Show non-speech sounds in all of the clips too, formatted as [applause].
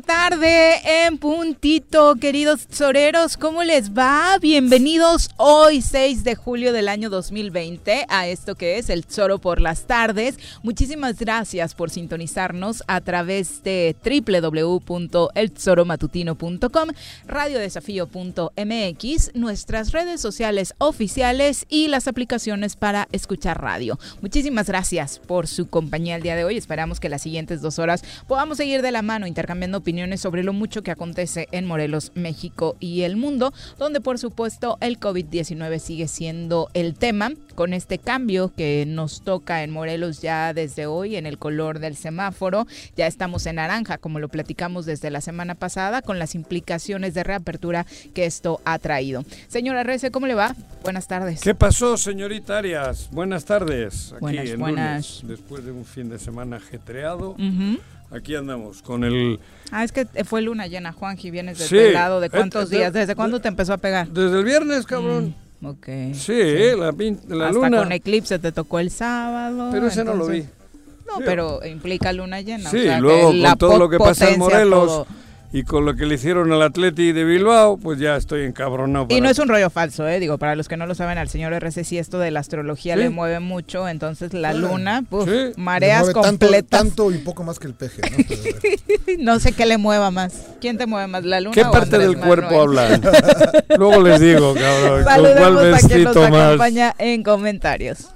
tarde en queridos soreros, ¿cómo les va? Bienvenidos hoy 6 de julio del año 2020 a esto que es el Zoro por las tardes. Muchísimas gracias por sintonizarnos a través de www.elzoromatutino.com, radiodesafío.mx, nuestras redes sociales oficiales y las aplicaciones para escuchar radio. Muchísimas gracias por su compañía el día de hoy. Esperamos que las siguientes dos horas podamos seguir de la mano intercambiando opiniones sobre lo mucho que acontece en Morelos, México y el mundo, donde por supuesto el COVID-19 sigue siendo el tema, con este cambio que nos toca en Morelos ya desde hoy en el color del semáforo, ya estamos en naranja, como lo platicamos desde la semana pasada, con las implicaciones de reapertura que esto ha traído. Señora Rece, ¿cómo le va? Buenas tardes. ¿Qué pasó, señorita Arias? Buenas tardes. Aquí Buenas, en buenas. lunes, después de un fin de semana ajetreado. Aquí andamos con el... Ah, es que fue luna llena, Juanji, vienes Sí. desvelado. ¿De cuántos Eh, de- días? ¿Desde de- cuándo te empezó a pegar? Desde el viernes, cabrón. Mm, ok. Sí, la, pin- la Hasta luna. con eclipse te tocó el sábado. Pero ese no lo vi. No, Sí. pero implica luna llena. Sí, o sea, luego la con todo lo que pasa en Morelos todo. Y con lo que le hicieron al Atleti de Bilbao, pues ya estoy encabronado. Y para- no es un rollo falso, ¿eh? Digo, para los que no lo saben, al señor RC sí esto de la astrología Sí. le mueve mucho, entonces la luna, puf, sí. mareas Le mueve tanto, completas. tanto y poco más que el peje, ¿no? Pero, [laughs] No sé qué le mueva más. ¿Quién te mueve más, la luna ¿Qué o parte Andrés del cuerpo hablan? [laughs] Luego les digo, cabrón, con cuál Saludemos a quien nos más. acompaña en comentarios.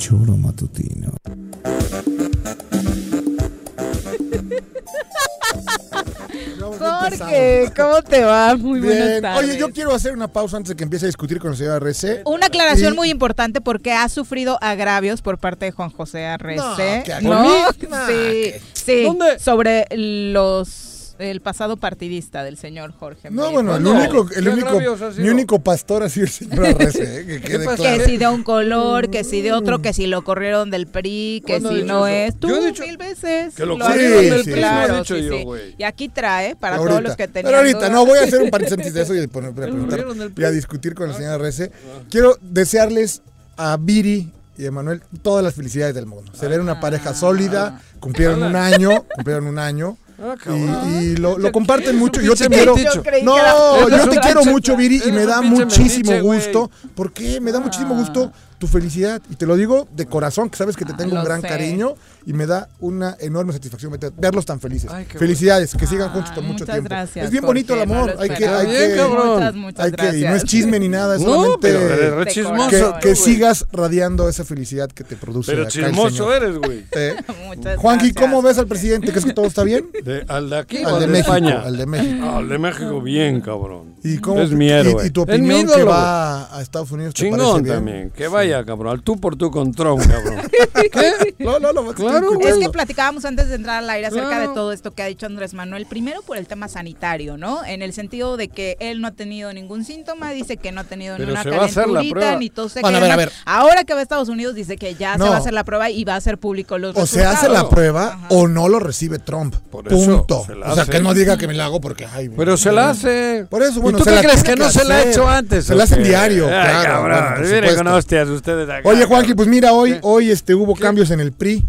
Choro matutino. Jorge, ¿cómo te va? Muy buenas Bien. tardes. Oye, yo quiero hacer una pausa antes de que empiece a discutir con el señor RC. Una aclaración Y- muy importante porque ha sufrido agravios por parte de Juan José Arrece. ¿qué ¿No? Sí, ¿qué? sí. ¿Dónde? Sobre los el pasado partidista del señor Jorge. No, bueno, el único, el ¿Qué único, mi pastor ha sido el señor RC, ¿eh? que [laughs] quede claro. Que si de un color, que si de otro, que si lo corrieron del PRI, que ¿Cuándo he si no es. Tú Yo he dicho mil veces. que lo corrieron claro, sí, sí. güey. Y aquí trae para Ahorita. todos los que tenían Pero ahorita, dudas. no, voy a hacer un paréntesis antes de eso y de poner- preguntar y a discutir con el señor RC. Quiero desearles a Viri y a Manuel todas las felicidades del mundo. Se ven una Ah. pareja sólida, cumplieron un año, cumplieron un año. Ah. Y, y lo, lo comparten mucho. Yo te quiero. No, yo te quiero mucho, Viri, y me da muchísimo gusto. ¿Por qué? Me da muchísimo gusto tu felicidad. Y te lo digo de corazón, que sabes que te Ah, tengo un gran sé. cariño y me da una enorme satisfacción verlos tan felices. Ay, Felicidades, que sigan juntos por mucho muchas tiempo. gracias, es bien bonito el no amor. hay que, hay bien, que, cabrón. Muchas, muchas hay que- y no es chisme ni nada, es No, solamente pero eres que, sigas radiando esa felicidad que te produce. Pero chismoso eres, güey. [laughs] Eh, [laughs] Muchas Juanqui. ¿cómo ves al presidente? ¿Crees que todo está bien? [laughs] De- ¿Al de aquí Al de de México, España? al de México. Al de México bien, cabrón. ¿Y cómo, es mi y- héroe. Y, tu Es mi opinión que va a Estados Unidos Chingón también, que vaya cabrón. Al tú por tú con Trump, cabrón. [laughs] ¿Qué? No, no, no, Claro. Es que platicábamos antes de entrar al aire acerca Claro. de todo esto que ha dicho Andrés Manuel. Primero por el tema sanitario, ¿no? En el sentido de que él no ha tenido ningún síntoma, dice que no ha tenido Pero ni una calenturita, ni tos Bueno, a ver, a ver. Ahora que va a Estados Unidos dice que ya No. se va a hacer la prueba y va a ser público los O se resultados. hace la prueba Ajá. o no lo recibe Trump. Por eso, Punto. se la O sea, hace. que no diga que me la hago porque, ay, Pero se la hace. Por eso, bueno, ¿Y tú se qué la crees que no se la ha hecho antes? Se la hace en qué? diario, Ay, claro, cabrón, viene con hostias ustedes acá. Oye, Juanqui, pues mira, hoy, ¿Qué? hoy este, hubo ¿Qué? cambios en el PRI.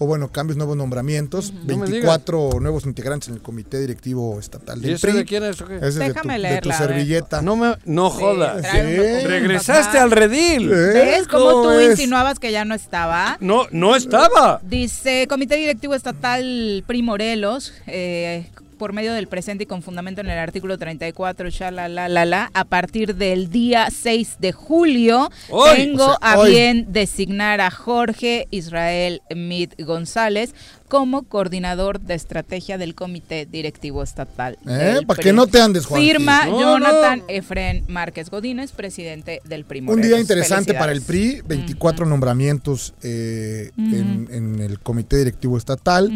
O bueno, cambios, nuevos nombramientos. No me 24 nuevos integrantes en el comité directivo estatal ¿Y del ese PRI. de quién es o qué? Ese es de tu, Déjame de tu leerla, a ver. servilleta. No me, no jodas. trae un Sí. documento Regresaste acá. al redil. ¿Ves cómo tú insinuabas que ya no estaba? No, no estaba. Dice Comité Directivo Estatal PRI Morelos, eh, por medio del presente y con fundamento en el artículo 34, la a partir del día 6 de julio, Hoy, tengo o sea, a hoy. bien designar a Jorge Israel Mit González como coordinador de estrategia del Comité Directivo Estatal. ¿Eh? Para que no te andes, Juanqui. Firma No, Jonathan no. Efren Márquez Godínez, presidente del PRI Un día interesante para el. PRI, 24 nombramientos eh, en, en el comité directivo estatal.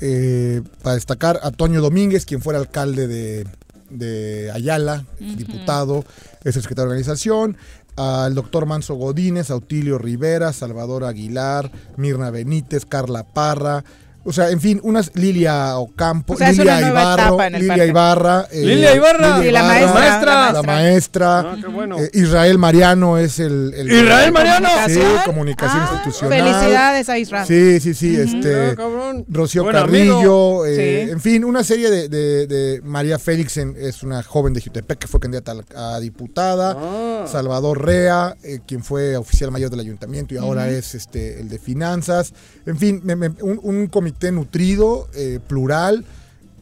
Eh, para destacar a Toño Domínguez, quien fuera alcalde de, de Ayala, diputado, es el secretario de organización. Al doctor Manso Godínez, Autilio Rivera, Salvador Aguilar, Mirna Benítez, Carla Parra. O sea, en fin, unas Lilia Ocampo, O sea, es Lilia Ibarro, el Lilia. Ibarra. eh, Lilia Ibarra. La maestra, maestra. La maestra. Ah, qué bueno. Eh, Israel Mariano es el, el- Israel Mariano. Sí, ¿Comunicación? comunicación Ah, institucional. Felicidades a Israel. Sí, sí, sí. Este, Ah. Rocío Buen Carrillo, eh, Sí. en fin, una serie de, de- de- María Félix en- es una joven de Jutepec que fue candidata a, a diputada. Ah. Salvador Rea, eh, quien fue oficial mayor del ayuntamiento y ahora es este el de finanzas. En fin, me- me- un, un comité nutrido, eh, plural.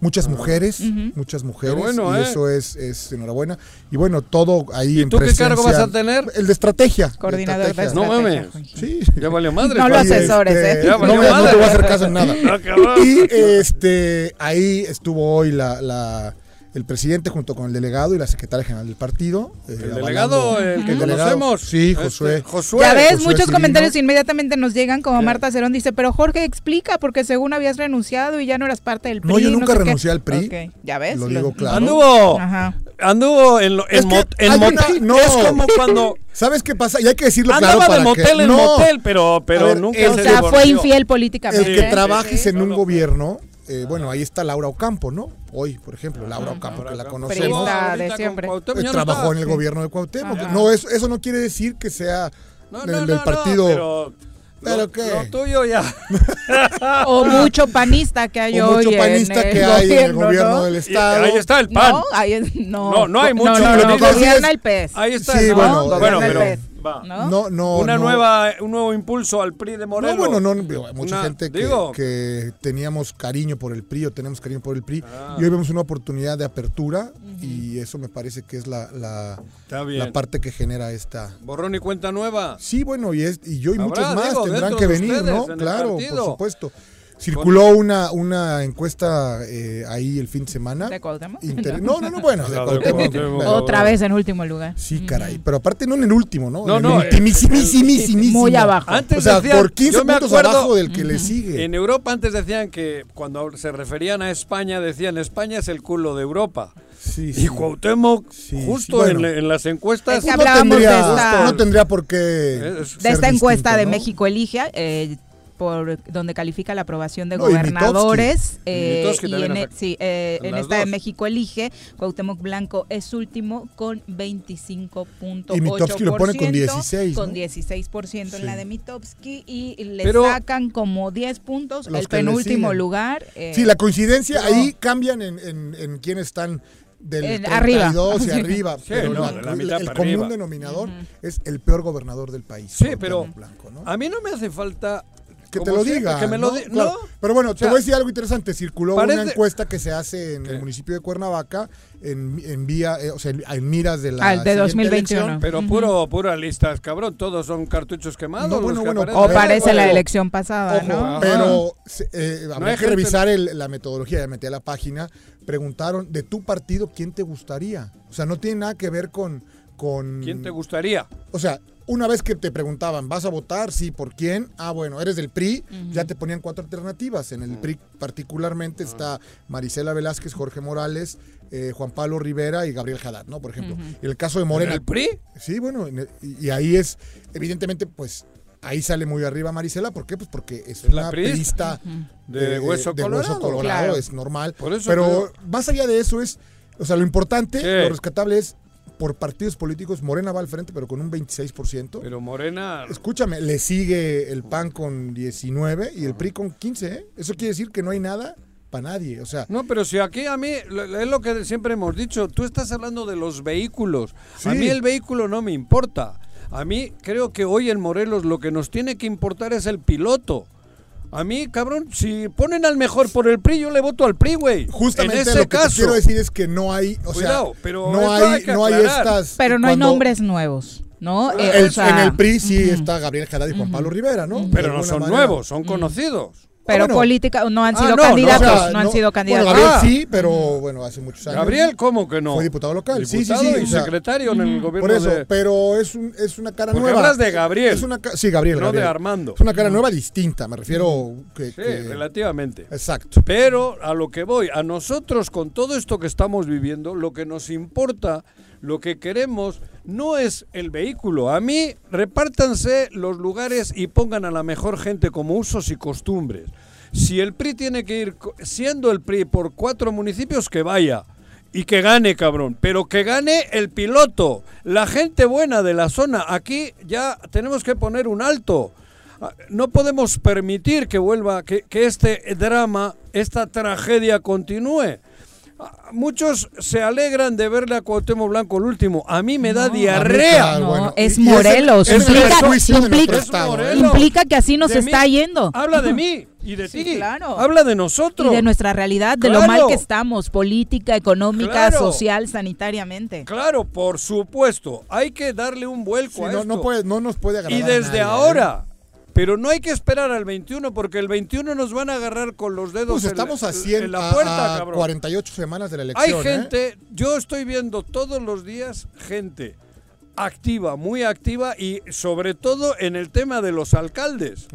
Muchas mujeres, muchas mujeres, bueno, y ¿eh? eso es, es enhorabuena. Y bueno, todo ahí ¿Y en tú qué cargo vas a tener? El de estrategia. de Coordinador de estrategia. No mames. Sí. Ya valió madre. No lo asesores, Este, ¿eh? Ya no, valió me- no madre. te voy a hacer caso en nada. [laughs] Ah. Y este ahí estuvo hoy la, la- el presidente junto con el delegado y la secretaria general del partido. eh, El delegado, el que El delegado. conocemos. Sí, Este, Josué. Ya ves, Josué muchos Cirino. comentarios inmediatamente nos llegan, como. Marta Cerón dice, pero Jorge explica, porque según habías renunciado y ya no eras parte del PRI. No, yo nunca sé qué". renuncié al PRI. Ya ves. Lo digo claro. Anduvo. Ajá. Anduvo en, lo- en, Es que mot- en hay motel. una- no. Es como cuando [laughs] ¿Sabes qué pasa? Y hay que decirlo andaba claro para de motel que en no, motel, pero, pero ver, nunca el- O se sea, fue infiel políticamente. el que trabajes en un no, no. gobierno, eh, bueno, ahí está Laura Ocampo, ¿no? Hoy, por ejemplo, Laura Ocampo, que la conocemos. De siempre. Cuauhtémoc eh, trabajó en el gobierno de Cuauhtémoc. Ajá. No, eso, eso no quiere decir que sea No, del, no, del no, no, partido. pero, ¿Pero qué? lo tuyo ya. [laughs] O mucho panista que hay o hoy mucho panista en el que hay en el gobierno, gobierno ¿no? del Y estado. ahí está el pan. No, ahí no, No, no hay mucho. No, no, no, gobierna el pez. Ahí está. Sí, ¿no? bueno, bueno, pero pez. Va. ¿no? No, no. Una no. nueva, un nuevo impulso al PRI de Morelos. No, bueno, no, no, mucha Una- gente que, digo. que teníamos cariño por el PRI o tenemos cariño por el PRI Ah. y hoy vemos una oportunidad de apertura y eso me parece que es la, la, la parte que genera esta... Borrón y cuenta nueva. Sí, bueno, y, es, y yo y Habrá, muchos más digo, tendrán que venir, ustedes, ¿no? Claro, por supuesto. Circuló una, una encuesta eh, ahí el fin de semana. ¿De Cuauhtémoc? Inter- [laughs] No, no, no, bueno, de Cuauhtémoc, Cuauhtémoc. Otra vez en último lugar. Sí, caray, pero aparte no en el último, ¿no? No, en no, el. Muy abajo. Antes O sea, decían- por 15 yo me puntos acuerdo- abajo del que le sigue. En Europa antes decían que cuando se referían a España decían España es el culo de Europa. Sí, Y sí. Cuauhtémoc Sí, justo sí, en, bueno. en las encuestas Es que no hablábamos de tendría, esta- no tendría por qué. Es- de esta encuesta distinto, de ¿no? México Elige, eh, por donde califica la aprobación de No, gobernadores. Y eh, y en, e- sí, eh, En esta de. México Elige, Cuauhtémoc Blanco es último con 25.8%. Y Mitofsky lo pone con 16, Con ¿no? 16% en Sí. la de Mitofsky y le Pero- sacan como 10 puntos el penúltimo lugar. eh, Sí, la coincidencia ahí cambian en, en, en quiénes están del En- 32 y arriba. [laughs] arriba. Sí, pero no, la- de la mitad el común arriba. denominador es el peor gobernador del país. Sí, pero Blanco, ¿no? a mí no me hace falta que te lo diga. que me lo ¿no? di- Claro. no. Pero bueno, te sea, voy a decir algo interesante. Circuló una encuesta que se hace en el municipio de Cuernavaca, en, en vía, eh, o sea, en, miras de la. Al de siguiente 2021. elección. Pero puro, pura listas, cabrón. Todos son cartuchos quemados. No, bueno, que bueno. O parece la elección pasada, Ojo, ¿no? pero eh, que revisar el- la metodología. Ya metí a la página. Preguntaron de tu partido quién te gustaría. O sea, no tiene nada que ver con. con ¿Quién te gustaría? O sea, una vez que te preguntaban, ¿vas a votar? Sí, ¿por quién? Ah, bueno, eres del PRI, ya te ponían cuatro alternativas. En el PRI particularmente está Marisela Velázquez, Jorge Morales, eh, Juan Pablo Rivera y Gabriel Haddad, ¿no? Por ejemplo. En el caso de ¿En Morena. el PRI? Sí, bueno, en y y ahí es, evidentemente, pues ahí sale muy arriba Marisela. ¿Por qué? Pues porque es una priista. priista De hueso colorado. colorado, Claro. es normal. Por eso Pero creo- más allá de eso es, o sea, lo importante, ¿Qué? lo rescatable es, por partidos políticos, Morena va al frente, pero con un 26%. Pero Morena. Escúchame, le sigue el PAN con 19 y el PRI con 15, ¿eh? Eso quiere decir que no hay nada para nadie, o sea... No, pero si aquí a mí, es lo que siempre hemos dicho, tú estás hablando de los vehículos. A mí el vehículo no me importa. A mí creo que hoy en Morelos lo que nos tiene que importar es el piloto. A mí, cabrón, si ponen al mejor por el PRI, yo le voto al PRI, güey. Justamente en ese lo que caso. te quiero decir es que no hay, o Cuidado, sea, pero no hay, no hay estas... Pero no hay cuando- nombres nuevos, ¿no? Eh, el- o sea, en el PRI sí está Gabriel Haddad y Juan Pablo Rivera, ¿no? Pero no son manera. nuevos, son conocidos. Pero Ah, bueno. política, no han Ah, sido no, candidatos, O sea, no, han sido candidatos. Bueno, Gabriel Ah. sí, pero bueno, hace muchos años. Gabriel, ¿cómo que no? Fue diputado local, sí, sí, sí, y o sea, secretario en el gobierno Por eso, de... pero es, un, es una cara Porque nueva. hablas de Gabriel. Es una, sí, Gabriel. No de. Armando. Es una cara nueva distinta, me refiero que... Sí, que- relativamente. Exacto. Pero a lo que voy, a nosotros con todo esto que estamos viviendo, lo que nos importa, lo que queremos, no es el vehículo. A mí, repártanse los lugares y pongan a la mejor gente como usos y costumbres. Si el PRI tiene que ir, siendo el PRI por cuatro municipios, que vaya. Y que gane, cabrón. Pero que gane el piloto. La gente buena de la zona. Aquí ya tenemos que poner un alto. Ah, No podemos permitir que vuelva, que, que este drama, esta tragedia continúe. Muchos se alegran de verle a Cuauhtémoc Blanco el último. A mí me da diarrea. No, bueno, es Morelos. es el implica, nuestro implica- estado, ¿eh? Morelos. implica que así nos De está mí. yendo. Habla de mí y de Sí, ti. claro. Habla de nosotros. Y de nuestra realidad, de lo mal que estamos, política, económica, Claro. social, sanitariamente. Claro, por supuesto. Hay que darle un vuelco Sí, a no, esto. no, puede, no nos puede agarrar y desde nadie, ¿eh? Pero no hay que esperar al 21 porque el 21 nos van a agarrar con los dedos Pues en- estamos en, a 100, la a- puerta, a cabrón. 48 semanas de la Hay elección. ¿eh? gente, yo estoy viendo todos los días gente activa, muy activa y sobre todo en el tema de los alcaldes.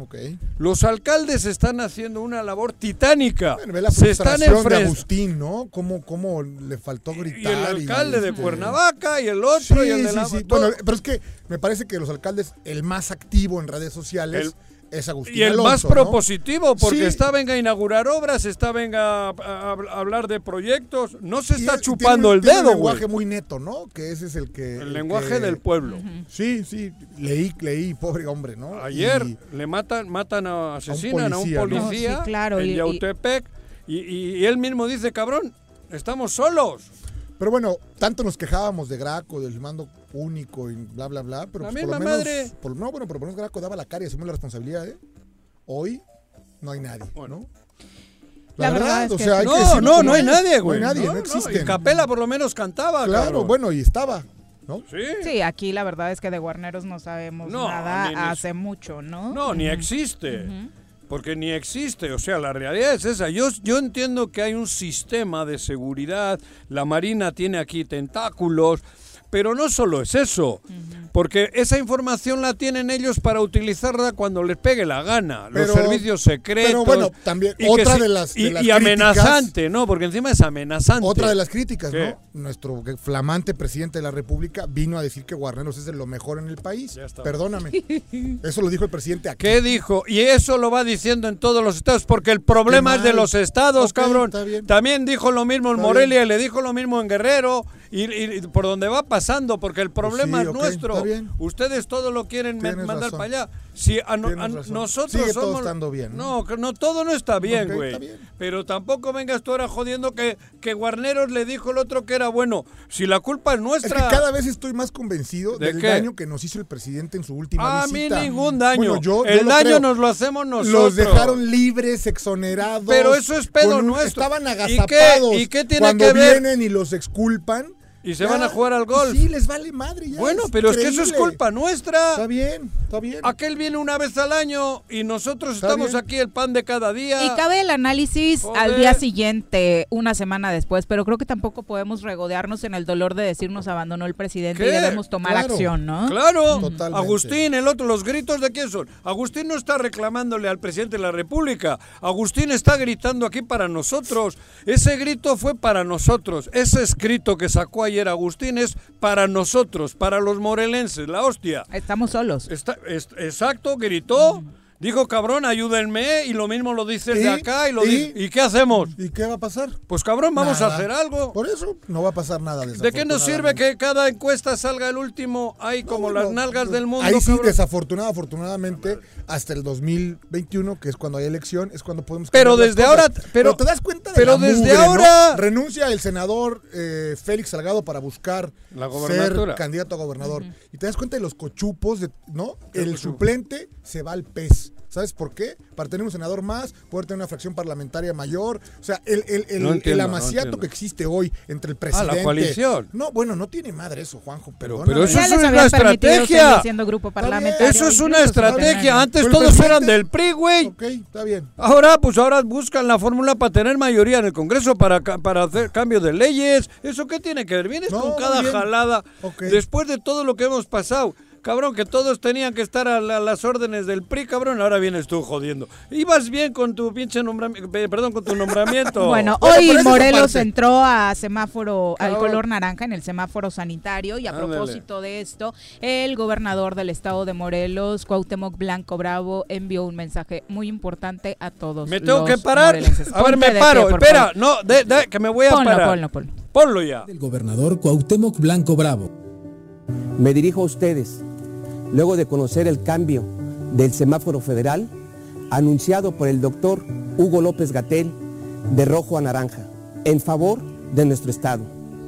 Los alcaldes están haciendo una labor titánica. Bueno, ve la Se están de. Agustín, ¿no? Cómo, cómo le faltó Y gritar. el alcalde de este, Cuernavaca y el otro Sí, y el de sí, la sí. Bueno, pero es que me parece que los alcaldes, el más activo en redes sociales es Agustín Y el Alonso, más ¿no? propositivo, porque Sí. está venga a inaugurar obras, está venga a, a- a hablar de proyectos, no se Y está chupando el tiene dedo, un lenguaje muy neto, ¿no? Que ese es el que... El el lenguaje que- del pueblo. Sí, sí, leí, leí, pobre hombre, ¿no? Ayer Y- le matan, matan a, asesinan a un policía, ¿no? policía, No, sí, claro, en y- y- Yautepec y, y- y él mismo dice, cabrón, estamos solos. Pero bueno, tanto nos quejábamos de Graco, del mando único y bla, bla, bla. Pero pues, por lo menos, madre. por- no, bueno, pero por lo menos Graco daba la cara y asumió la responsabilidad, ¿eh? Hoy no hay nadie, ¿no? La verdad es o que sea, hay que No, decirlo no, no hay nadie, güey. No hay nadie, no, Y existen. Capela por lo menos cantaba, claro, cabrón. bueno, y estaba, ¿no? Sí. Sí, aquí la verdad es que de Guarneros no sabemos No, nada ni- ni- hace mucho, ¿no? No, ni existe. Porque ni existe. O sea, la realidad es esa. Yo, yo entiendo que hay un sistema de seguridad. La Marina tiene aquí tentáculos. Pero no solo es eso. Porque esa información la tienen ellos para utilizarla cuando les pegue la gana. los Pero- servicios secretos. pero bueno, también y otra de las- de y, las y amenazante, ¿no? Porque encima es amenazante. Otra de las críticas, ¿Qué? ¿no? Nuestro flamante presidente de la República vino a decir que Guarneros es de lo mejor en el país. Ya está. Perdóname. [laughs] Eso lo dijo el presidente aquí. ¿Qué dijo? Y eso lo va diciendo en todos los estados, porque el problema es de los estados, cabrón. bien. También dijo lo mismo en Está Morelia y le dijo lo mismo en Guerrero y, y- por donde va pasando, porque el problema sí, es nuestro. Ustedes todo lo quieren Tienes mandar razón. para allá. Si a, no- a nosotros Sigue todo somos estando bien, ¿no? No, no todo no está bien, güey. Pero tampoco vengas tú ahora jodiendo que que Guarneros le dijo el otro que era bueno. Si la culpa es Es nuestra. que cada vez estoy más convencido ¿De del qué? daño que nos hizo el presidente en su última a mí visita. ningún daño. Bueno, yo- yo el daño creo. nos lo hacemos nosotros. Los dejaron libres, exonerados. Pero eso es pedo un- nuestro. Estaban ¿Y qué- agazapados. y qué tiene Cuando que ver? vienen y los exculpan, Y se Ya, van a jugar al golf. Sí, les vale madre ya. bueno, pero es que eso es culpa nuestra. Está bien, está bien. Aquel viene una vez al año y nosotros Está estamos bien. aquí el pan de cada día. Y cabe el análisis Joder. al día siguiente, una semana después, pero creo que tampoco podemos regodearnos en el dolor de decir nos abandonó el presidente y debemos tomar Claro. acción, ¿no? Claro, Totalmente. Agustín, el otro, los gritos de quién son. Agustín no está reclamándole al presidente de la República. Agustín está gritando aquí para nosotros. Ese grito fue para nosotros. Ese escrito que sacó ayer Agustín es para nosotros, para los morelenses, la hostia. Estamos solos. Está, es- exacto, gritó. Dijo, cabrón, ayúdenme. Y lo mismo lo dice el de ¿Y? acá. ¿Y, lo ¿Y? ¿Y qué hacemos? ¿Y qué va a pasar? Pues cabrón, vamos Nada. a hacer algo. Por eso no va a pasar nada. ¿De qué nos sirve que cada encuesta salga el último ahí como las nalgas del mundo? Ahí sí, cabrón? desafortunado, afortunadamente, hasta el 2021, que es cuando hay elección, es cuando podemos. Pero desde ahora- pero- te das cuenta de pero la desde ahora- Renuncia el senador eh, Félix Salgado para buscar La ser candidato a gobernador. Y te das cuenta de los cochupos, de, ¿no? El suplente se va al pez. ¿Sabes por qué? Para tener un senador más, poder tener una fracción parlamentaria mayor. O sea, el, el, el, No entiendo, el amaciato que existe hoy entre el Ah, presidente. la coalición. No, bueno, no tiene madre eso, Juanjo. Pero- perdóname. pero eso es una estrategia. grupo parlamentario. Eso es una estrategia. Antes Pero todos eran del PRI, güey. Ok, está bien. Ahora, pues ahora buscan la fórmula para tener mayoría en el Congreso para, para hacer cambio de leyes. ¿Eso qué tiene que ver? Vienes No, con cada bien. jalada después de todo lo que hemos pasado. Cabrón, que todos tenían que estar a, la- a las órdenes del PRI, cabrón, ahora vienes tú jodiendo. Ibas bien con tu pinche nombramiento, perdón, con tu nombramiento. [laughs] Bueno, hoy Morelos entró a semáforo, al color naranja en el semáforo sanitario y a Ándale. propósito de esto, el gobernador del estado de Morelos, Cuauhtémoc Blanco Bravo, envió un mensaje muy importante a todos. me tengo los que parar. morelenses. A ver, Ponte me paro. pie, Espera, favor. no, de- de- que me voy a Ponlo, parar. ponlo, ponlo. Ponlo ya. El gobernador Cuauhtémoc Blanco Bravo. Me dirijo a ustedes, luego de conocer el cambio del semáforo federal anunciado por el doctor Hugo López Gatel de rojo a naranja, en favor de nuestro Estado.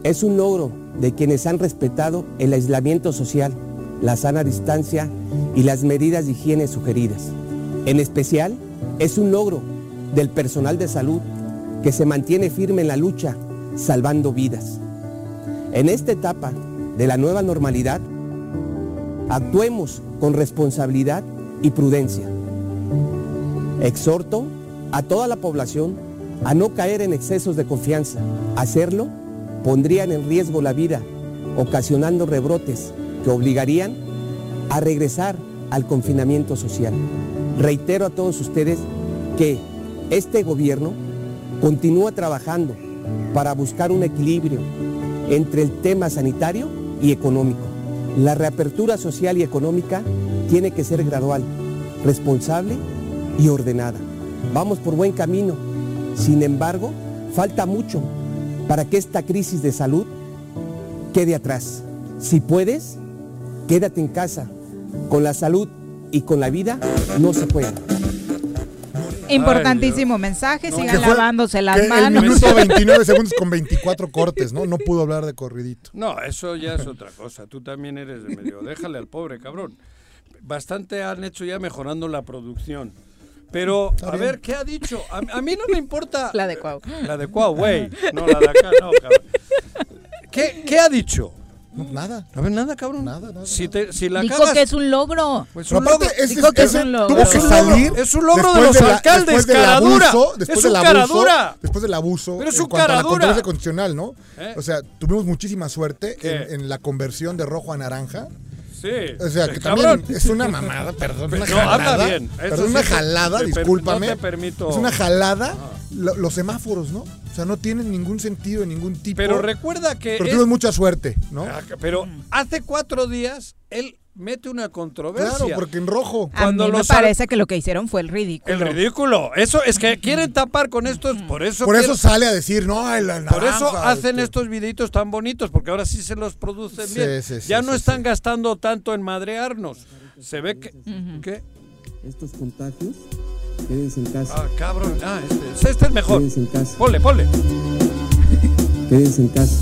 Es un logro de quienes han respetado el aislamiento social, la sana distancia y las medidas de higiene sugeridas. En especial, es un logro del personal de salud que se mantiene firme en la lucha, salvando vidas. En esta etapa de la nueva normalidad, actuemos con responsabilidad y prudencia. Exhorto a toda la población a no caer en excesos de confianza. Hacerlo pondrían en riesgo la vida, ocasionando rebrotes que obligarían a regresar al confinamiento social. Reitero a todos ustedes que este gobierno continúa trabajando para buscar un equilibrio entre el tema sanitario y económico. La reapertura social y económica tiene que ser gradual, responsable y ordenada. Vamos por buen camino. Sin embargo, falta mucho para que esta crisis de salud quede atrás. Si puedes, quédate en casa. Con la salud y con la vida no se juega. Importantísimo mensaje, No. sigan fue- lavándose las que El manos. minuto [laughs] 29 segundos con 24 cortes, ¿no? No pudo hablar de corridito. No, eso ya es otra cosa. Tú también eres de medio. Déjale al pobre cabrón. Bastante han hecho ya mejorando la producción. Pero, a ver, ¿qué ha dicho? A, a mí no me importa. La de Cuau. La de Cuau, güey. No, la de acá, no, cabrón. ¿Qué, qué ha dicho? No, nada. A ver, nada, cabrón. Nada, nada, Si, te, si la Dijo cagas, que es un logro. pues un aparte, logro. ese- Dijo que es un logro. tuvo que Es un salir. logro, es un logro de los la- alcaldes, después del cara abuso. Después Es del un abuso, cara dura. Después del abuso. Pero es en un cuanto a la controversia constitucional, ¿no? ¿Eh? O sea, tuvimos muchísima suerte en, en la conversión de rojo a naranja. Sí. O sea, que cabrón. también es una mamada, perdón, una [laughs] No, anda jalada. bien. Eso Perdón, sí una jalada, te discúlpame. no te permito. Es una jalada lo- los semáforos, ¿no? O sea, no tienen ningún sentido, ningún tipo. Pero recuerda que. Pero es- tuvimos mucha suerte, ¿no? Ah, Pero hace cuatro días él mete una controversia. Claro, porque en rojo. A mí me parece que lo que hicieron fue el ridículo. El ridículo. Eso es que quieren tapar con estos. Por eso. Por eso sale a decir, no, el, el por eso hacen este. estos videitos tan bonitos, porque ahora sí se los producen Sí, bien. sí, sí, ya no sí, están sí. gastando tanto en madrearnos. Se ve que. ¿Qué? Estos contagios, quédense en casa. Ah, cabrón. Ah, este, este es mejor. Quédense en casa. Ponle, ponle. Quédense en casa.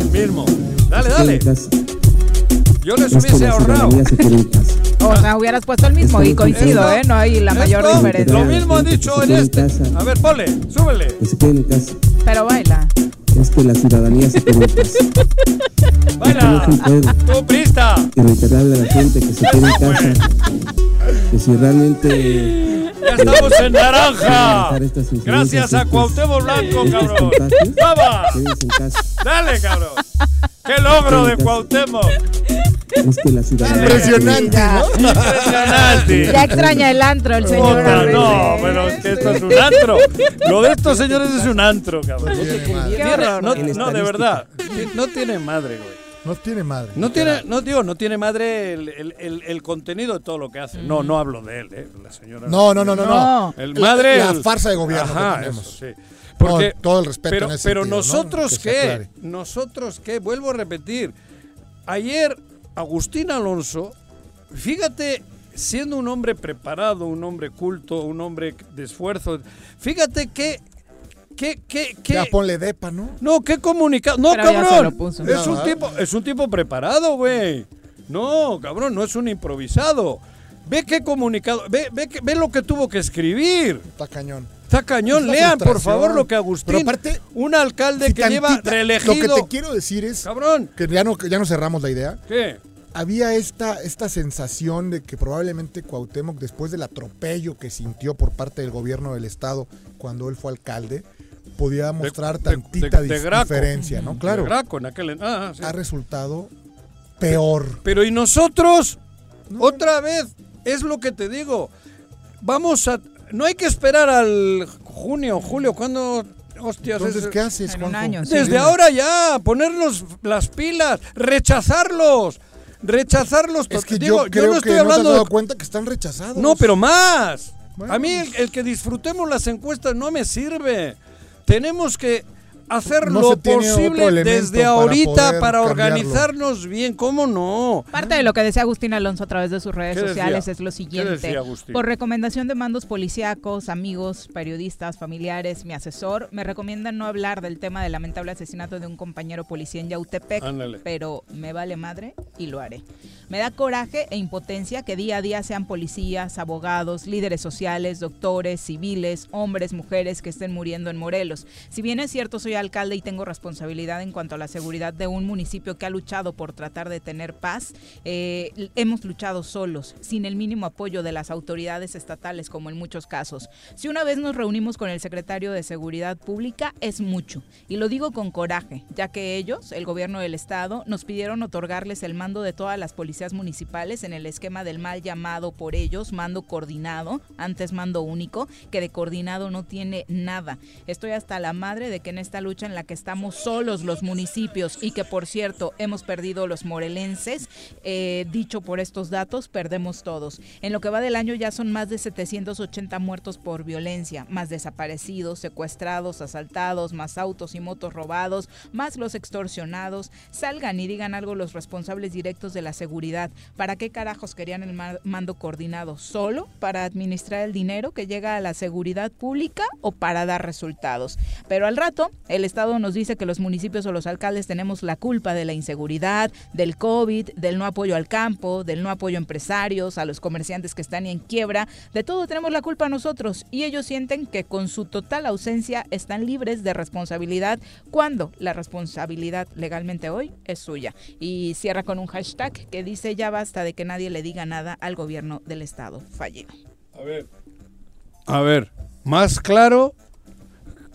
El mismo. Dale, Quédense dale. en casa. Yo les Esto hubiese ahorrado. quede. O sea, hubieras puesto el mismo y coincido, ¿eh? No hay la mayor diferencia. Lo mismo han dicho en este. A ver, ponle, súbele. Que se queden en casa. Pero baila. es que la ciudadanía se quede en casa. ¡Vaya! ¡Tú, prista! Y reiterarle a la gente que se quede en casa, que si realmente ¡Ya estamos en naranja! Gracias a Cuauhtémoc Blanco, cabrón. ¡Vamos! ¡Dale, cabrón! ¡Qué logro de Cuauhtémoc! Es que la ciudadanía Impresionante, ¿no? ¡Impresionante! Ya extraña el antro el señor. No, pero es que esto es un antro. Lo de estos señores es un antro, cabrón. no, de verdad. No tiene madre, güey. No tiene madre. No tiene, no digo, no tiene madre el, el- el- el contenido de todo lo que hace. No, no hablo de él, eh, la señora. No, no, no, no, no. El madre. La farsa de gobierno que tenemos. eso, sí. Porque, No, todo el respeto pero, en ese pero nosotros qué, nosotros qué, vuelvo a repetir. Ayer Agustín Alonso, fíjate, siendo un hombre preparado, un hombre culto, un hombre de esfuerzo, fíjate que, que, que, que Ya ponle depa, ¿no? no, qué comunicado. No, Pero cabrón. puso. Es un tipo, es un tipo preparado, güey. No, cabrón, no es un improvisado. Ve qué comunicado, ve, ve, que- ve lo que tuvo que escribir. Está cañón. Está cañón, lean por favor lo que Agustín, Pero aparte, un alcalde Si que lleva tantita- reelegido. Lo que te quiero decir es Cabrón, que ya no, que ya no cerramos la idea. ¿qué? Había esta, esta sensación de que probablemente Cuauhtémoc, después del atropello que sintió por parte del gobierno del estado cuando él fue alcalde, podía mostrar De- tantita de- de dis- Graco. diferencia, ¿no? Claro. De Graco en aquel. Ah, sí. Ha resultado peor. Pero ¿y nosotros? Otra vez, es lo que te digo. Vamos a. No hay que esperar al junio, julio, cuando. Hostias, Entonces, es- ¿qué haces, En un Juanjo? año, sí. Desde ahora ya, ponernos las pilas, rechazarlos, rechazarlos. Es que Digo, yo creo no estoy que no te hablando has dado cuenta que están rechazados. No, pero más. Bueno. A mí el, el que disfrutemos las encuestas no me sirve. Tenemos que hacer No lo posible desde ahorita para organizarnos bien. ¿Cómo no? Parte de lo que decía Agustín Alonso a través de sus redes ¿Qué sociales decía? es lo ¿Qué siguiente. Por recomendación de mandos policíacos, amigos, periodistas, familiares, mi asesor, me recomiendan no hablar del tema del lamentable asesinato de un compañero policía en Yautepec, Ándale. pero me vale madre y lo haré. Me da coraje e impotencia que día a día sean policías, abogados, líderes sociales, doctores, civiles, hombres, mujeres que estén muriendo en Morelos. Si bien es cierto, soy alcalde y tengo responsabilidad en cuanto a la seguridad de un municipio que ha luchado por tratar de tener paz, eh, hemos luchado solos, sin el mínimo apoyo de las autoridades estatales, como en muchos casos. Si una vez nos reunimos con el secretario de Seguridad Pública, es mucho. Y lo digo con coraje, ya que ellos, el gobierno del estado, nos pidieron otorgarles el mando de todas las policías municipales en el esquema del mal llamado por ellos mando coordinado, antes mando único, que de coordinado no tiene nada. Estoy hasta la madre de que en esta lucha en la que estamos solos los municipios y que por cierto hemos perdido los morelenses, eh, dicho por estos datos, perdemos todos. En lo que va del año ya son más de 780 muertos por violencia, más desaparecidos, secuestrados, asaltados, más autos y motos robados, más los extorsionados. Salgan y digan algo los responsables directos de la seguridad. ¿Para qué carajos querían el ma- mando coordinado? ¿Solo para administrar el dinero que llega a la seguridad pública o para dar resultados? Pero al rato, el Estado nos dice que los municipios o los alcaldes tenemos la culpa de la inseguridad, del COVID, del no apoyo al campo, del no apoyo a empresarios, a los comerciantes que están en quiebra. De todo tenemos la culpa nosotros y ellos sienten que con su total ausencia están libres de responsabilidad cuando la responsabilidad legalmente hoy es suya. Y cierra con un hashtag que dice ya basta de que nadie le diga nada al gobierno del Estado fallido. A ver. A ver, más claro,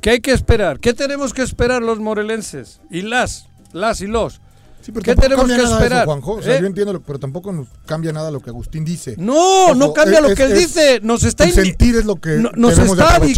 ¿qué hay que esperar? ¿Qué tenemos que esperar los morelenses? Y las, las y los. Sí, pero ¿Qué tenemos que esperar? Eso, Juanjo. O sea, ¿Eh? yo entiendo, lo- pero tampoco nos cambia nada lo que Agustín dice. No, Ojo, no cambia es- lo que él es- dice. Nos está el sentir es lo que No- nos de está de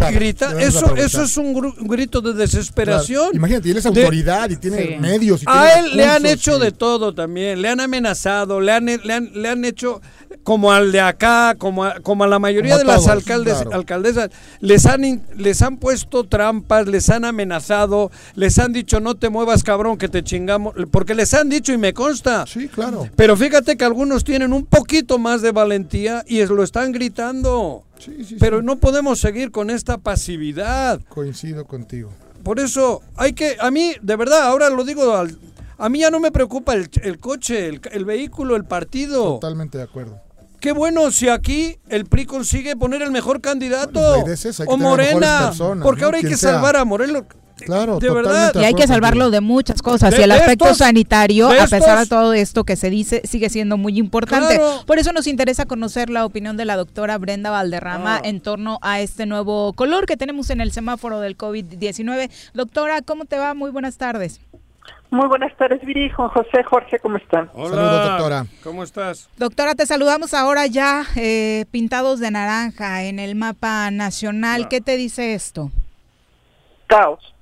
Eso, aprovechar. eso es un, grito de Claro. desesperación. Imagínate, él es De- autoridad y tiene Sí. medios. Y tiene A él le han hecho de todo también, le han amenazado, le han, le han, le han hecho como al de acá, como a, como a la mayoría Como de las alcaldes, claro. alcaldesas, les han, les han puesto trampas, les han amenazado, les han dicho no te muevas cabrón que te chingamos, porque les han dicho y me consta. Sí, claro. Pero fíjate que algunos tienen un poquito más de valentía y lo están gritando. Sí, sí, sí. Pero no podemos seguir con esta pasividad. Coincido contigo. Por eso hay que, a mí, de verdad, ahora lo digo, al- a mí ya no me preocupa el, el coche, el, el vehículo, el partido. Totalmente de acuerdo. Qué bueno si aquí el PRI consigue poner el mejor candidato. Bueno, la idea es esa, hay que o Morena. personas, porque ¿no? ahora hay que sea. salvar a Morelos. Claro, de verdad. Y hay que salvarlo de muchas cosas. De y el aspecto estos- sanitario, a pesar de todo esto que se dice, sigue siendo muy importante. Claro. Por eso nos interesa conocer la opinión de la doctora Brenda Valderrama Ah. en torno a este nuevo color que tenemos en el semáforo del COVID-19. Doctora, ¿cómo te va? Muy buenas tardes. Muy buenas tardes, Viri, Juan José, Jorge, ¿cómo están? Hola, Saludos, doctora. ¿Cómo estás? Doctora, te saludamos ahora ya eh, pintados de naranja en el mapa nacional. Ah. ¿Qué te dice esto? Caos.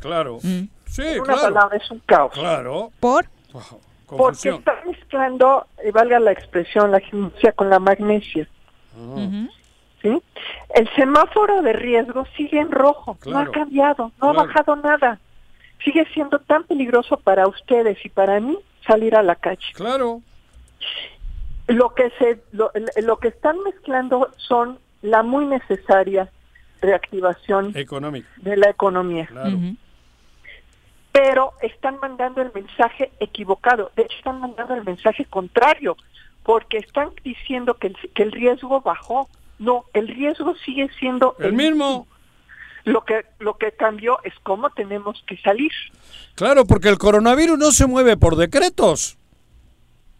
Claro. Mm. Sí, Una claro. palabra es un caos. Claro. ¿Por? Wow, Porque está mezclando, eh, valga la expresión, la gimnasia con la magnesia. Ujú. ¿sí? El semáforo de riesgo sigue en rojo, no Claro. ha cambiado, no Claro. ha bajado nada. Sigue siendo tan peligroso para ustedes y para mí salir a la calle. Claro. Lo que se, lo, lo que están mezclando son la muy necesaria reactivación Económico. de la economía. Claro. Pero están mandando el mensaje equivocado. De hecho, están mandando el mensaje contrario, porque están diciendo que el, que el riesgo bajó. No, el riesgo sigue siendo El mismo. Lo que lo que cambió es cómo tenemos que salir. Claro, porque el coronavirus no se mueve por decretos.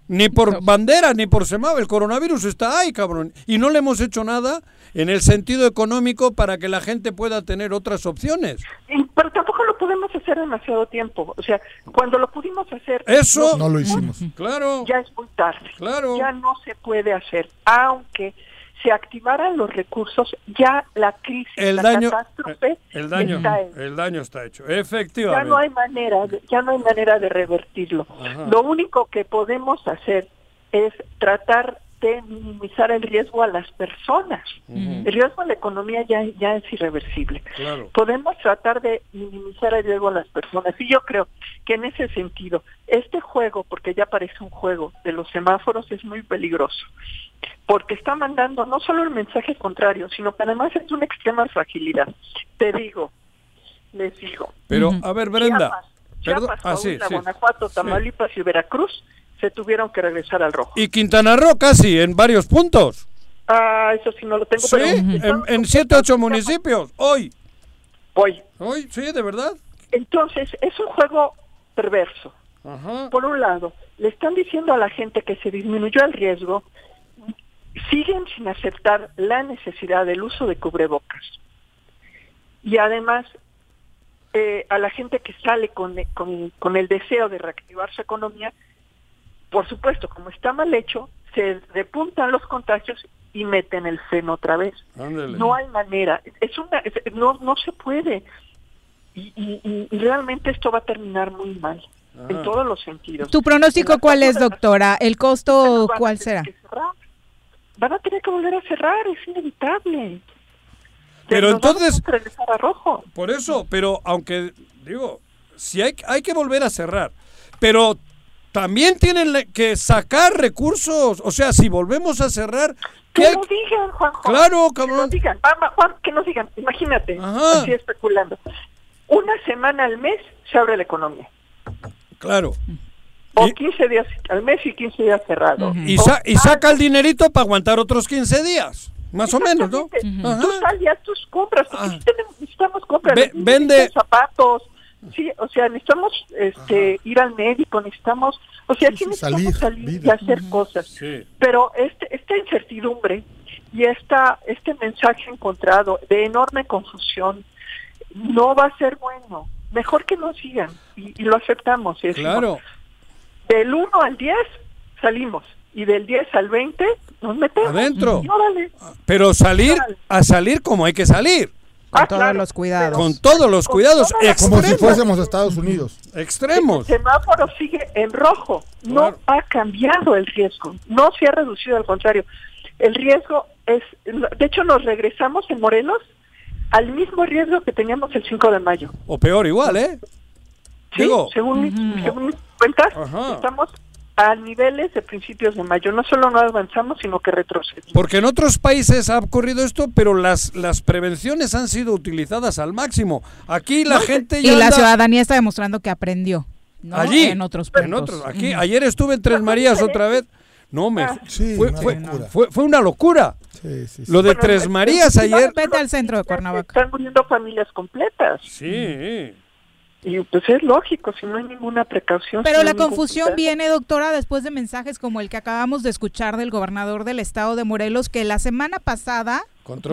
Ni por bandera, ni por semáforo. El coronavirus está ahí, cabrón. Y no le hemos hecho nada en el sentido económico para que la gente pueda tener otras opciones. Y- pero tampoco lo podemos hacer demasiado tiempo. O sea, cuando lo pudimos hacer, Eso, No lo hicimos. claro, ya es muy tarde. claro. Ya no se puede hacer, aunque se activaran los recursos, ya la crisis, El la daño, catástrofe el daño, está hecha. el daño está hecho. ya Efectivamente. no hay manera de, ya no hay manera de revertirlo Ajá. lo único que podemos hacer es tratar de minimizar el riesgo a las personas el riesgo a la economía ya ya es irreversible Claro. podemos tratar de minimizar el riesgo a las personas y yo creo que en ese sentido este juego porque ya parece un juego de los semáforos es muy peligroso porque está mandando no solo el mensaje contrario sino que además es una extrema fragilidad te digo les digo Pero, a ver, Brenda. Chiapas, Perdón. Chiapas, Ah, sí. Guanajuato, Tamaulipas y Veracruz se tuvieron que regresar al rojo. Y Quintana Roo casi en varios puntos. Ah, eso sí no lo tengo, Sí, pero en, en siete, ocho municipios. Hoy. Hoy. Hoy, sí, de verdad. Entonces, es un juego perverso. Ajá. Por un lado, le están diciendo a la gente que se disminuyó el riesgo, siguen sin aceptar la necesidad del uso de cubrebocas. Y además, eh, a la gente que sale con, con, con el deseo de reactivar su economía, por supuesto, como está mal hecho, se repuntan los contagios y meten el freno otra vez. No hay manera, es una, es- no, no se puede. Y, y- y- y realmente esto va a terminar muy mal, en todos los sentidos. ¿Tu pronóstico cuál es, doctora? ¿El costo cuál será? que cerrar. Van a tener que volver a cerrar, es inevitable. Pero Nos entonces- a rojo. Por eso, pero aunque, digo, si hay, hay que volver a cerrar, pero también tienen que sacar recursos, o sea, si volvemos a cerrar, ¿qué Que lo digan, Juanjo. Claro, Que nos cabrón. digan, Vamos, Juan, que nos digan. Imagínate, Ajá. así especulando. Una semana al mes se abre la economía. Claro. O Y- 15 días al mes y 15 días cerrado. Ujú. Y, O- sa- y saca el dinerito para aguantar otros 15 días, más o menos, ¿no? Ajá. Tú sal y haz tus compras, porque Ah. sí tenemos- necesitamos compras. Ve- necesitamos vende- zapatos. Sí, o sea, necesitamos este, ir al médico, necesitamos, o sea, Sí, sí, sí, necesitamos salir, salir, y hacer cosas. Sí. Pero este, esta incertidumbre y esta, este mensaje encontrado de enorme confusión no va a ser bueno. Mejor que no sigan y, y lo aceptamos. y decimos, Claro. Del 1 al 10 salimos y del 10 al 20 nos metemos. Adentro. Y órale. Pero salir, a salir como hay que salir, Con Ah, todos claro, los cuidados. con todos los Con cuidados Como si fuésemos a Estados Unidos. Extremos. El semáforo sigue en rojo. No Claro. ha cambiado el riesgo. No se ha reducido, al contrario. El riesgo es, de hecho, nos regresamos en Morelos al mismo riesgo que teníamos el 5 de mayo. O peor igual, ¿eh? ¿sí? Digo, según, según mis cuentas, Ajá. estamos a niveles de principios de mayo. No solo no avanzamos, sino que retrocedimos. Porque en otros países ha ocurrido esto, pero las, las prevenciones han sido utilizadas al máximo. Aquí la gente Y ya la anda- ciudadanía está demostrando que aprendió. ¿no? allí, En otros puntos. en otros. Aquí, ayer estuve en Tres Marías otra vez. No, me, Ah. Sí, fue, una fue- locura. fue- fue una locura. Sí, sí, sí. Lo de Bueno, Tres es- Marías ayer. Vete al centro de Cuernavaca. Están muriendo familias completas. Sí. Y pues es lógico, si no hay ninguna precaución. Pero si la confusión cuidado. viene, doctora, después de mensajes como el que acabamos de escuchar del gobernador del estado de Morelos, que la semana pasada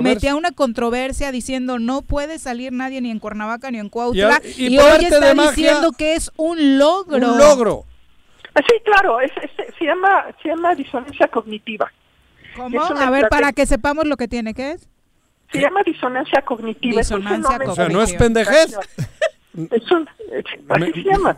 metía una controversia diciendo no puede salir nadie ni en Cuernavaca ni en Cuautla Y- y, y por hoy está diciendo que es un logro. Un logro. Ah, sí, claro, es, es- se, llama, se llama disonancia cognitiva. ¿Cómo? A ver, para que sepamos lo que tiene, ¿qué es? Se llama disonancia cognitiva. es un O sea, no es pendejez. Es un, es- así se llama.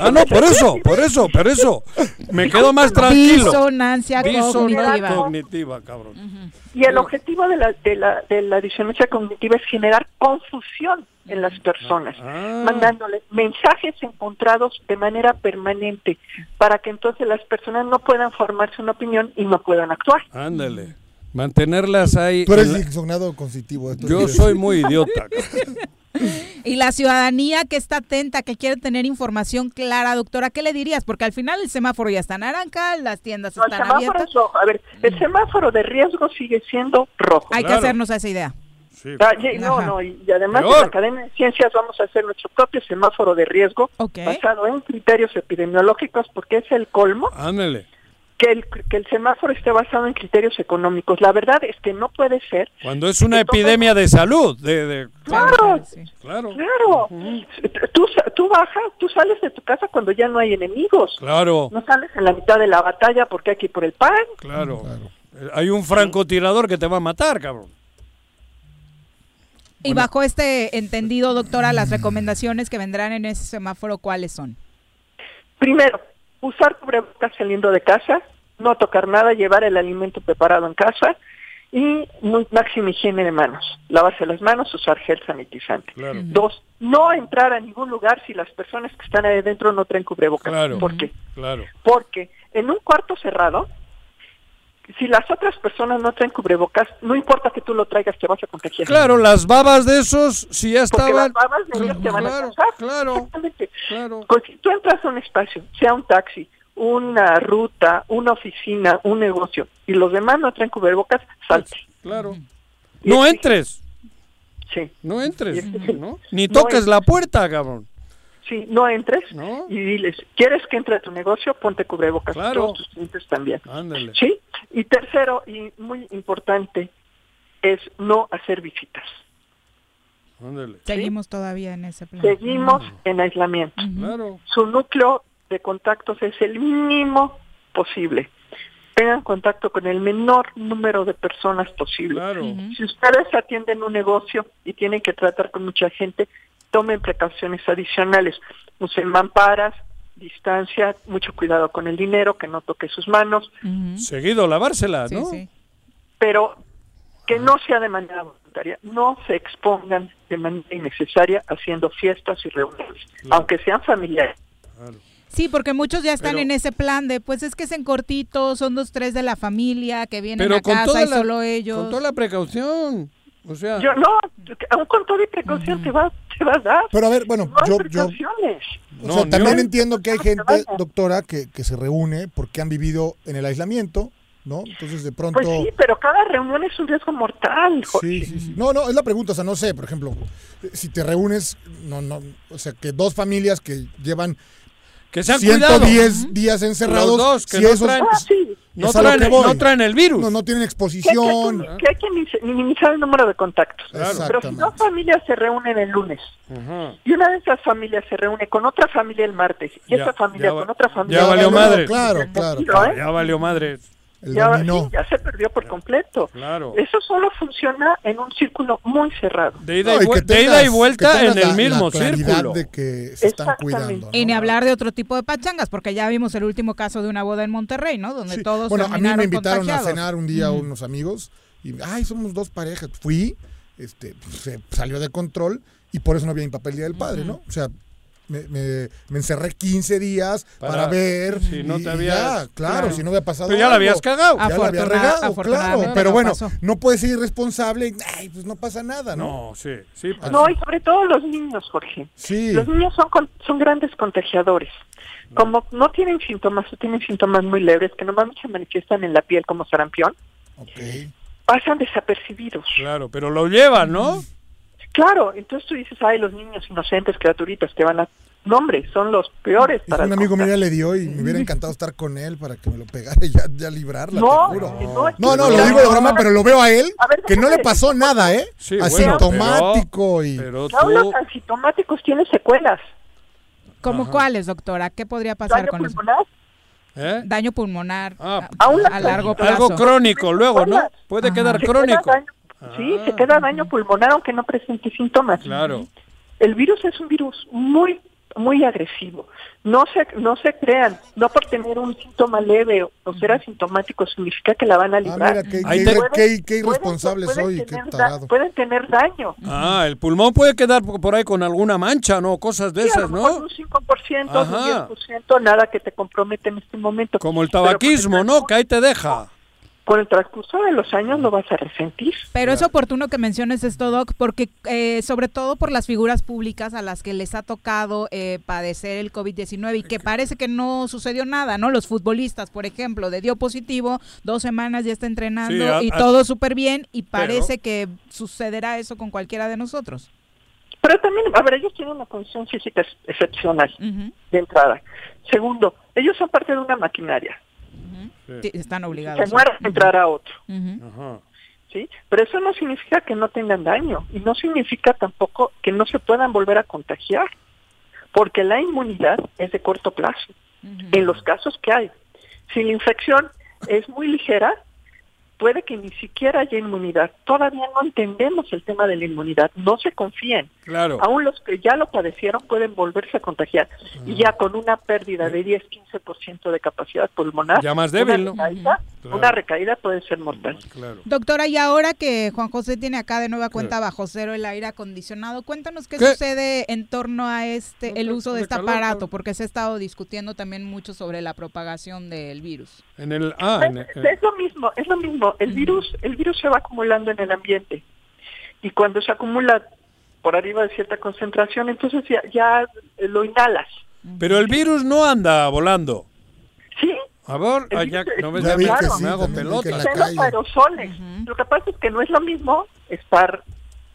Ah, no, por eso, por eso, por eso. Me quedo más tranquilo. Disonancia Disonancia cognitiva. cognitiva, cabrón. Y el objetivo de la, de, la, de la disonancia cognitiva es generar confusión en las personas, Ah. mandándoles mensajes encontrados de manera permanente para que entonces las personas no puedan formarse una opinión y no puedan actuar. Ándale. Mantenerlas ahí. Tú eres la- cognitivo. esto Yo soy muy idiota. [laughs] [laughs] Y la ciudadanía que está atenta, que quiere tener información clara, doctora, ¿qué le dirías? Porque al final el semáforo ya está naranja, las tiendas No, el están semáforo abiertas. es rojo. A ver, el semáforo de riesgo sigue siendo rojo. Hay Claro. que hacernos esa idea. Sí. Ah, y- no, no, y y además Peor. en la Academia de Ciencias vamos a hacer nuestro propio semáforo de riesgo basado en criterios epidemiológicos porque es el colmo Ándale. Que el, que el semáforo esté basado en criterios económicos. La verdad es que no puede ser. Cuando es una todo- epidemia de salud. De, de- Claro, Sí. claro. claro. Tú, tú bajas, tú sales de tu casa cuando ya no hay enemigos. Claro, No sales en la mitad de la batalla porque hay que ir por el pan. claro. Eh, Hay un francotirador que te va a matar, cabrón. Y bajo este entendido, doctora, las recomendaciones que vendrán en ese semáforo, ¿cuáles son? Primero, usar cubrebocas saliendo de casa, no tocar nada, llevar el alimento preparado en casa y muy- máxima higiene de manos. Lavarse las manos, usar gel sanitizante. Claro. Dos, no entrar a ningún lugar si las personas que están ahí adentro no traen cubrebocas. Claro. ¿Por qué? Claro. Porque en un cuarto cerrado, si las otras personas no traen cubrebocas, no importa que tú lo traigas, te vas a contagiar. Claro, las babas de esos, si ya Porque estaban. las babas de ellos te van a Claro, causar. claro, Exactamente. claro. Pues si tú entras a un espacio, sea un taxi, una ruta, una oficina, un negocio, y los demás no traen cubrebocas, salte. Claro. Y No es- entres, Sí, no entres, Y este ¿no? Ni no toques entres. la puerta, cabrón. sí, no entres ¿No? y diles, ¿quieres que entre a tu negocio? Ponte cubrebocas. Claro. Todos tus clientes también. Ándale. Sí, y tercero, y muy importante, es no hacer visitas. Ándale. Seguimos todavía en ese plan. Seguimos en aislamiento. Claro. Su núcleo de contactos es el mínimo posible. Tengan contacto con el menor número de personas posible. Claro. Si ustedes atienden un negocio y tienen que tratar con mucha gente, tomen precauciones adicionales. Usen mamparas, distancia, mucho cuidado con el dinero, que no toque sus manos. Seguido lavársela, Sí, ¿no? sí. pero que no sea de manera voluntaria. No se expongan de manera innecesaria haciendo fiestas y reuniones, aunque sean familiares. Claro. Sí, porque muchos ya están Pero- en ese plan de, pues es que es en cortito, son dos, tres de la familia que vienen Pero a con casa toda, y la, solo ellos. con toda la precaución. O sea, Yo no, aún con toda precaución te va, te va a dar. Pero a ver, bueno, no yo, yo, precauciones. o No, sea, ni también un- entiendo que hay gente, doctora, que, que se reúne porque han vivido en el aislamiento, ¿no? Entonces de pronto... Pues sí, pero cada reunión es un riesgo mortal. Jorge. Sí, sí, sí. No, no, es la pregunta, o sea, no sé, por ejemplo, eh, si te reúnes, no, no, o sea, que dos familias que llevan que se han cuidado. 110 días encerrados, Los dos, que si no esos traen- Ah, sí. No Es a lo traen, que voy. no traen el virus. no, no tienen Que hay exposición. que, que hay que minimizar- el número de contactos. Claro. Pero si dos familias se reúnen el lunes Ajá. y una de esas familias se reúne con otra familia el martes y Ya, esa familia ya con otra familia ya valió madre. Claro, el claro, claro. ¿eh? Ya valió madre. El ya, dominó. sí, ya se perdió por completo. Claro. Eso solo funciona en un círculo muy cerrado. De ida, No, y, y vu- que de ida y vuelta en el la- mismo la círculo. de que se están cuidando. ¿no? Y ni hablar de otro tipo de pachangas, porque ya vimos el último caso de una boda en Monterrey, ¿no? Donde Sí. todos Bueno, a mí me invitaron contagiados. a cenar un día unos amigos y, ay, somos dos parejas. Fui, este, se salió de control y por eso no había mi papel Día del Padre, ¿no? O sea, me, me- me encerré 15 días para, Para- ver. si no te habías- ya, claro, claro. si no había pasado Pero ya la habías cagado. Ya la había regado, claro. Pero no bueno, pasó. no puedes ser irresponsable. y, Ay, pues no pasa nada, ¿no? No, sí, sí. pasa. No, y sobre todo los niños, Jorge. Sí. Los niños son, con- son grandes contagiadores. Como no tienen síntomas o tienen síntomas muy leves que normalmente se manifiestan en la piel como sarampión, Ok. pasan desapercibidos. Claro, pero lo llevan, ¿no? Claro, entonces tú dices, ay, los niños inocentes, criaturitas que van a... No, hombre, son los peores para un el amigo mío le dio y me hubiera encantado estar con él para que me lo pegara y ya, ya librarla, No, te juro. no, es que No, no, no, lo digo de broma, pero lo veo a él A ver, que no le pasó nada, ¿eh? Sí, bueno, Asintomático y... Pero Ya los tú... asintomáticos tienen secuelas. ¿Cómo Ajá. cuáles, doctora? ¿Qué podría pasar con eso? pulmonar, ¿eh? Daño pulmonar Ah, a, a largo plazo. Algo crónico luego, ¿no? Puede Ajá. quedar se queda crónico. daño- sí, se Ah. queda daño pulmonar aunque no presente síntomas. Claro. El virus es un virus muy muy agresivo. No se no se crean, no por tener un síntoma leve o, ser asintomático significa que la van a Ah, librar. mira, qué, Ahí qué- te- qué- qué Pueden- irresponsable pueden soy, qué tener da- tarado. Pueden tener daño. Ah, el pulmón puede quedar por ahí con alguna mancha, ¿no? Cosas de Sí, a esas, lo mejor ¿no? un 5%, un Ajá. 10%, nada que te compromete en este momento. Como el Pero con tabaquismo, ¿no? Que ahí te deja. Con el transcurso de los años lo vas a resentir. Pero es oportuno que menciones esto, Doc, porque eh, sobre todo por las figuras públicas a las que les ha tocado eh, padecer el COVID-19 y que parece que no sucedió nada, ¿no? Los futbolistas, por ejemplo, de dio positivo, dos semanas ya está entrenando Sí, a- y a- todo súper bien y Pero- parece que sucederá eso con cualquiera de nosotros. Pero también, a ver, ellos tienen una condición física ex- excepcional de entrada. Segundo, ellos son parte de una maquinaria. Sí, Están Se obligados. muere entrar a otro. Ajá. ¿sí? Pero eso no significa que no tengan daño y no significa tampoco que no se puedan volver a contagiar, porque la inmunidad es de corto plazo, en los casos que hay. Si la infección es muy ligera, puede que ni siquiera haya inmunidad. Todavía no entendemos el tema de la inmunidad, no se confíen. Claro. Aún los que ya lo padecieron pueden volverse a contagiar y ya con una pérdida de 10-15% de capacidad pulmonar, Ya más débil, ¿no? una, recaída, Claro. una recaída puede ser mortal. Claro. Doctora, y ahora que Juan José tiene acá de nueva cuenta bajo cero el aire acondicionado, cuéntanos qué, ¿Qué? sucede en torno a este el te- uso de de este calor, aparato, porque se ha estado discutiendo también mucho sobre la propagación del virus. En el... Ah, en el- Es, es lo mismo, es lo mismo. El virus, el virus se va acumulando en el ambiente y cuando se acumula por arriba de cierta concentración, entonces ya, ya lo inhalas. Pero el virus no anda volando. Sí, A ver, El virus- no ves, Ya me, me sí, hago vi que pelota. la son calle. los aerosoles. Ujú. Lo que pasa es que no es lo mismo estar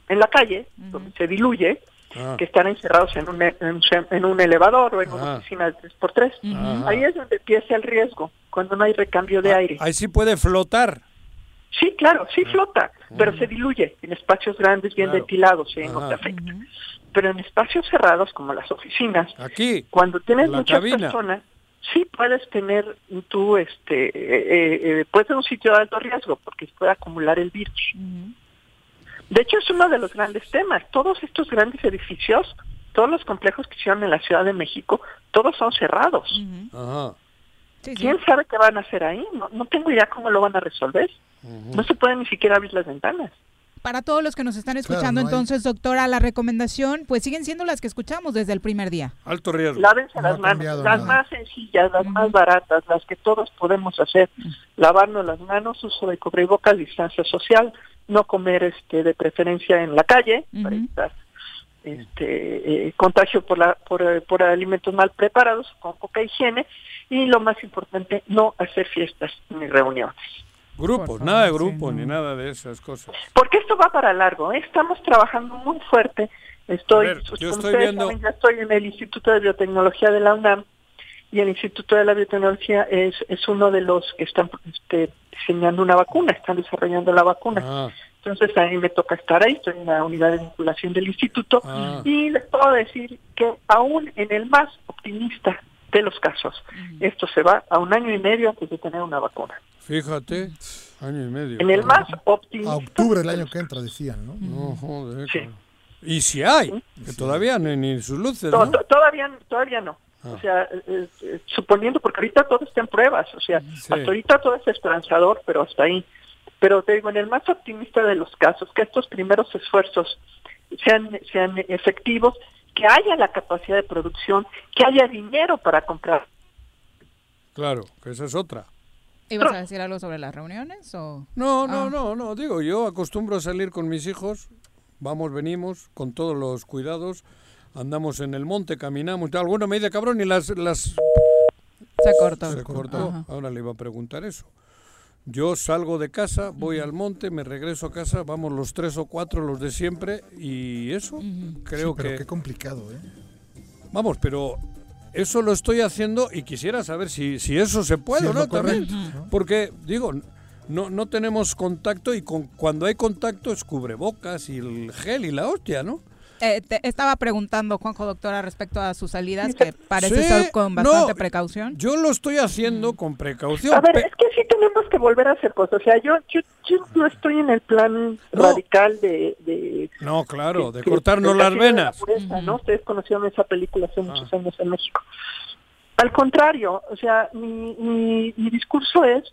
en la calle, donde se diluye, Ah, que estar encerrados en un, en, un- en un elevador o en una Ah. oficina de 3x3. Ajá. Ahí es donde empieza el riesgo, cuando no hay recambio de Ah, aire. Ahí sí puede flotar. Sí, claro, sí flota, pero se diluye en espacios grandes, bien Claro. ventilados, y no te afecta. Pero en espacios cerrados, como las oficinas, Aquí. cuando tienes muchas cabina. personas, sí puedes tener tú, este, eh, eh, puede ser un sitio de alto riesgo, porque puede acumular el virus. De hecho, es uno de los grandes temas. Todos estos grandes edificios, todos los complejos que hicieron en la Ciudad de México, todos son cerrados. Ujú. Ajá. Sí, sí. ¿Quién sabe qué van a hacer ahí? No, no tengo idea cómo lo van a resolver. No se pueden ni siquiera abrir las ventanas. Para todos los que nos están escuchando, no hay- entonces, doctora, la recomendación, pues siguen siendo las que escuchamos desde el primer día. Alto riesgo. Lávense No las manos, las nada. más sencillas, las más baratas, las que todos podemos hacer. Lavarnos las manos, uso de cubrebocas, distancia social, no comer este de preferencia en la calle para evitar este eh, contagio por la por, eh, por alimentos mal preparados con poca higiene y lo más importante no hacer fiestas ni reuniones Grupos, nada de favor, sí, grupo no. ni nada de esas cosas. porque esto va para largo ¿eh? estamos trabajando muy fuerte estoy ver, yo estoy ustedes viendo- saben, ya estoy en el Instituto de Biotecnología de la UNAM y el Instituto de la Biotecnología es, es uno de los que están este, diseñando una vacuna, están desarrollando la vacuna. Ah, Entonces a mí me toca estar ahí, estoy en la unidad de vinculación del instituto Ah. y les puedo decir que aún en el más optimista de los casos, esto se va a un año y medio antes de tener una vacuna. fíjate, año y medio. En el más optimista. A octubre del año que entra, decían, ¿no? No, joder. Sí. cabrón. Y si hay, que todavía ni, ni sus luces, To- ¿no? to- todavía, todavía no. Ah. O sea, eh, eh, suponiendo, porque ahorita todo está en pruebas, o sea, Sí. hasta ahorita todo es esperanzador, pero hasta ahí. Pero te digo, en el más optimista de los casos, que estos primeros esfuerzos sean, sean efectivos, que haya la capacidad de producción, que haya dinero para comprar. Claro, que esa es otra. ¿Ibas a decir algo sobre las reuniones o...? No, no, Ah. no, no, digo, yo acostumbro a salir con mis hijos, vamos, venimos, con todos los cuidados, andamos en el monte, caminamos, tal. alguno me dice, cabrón, y las... las... Se cortó. Se cortó, Ajá. ahora le iba a preguntar eso. Yo salgo de casa, voy al monte, me regreso a casa, vamos los tres o cuatro, los de siempre, y eso, creo Sí, pero que... qué complicado, ¿eh? Vamos, pero eso lo estoy haciendo y quisiera saber si, si eso se puede o no también. Porque, digo, no, no tenemos contacto y con, cuando hay contacto es cubrebocas y el gel y la hostia, ¿no? Eh, te estaba preguntando, Juanjo, doctora, respecto a sus salidas, que [laughs] parece Sí, ser con bastante no, precaución. Yo lo estoy haciendo con precaución. A ver, es que sí tenemos que volver a hacer cosas. O sea, yo, yo, yo no estoy en el plan No. radical de... de no, claro, de cortarnos de las la venas. Pureza, ¿no? Ustedes conocieron esa película hace muchos Ah. años en México. Al contrario, o sea, mi, mi, mi discurso es,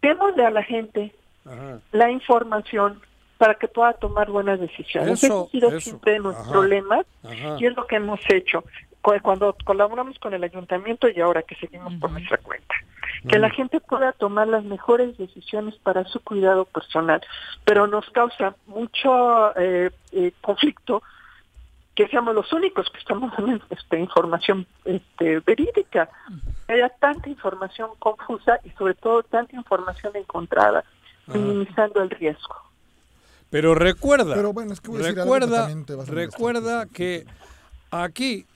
démosle a la gente Ajá. la información para que pueda tomar buenas decisiones. Ese Eso, ha sido eso. siempre nuestro Ajá. lema Ajá. y es lo que hemos hecho cu- cuando colaboramos con el ayuntamiento y ahora que seguimos por nuestra cuenta. Que la gente pueda tomar las mejores decisiones para su cuidado personal, pero nos causa mucho eh, eh, conflicto que seamos los únicos que estamos dando [laughs] esta información este, verídica. Que haya tanta información confusa y sobre todo tanta información encontrada, minimizando el riesgo. Pero recuerda, Pero bueno, es que voy a decir algo que recuerda, recuerda pues, que aquí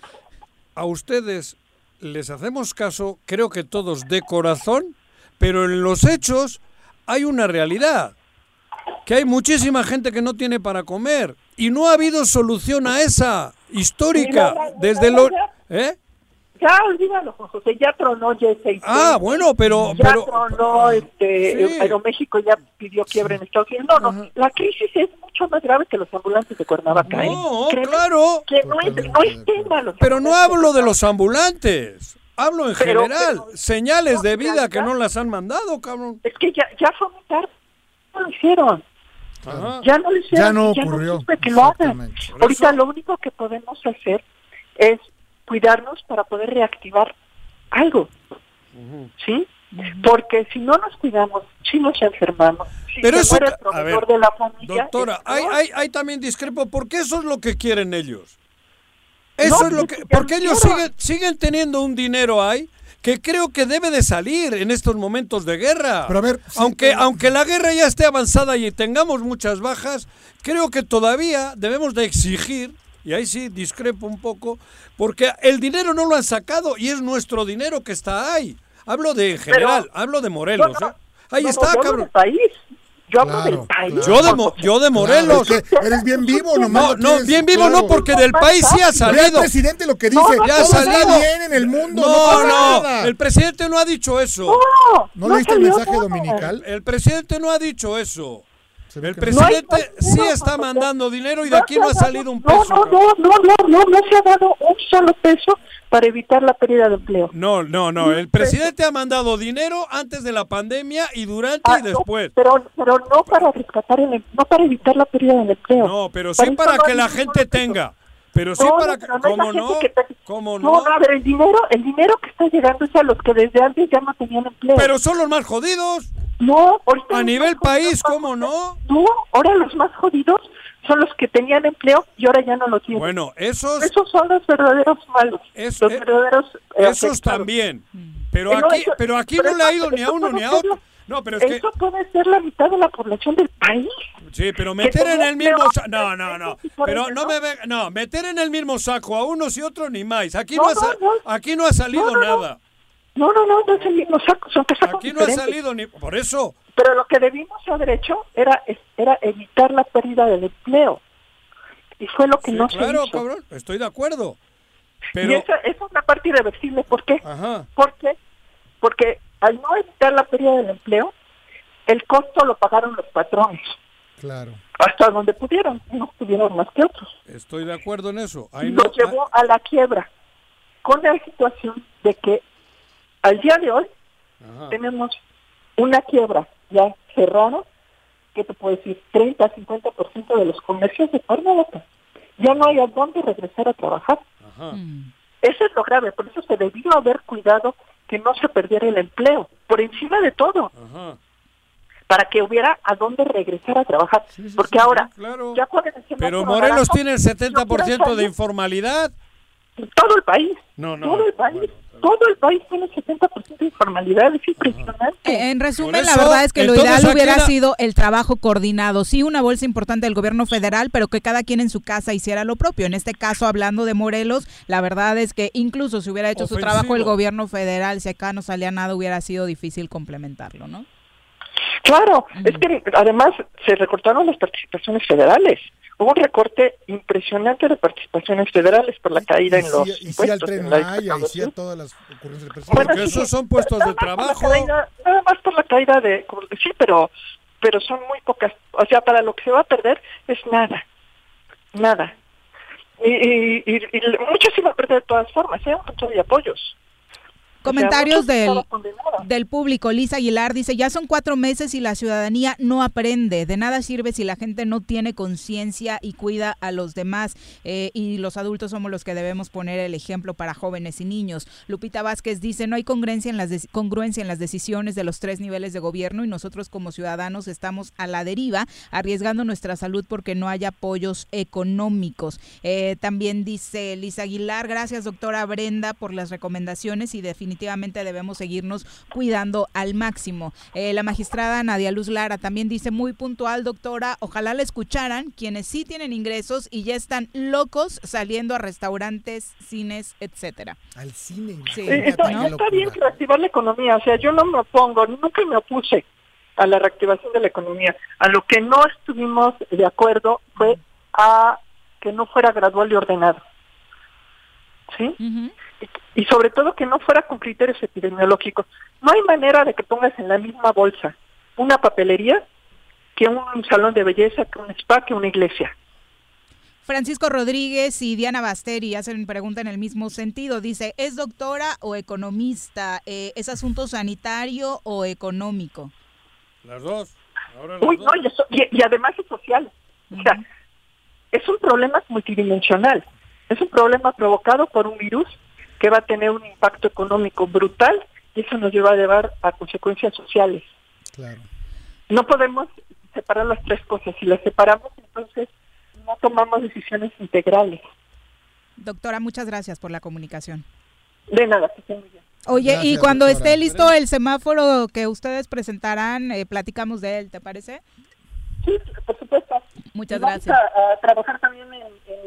a ustedes les hacemos caso, creo que todos de corazón, pero en los hechos hay una realidad, que hay muchísima gente que no tiene para comer y no ha habido solución a esa histórica desde mira. ¿Eh? Ya, olvídalo, Juan José, ya tronó ya ese Ah, bueno, pero... ya pero tronó, este, Sí. Aeroméxico ya pidió quiebra en Estados Unidos. No, no, Ajá. la crisis es mucho más grave que los ambulantes de Cuernavaca. ¿eh? No, claro, Que no es, no es tema. los pero no hablo de los ambulantes, hablo en Pero- general, pero- señales de vida ya- que no las han mandado, cabrón. Es que ya, ya fue muy tarde. No lo hicieron. Ajá. Ya no lo hicieron. Ya no ocurrió. que lo hagan. Ahorita eso- lo único que podemos hacer es cuidarnos para poder reactivar algo. ¿Sí? Porque si no nos cuidamos, si nos enfermamos, si Pero se eso, muere el proveedor ver, de la familia, Doctora, hay, hay, hay también discrepo, porque eso es lo que quieren ellos. Eso No, es lo que, porque lo ellos siguen, siguen teniendo un dinero ahí que creo que debe de salir en estos momentos de guerra. Pero a ver, sí, aunque, pero- aunque la guerra ya esté avanzada y tengamos muchas bajas, creo que todavía debemos de exigir, y ahí sí discrepo un poco, porque el dinero no lo han sacado y es nuestro dinero que está ahí. Hablo de en general, hablo de Morelos. No, no, ¿eh? Ahí no, no, está, yo hablo cabrón. del país. Yo hablo Claro, del país. claro. Yo de, Mo- yo de Morelos. Claro, es que eres bien vivo, nomás No, no, bien vivo claro. no, porque del país sí ha salido. presidente lo que No, dice, no, Ya ha salido. bien en el mundo, no, No, no, nada. el presidente no ha dicho eso. No, ¿No leíste el mensaje nada. dominical? El presidente no ha dicho eso. Se ve El presidente sí no, está mandando dinero y de aquí no ha salido un peso. No, no, no, no, no, no se ha dado un solo peso para evitar la pérdida de empleo. No, no, no. El presidente ha mandado dinero antes de la pandemia y durante Ah, y no, después. pero, pero no para rescatar el, em- no para evitar la pérdida del empleo. No, pero sí para no que la gente tenga. Pero sí No, para no, que. no ¿Cómo no? que te- ¿Cómo No, no? a ver, el dinero, el dinero que está llegando es a los que desde antes ya no tenían empleo. Pero son los más jodidos. no, ahorita A nivel país, ¿cómo no? No, ahora los más jodidos son los que tenían empleo y ahora ya no lo tienen. Bueno, esos, Esos son los verdaderos malos. Es- los eh, verdaderos eh, esos afectados. también. Pero Pero aquí, eso- pero aquí pero no le ha ido ni a uno ni a otro. No, pero es que. Eso puede ser la mitad de la población del país. Sí, pero meter en el mismo saco. No, no, no. y Pero no me ve- No, meter en el mismo saco a unos y otros ni más. Aquí no, No, ha, sa- no. Aquí no ha salido nada. No, no, no, no es el mismo saco, son sacos Aquí no ha salido ni. Por eso. Pero lo que debimos haber hecho era, era evitar la pérdida del empleo. Y fue lo que Sí, no se claro, cabrón. Estoy de acuerdo. Y Pero. esa, esa es una parte irreversible. ¿Por qué? Ajá. ¿Por qué? Porque al no evitar la pérdida del empleo, el costo lo pagaron los patrones. Claro. Hasta donde pudieron. No pudieron más que otros. Estoy de acuerdo en eso. y Ahí no, lo llevó a la quiebra. Con la situación de que al día de hoy Ajá. tenemos una quiebra ya cerrada, que te puedo decir, 30, 50% de los comercios de Cuernavaca. Ya no hay a dónde regresar a trabajar. Ajá. Mm. Eso es lo grave, por eso se debió haber cuidado que no se perdiera el empleo, por encima de todo, Ajá. Para que hubiera a dónde regresar a trabajar. Sí, sí, Porque sí, ahora, claro. ya Pero Morelos tiene el 70% de informalidad. todo el país, No, no. todo el país, Bueno, todo el país tiene 70% de informalidad, es impresionante. Eh, En resumen, la verdad es que lo ideal ¿a qué hubiera sido el trabajo coordinado. Sí, una bolsa importante del gobierno federal, pero que cada quien en su casa hiciera lo propio. En este caso, hablando de Morelos, la verdad es que incluso si hubiera hecho su trabajo el gobierno federal, si acá no salía nada, hubiera sido difícil complementarlo, ¿no? Claro, es que además se recortaron las participaciones federales. Hubo un recorte impresionante de participaciones federales por la caída y en los sí, y sí al tren Maya, y sí a todas las ocurrencias del presidente. Bueno, Porque sí, esos son puestos de trabajo. caída- nada más por la caída de, sí, pero, pero son muy pocas. O sea, para lo que se va a perder es nada, nada. Y, y, y, y mucho se va a perder de todas formas, ¿eh? Un montón de apoyos. Comentarios del, del público. Lisa Aguilar dice, ya son cuatro meses y la ciudadanía no aprende. De nada sirve si la gente no tiene conciencia y cuida a los demás. Eh, y los adultos somos los que debemos poner el ejemplo para jóvenes y niños. Lupita Vázquez dice, no hay congruencia en, las congruencia en las decisiones de los tres niveles de gobierno y nosotros como ciudadanos estamos a la deriva, arriesgando nuestra salud porque no hay apoyos económicos. Eh, también dice Lisa Aguilar, gracias doctora Brenda por las recomendaciones y definitivamente debemos seguirnos cuidando al máximo. Eh, la magistrada Nadia Luz Lara también dice muy puntual, doctora, ojalá la escucharan quienes sí tienen ingresos y ya están locos saliendo a restaurantes, cines, etcétera. Al cine. Sí. Eh, Está, bien reactivar la economía, o sea, yo no me opongo, nunca me opuse a la reactivación de la economía. A lo que no estuvimos de acuerdo fue a que no fuera gradual y ordenado. ¿Sí? Y, y sobre todo que no fuera con criterios epidemiológicos. No hay manera de que pongas en la misma bolsa una papelería que un salón de belleza, que un spa, que una iglesia. Francisco Rodríguez y Diana Basteri hacen pregunta en el mismo sentido. Dice, ¿es doctora o economista? Eh, ¿Es asunto sanitario o económico? Las dos. Ahora las Uy, dos. no, y, eso- y- y además es social. O sea, es un problema multidimensional. Es un problema provocado por un virus que va a tener un impacto económico brutal y eso nos lleva a llevar a consecuencias sociales. Claro. No podemos separar las tres cosas. Si las separamos, entonces no tomamos decisiones integrales. Doctora, muchas gracias por la comunicación. De nada, que estén muy bien. Oye, y cuando doctora. esté listo el semáforo que ustedes presentarán, eh, platicamos de él, ¿te parece? Sí, por supuesto. Muchas Y vamos gracias. A, a trabajar también en, en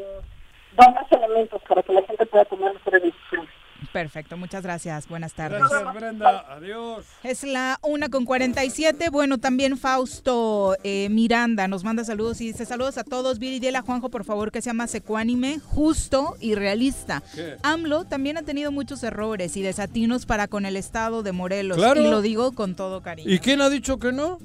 dar más elementos para que la gente pueda tomar mejores decisiones. Perfecto, muchas gracias. Buenas tardes. Gracias, Brenda. Adiós. Es la una con 47. Bueno, también Fausto eh, Miranda nos manda saludos y dice saludos a todos. Viri, dile a Juanjo, por favor, que sea más ecuánime, justo y realista. ¿Qué? AMLO también ha tenido muchos errores y desatinos para con el estado de Morelos. Claro. Y lo digo con todo cariño. ¿Y quién ha dicho que no?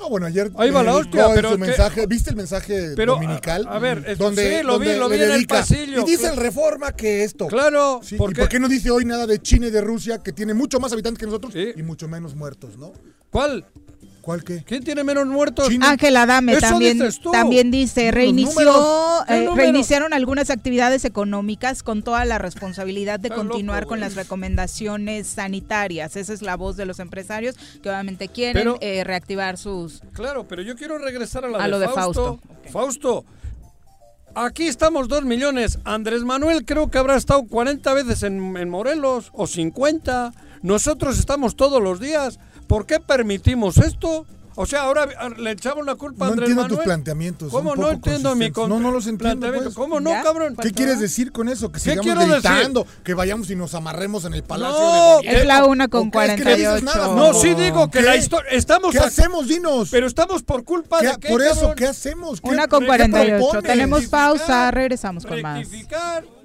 No, bueno, ayer Ahí va la dedicó hostia, pero su que- mensaje, ¿viste el mensaje Pero, dominical? a- a ver, es- donde, sí, lo vi, lo en el pasillo, Y dice claro. el Reforma que esto. Claro, Sí, ¿por ¿Y por qué no dice hoy nada de China y de Rusia, que tiene mucho más habitantes que nosotros Sí. y mucho menos muertos, ¿no? ¿Cuál? ¿Cuál qué? ¿Quién tiene menos muertos? China. Ángela Dame Eso también, dices tú. también dice, reinició, números. ¿Qué eh, reiniciaron algunas actividades económicas con toda la responsabilidad de Está continuar loco, con las recomendaciones sanitarias. Esa es la voz de los empresarios que obviamente quieren Pero- eh, reactivar sus... Claro, pero yo quiero regresar a la A de, lo de Fausto. Fausto. Aquí estamos dos millones. Andrés Manuel creo que habrá estado 40 veces en, en Morelos o 50. Nosotros estamos todos los días. ¿Por qué permitimos esto? O sea, ahora ah, le echamos la culpa a No Andrés entiendo Manuel. tus planteamientos. ¿Cómo no entiendo mi con- No, no los entiendo. pues. ¿Cómo no, ¿Ya? cabrón? ¿Qué quieres decir con eso? Que ¿Qué sigamos quiero decir? gritando, que vayamos y nos amarremos en el palacio No, de gobierno. Es la una con ¿O qué? Es que no 48. sí digo que ¿Qué? la historia... Estamos... ¿Qué a- hacemos? Dinos. Pero estamos por culpa ¿Qué- de qué, por eso, cabrón? ¿qué hacemos? ¿Qué- Una con qué 48. propones? Tenemos pausa, regresamos con más. Rectificar.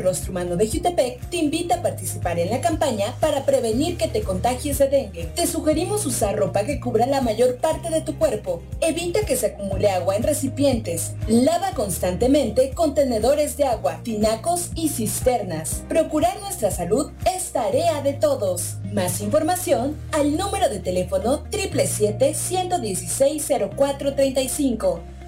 Rostro Humano de Jutepec te invita a participar en la campaña para prevenir que te contagies de dengue. Te sugerimos usar ropa que cubra la mayor parte de tu cuerpo. Evita que se acumule agua en recipientes. Lava constantemente contenedores de agua, tinacos y cisternas. Procurar nuestra salud es tarea de todos. Más información al número de teléfono 777-116-0435.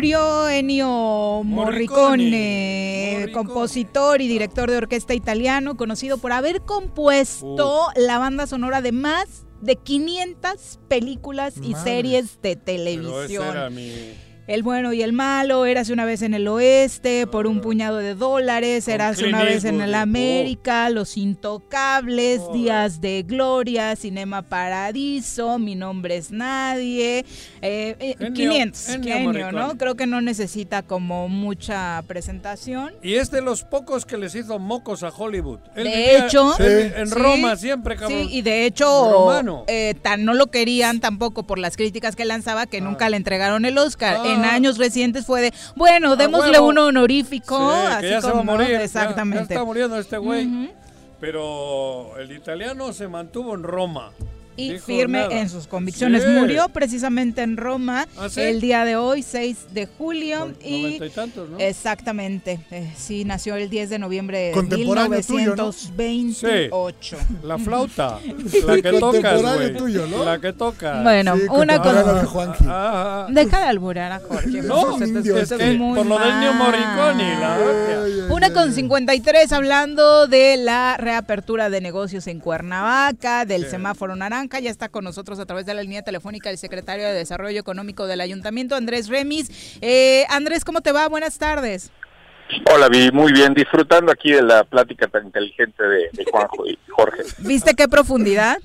Murió Ennio Morricone, compositor y director de orquesta italiano, conocido por haber compuesto la banda sonora de más de 500 películas y Madre. series de Pero ese televisión. era mi... El bueno y el malo, Érase una vez en el oeste, por un puñado de dólares, Érase Clint una vez en el. América, Los Intocables, Días de Gloria, Cinema Paradiso, Mi nombre es Nadie, eh, eh, Ennio- 500, Ennio Ennio, Morricone. ¿no? Creo que no necesita como mucha presentación. Y es de los pocos que les hizo mocos a Hollywood. Él De vivía hecho, en, en Sí, Roma siempre, cabrón. Sí, y de hecho, Romano. eh, tan no lo querían tampoco por las críticas que lanzaba que nunca le entregaron el Oscar. Ah. En años recientes fue de, bueno, démosle huevo. uno honorífico, Sí, así que ya se va a como, Exactamente. Ya, está muriendo este güey. Pero el italiano se mantuvo en Roma. Y Dijo firme nada. en sus convicciones. Sí. Murió precisamente en Roma ¿Ah, sí? el día de hoy, 6 de julio. Por y y tantos, ¿no? Exactamente. Eh, sí, nació el 10 de noviembre de Contemporáneo tuyo, ¿no? 1928. La flauta. [laughs] La que tocas. La que tocas. Bueno, Sí, una de Juanqui. Ah, ah. Deja de alburar a Jorge. No, Se te indio, es que muy por lo del mal. Morricone, la. Una con 53 hablando de la reapertura de negocios en Cuernavaca, del Sí. semáforo naranja. Ya está con nosotros a través de la línea telefónica el secretario de Desarrollo Económico del Ayuntamiento, Andrés Remis. Eh, Andrés, ¿cómo te va? Buenas tardes. Hola, Vi, muy bien, disfrutando aquí de la plática tan inteligente de, de Juanjo y Jorge. [laughs] ¿Viste qué profundidad?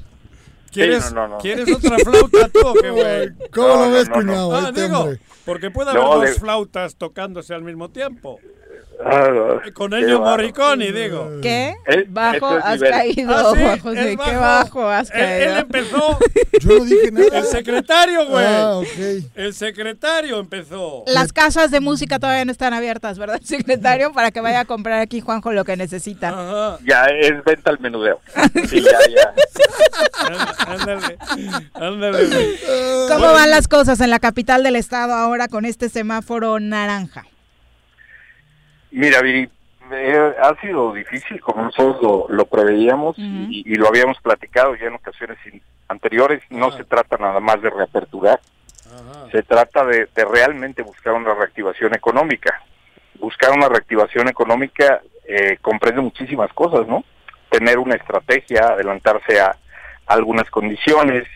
¿Quieres, Sí, no, no, no. ¿Quieres otra flauta tú o qué, güey? [laughs] ¿Cómo No, lo ves, no, no. cuñado? Ah, Este digo, hombre. porque puede haber No, dos de- flautas tocándose al mismo tiempo. Ah, Con bárbaro. Morricone, digo. ¿Qué? Eh, Bajo has nivel. caído, Ah, sí, Juan José. es Qué bajo has Él, él caído. empezó, [laughs] Yo no dije nada. el secretario, güey. Ah, ok. El secretario empezó. Las casas de música todavía no están abiertas, ¿verdad, secretario? Para que vaya a comprar aquí Juanjo lo que necesita. Ajá. Ya es venta al menudeo. [laughs] Sí, ya, ya. Ándale, ándale, güey. ¿Cómo van las cosas en la capital del estado ahora con este semáforo naranja? Mira, Viri, eh, ha sido difícil, como nosotros lo, lo preveíamos y, y lo habíamos platicado ya en ocasiones anteriores. No se trata nada más de reaperturar, se trata de, de realmente buscar una reactivación económica. Buscar una reactivación económica eh, comprende muchísimas cosas, ¿no? Tener una estrategia, adelantarse a, algunas condiciones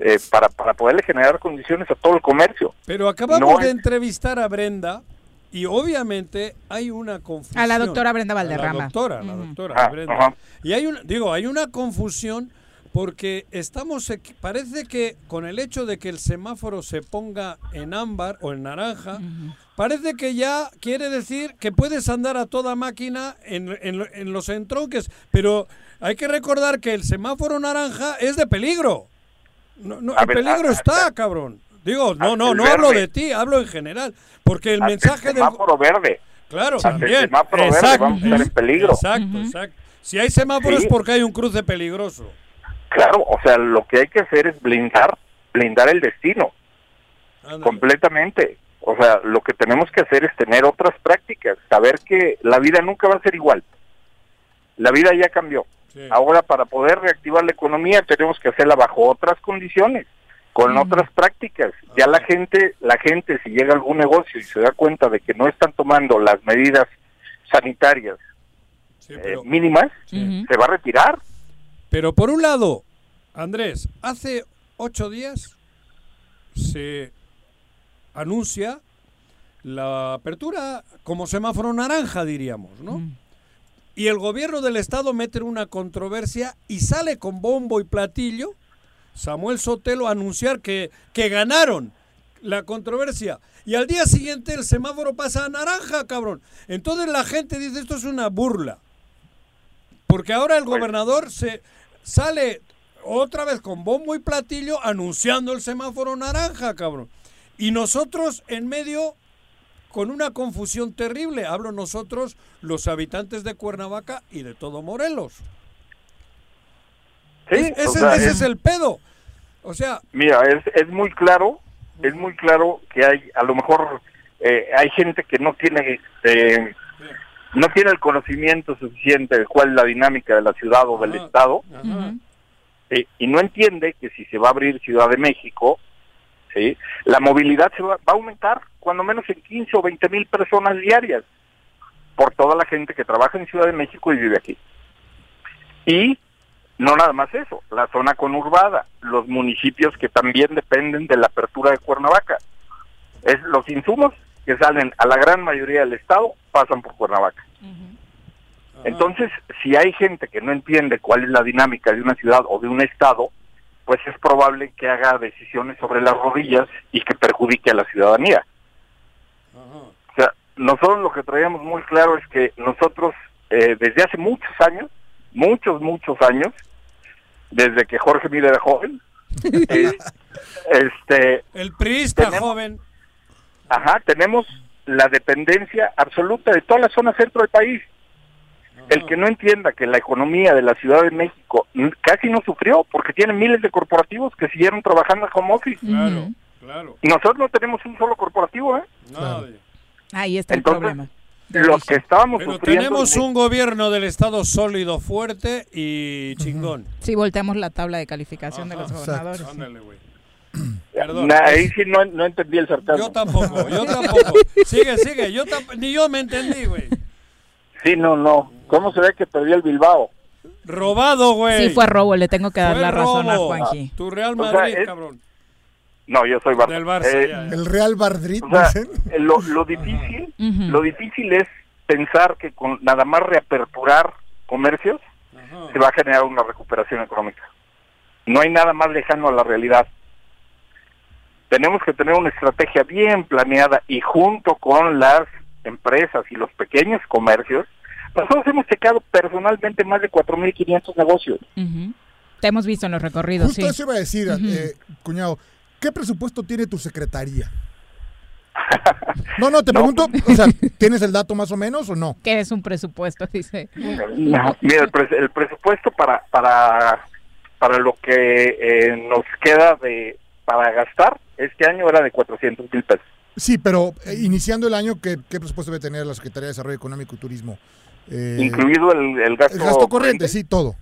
eh, para, para poderle generar condiciones a todo el comercio. Pero acabamos No de entrevistar a Brenda y obviamente hay una confusión. A la doctora Brenda A la Valderrama. doctora, la doctora Ah, Brenda. Y hay una, digo, hay una confusión porque estamos, equi- parece que con el hecho de que el semáforo se ponga en ámbar o en naranja, parece que ya quiere decir que puedes andar a toda máquina en, en, en los entronques, pero hay que recordar que el semáforo naranja es de peligro. No, no, el peligro está, cabrón. Digo, no, no, no hablo de ti, hablo en general, porque el mensaje el del semáforo verde. Claro, el también. semáforo verde vamos a estar en peligro. Exacto, exacto. Si hay semáforos Sí. es porque hay un cruce peligroso. Claro, o sea, lo que hay que hacer es blindar, blindar el destino completamente. O sea, lo que tenemos que hacer es tener otras prácticas, saber que la vida nunca va a ser igual. La vida ya cambió. Ahora, para poder reactivar la economía, tenemos que hacerla bajo otras condiciones, con otras prácticas. Ya la gente, la gente, si llega a algún negocio y se da cuenta de que no están tomando las medidas sanitarias eh, mínimas, se va a retirar. Pero por un lado, Andrés, hace ocho días se anuncia la apertura como semáforo naranja, diríamos, ¿no? Y el gobierno del estado mete una controversia y sale con bombo y platillo Samuel Sotelo a anunciar que, que ganaron la controversia. Y al día siguiente el semáforo pasa a naranja, cabrón. Entonces la gente dice esto es una burla. Porque ahora el gobernador se sale otra vez con bombo y platillo anunciando el semáforo naranja, cabrón. Y nosotros en medio con una confusión terrible. Hablo nosotros, los habitantes de Cuernavaca y de todo Morelos. Sí, Es- ese, sea, ese es- es el pedo. O sea, Mira, es, es muy claro, es muy claro que hay, a lo mejor eh, hay gente que no tiene, eh, no tiene el conocimiento suficiente de cuál es la dinámica de la ciudad o del estado, eh, y no entiende que si se va a abrir Ciudad de México, ¿sí? la movilidad se va, va a aumentar cuando menos en 15 o 20 mil personas diarias por toda la gente que trabaja en Ciudad de México y vive aquí. Y no nada más eso, la zona conurbada, los municipios que también dependen de la apertura de Cuernavaca. Es los insumos que salen a la gran mayoría del estado pasan por Cuernavaca. Entonces, si hay gente que no entiende cuál es la dinámica de una ciudad o de un estado, pues es probable que haga decisiones sobre las rodillas y que perjudique a la ciudadanía. O sea, nosotros lo que traíamos muy claro es que nosotros eh, desde hace muchos años, muchos, muchos años, desde que Jorge Miller era joven, [laughs] eh, este, el priista Tenemos- joven. ajá, tenemos la dependencia absoluta de toda la zona centro del país. El que no entienda que la economía de la Ciudad de México casi no sufrió porque tiene miles de corporativos que siguieron trabajando en home office. Claro, claro. Nosotros no tenemos un solo corporativo, ¿eh? Nadie. Ahí está el problema. Los que estábamos Pero sufriendo... tenemos en- un gobierno del Estado sólido, fuerte y chingón. Sí, volteamos la tabla de calificación de los gobernadores. sí. Ándale, güey. Na- ahí sí no, no entendí el sarcasmo. Yo tampoco, yo [laughs] tampoco. Sigue, sigue. Yo ni yo me entendí, güey. Sí, no, no. ¿Cómo se ve que perdió el Bilbao? Robado, güey. Sí, fue robo, le tengo que dar Fue la razón a. Juanji. Tu Real O sea, Madrid, es- cabrón. No, yo soy Barça. Del Barça, Eh, ya, ya. El Real Madrid, O sea, eh, lo, lo difícil, [laughs] lo difícil es pensar que con nada más reaperturar comercios se va a generar una recuperación económica. No hay nada más lejano a la realidad. Tenemos que tener una estrategia bien planeada y junto con las empresas y los pequeños comercios, nosotros hemos checado personalmente más de 4.500 negocios. Ujú. Te hemos visto en los recorridos, Justo sí. eso iba a decir, eh, cuñado. ¿Qué presupuesto tiene tu secretaría? [laughs] No, no, te pregunto, o sea, ¿tienes el dato más o menos o no? ¿Qué es un presupuesto? Dice. No, mira, el, pres- el presupuesto para para para lo que eh, nos queda de para gastar este año era de 400 mil pesos. Sí, pero eh, iniciando el año, ¿qué, qué presupuesto debe tener la Secretaría de Desarrollo Económico y Turismo? Eh, incluido el, el gasto, el gasto corriente, sí, todo.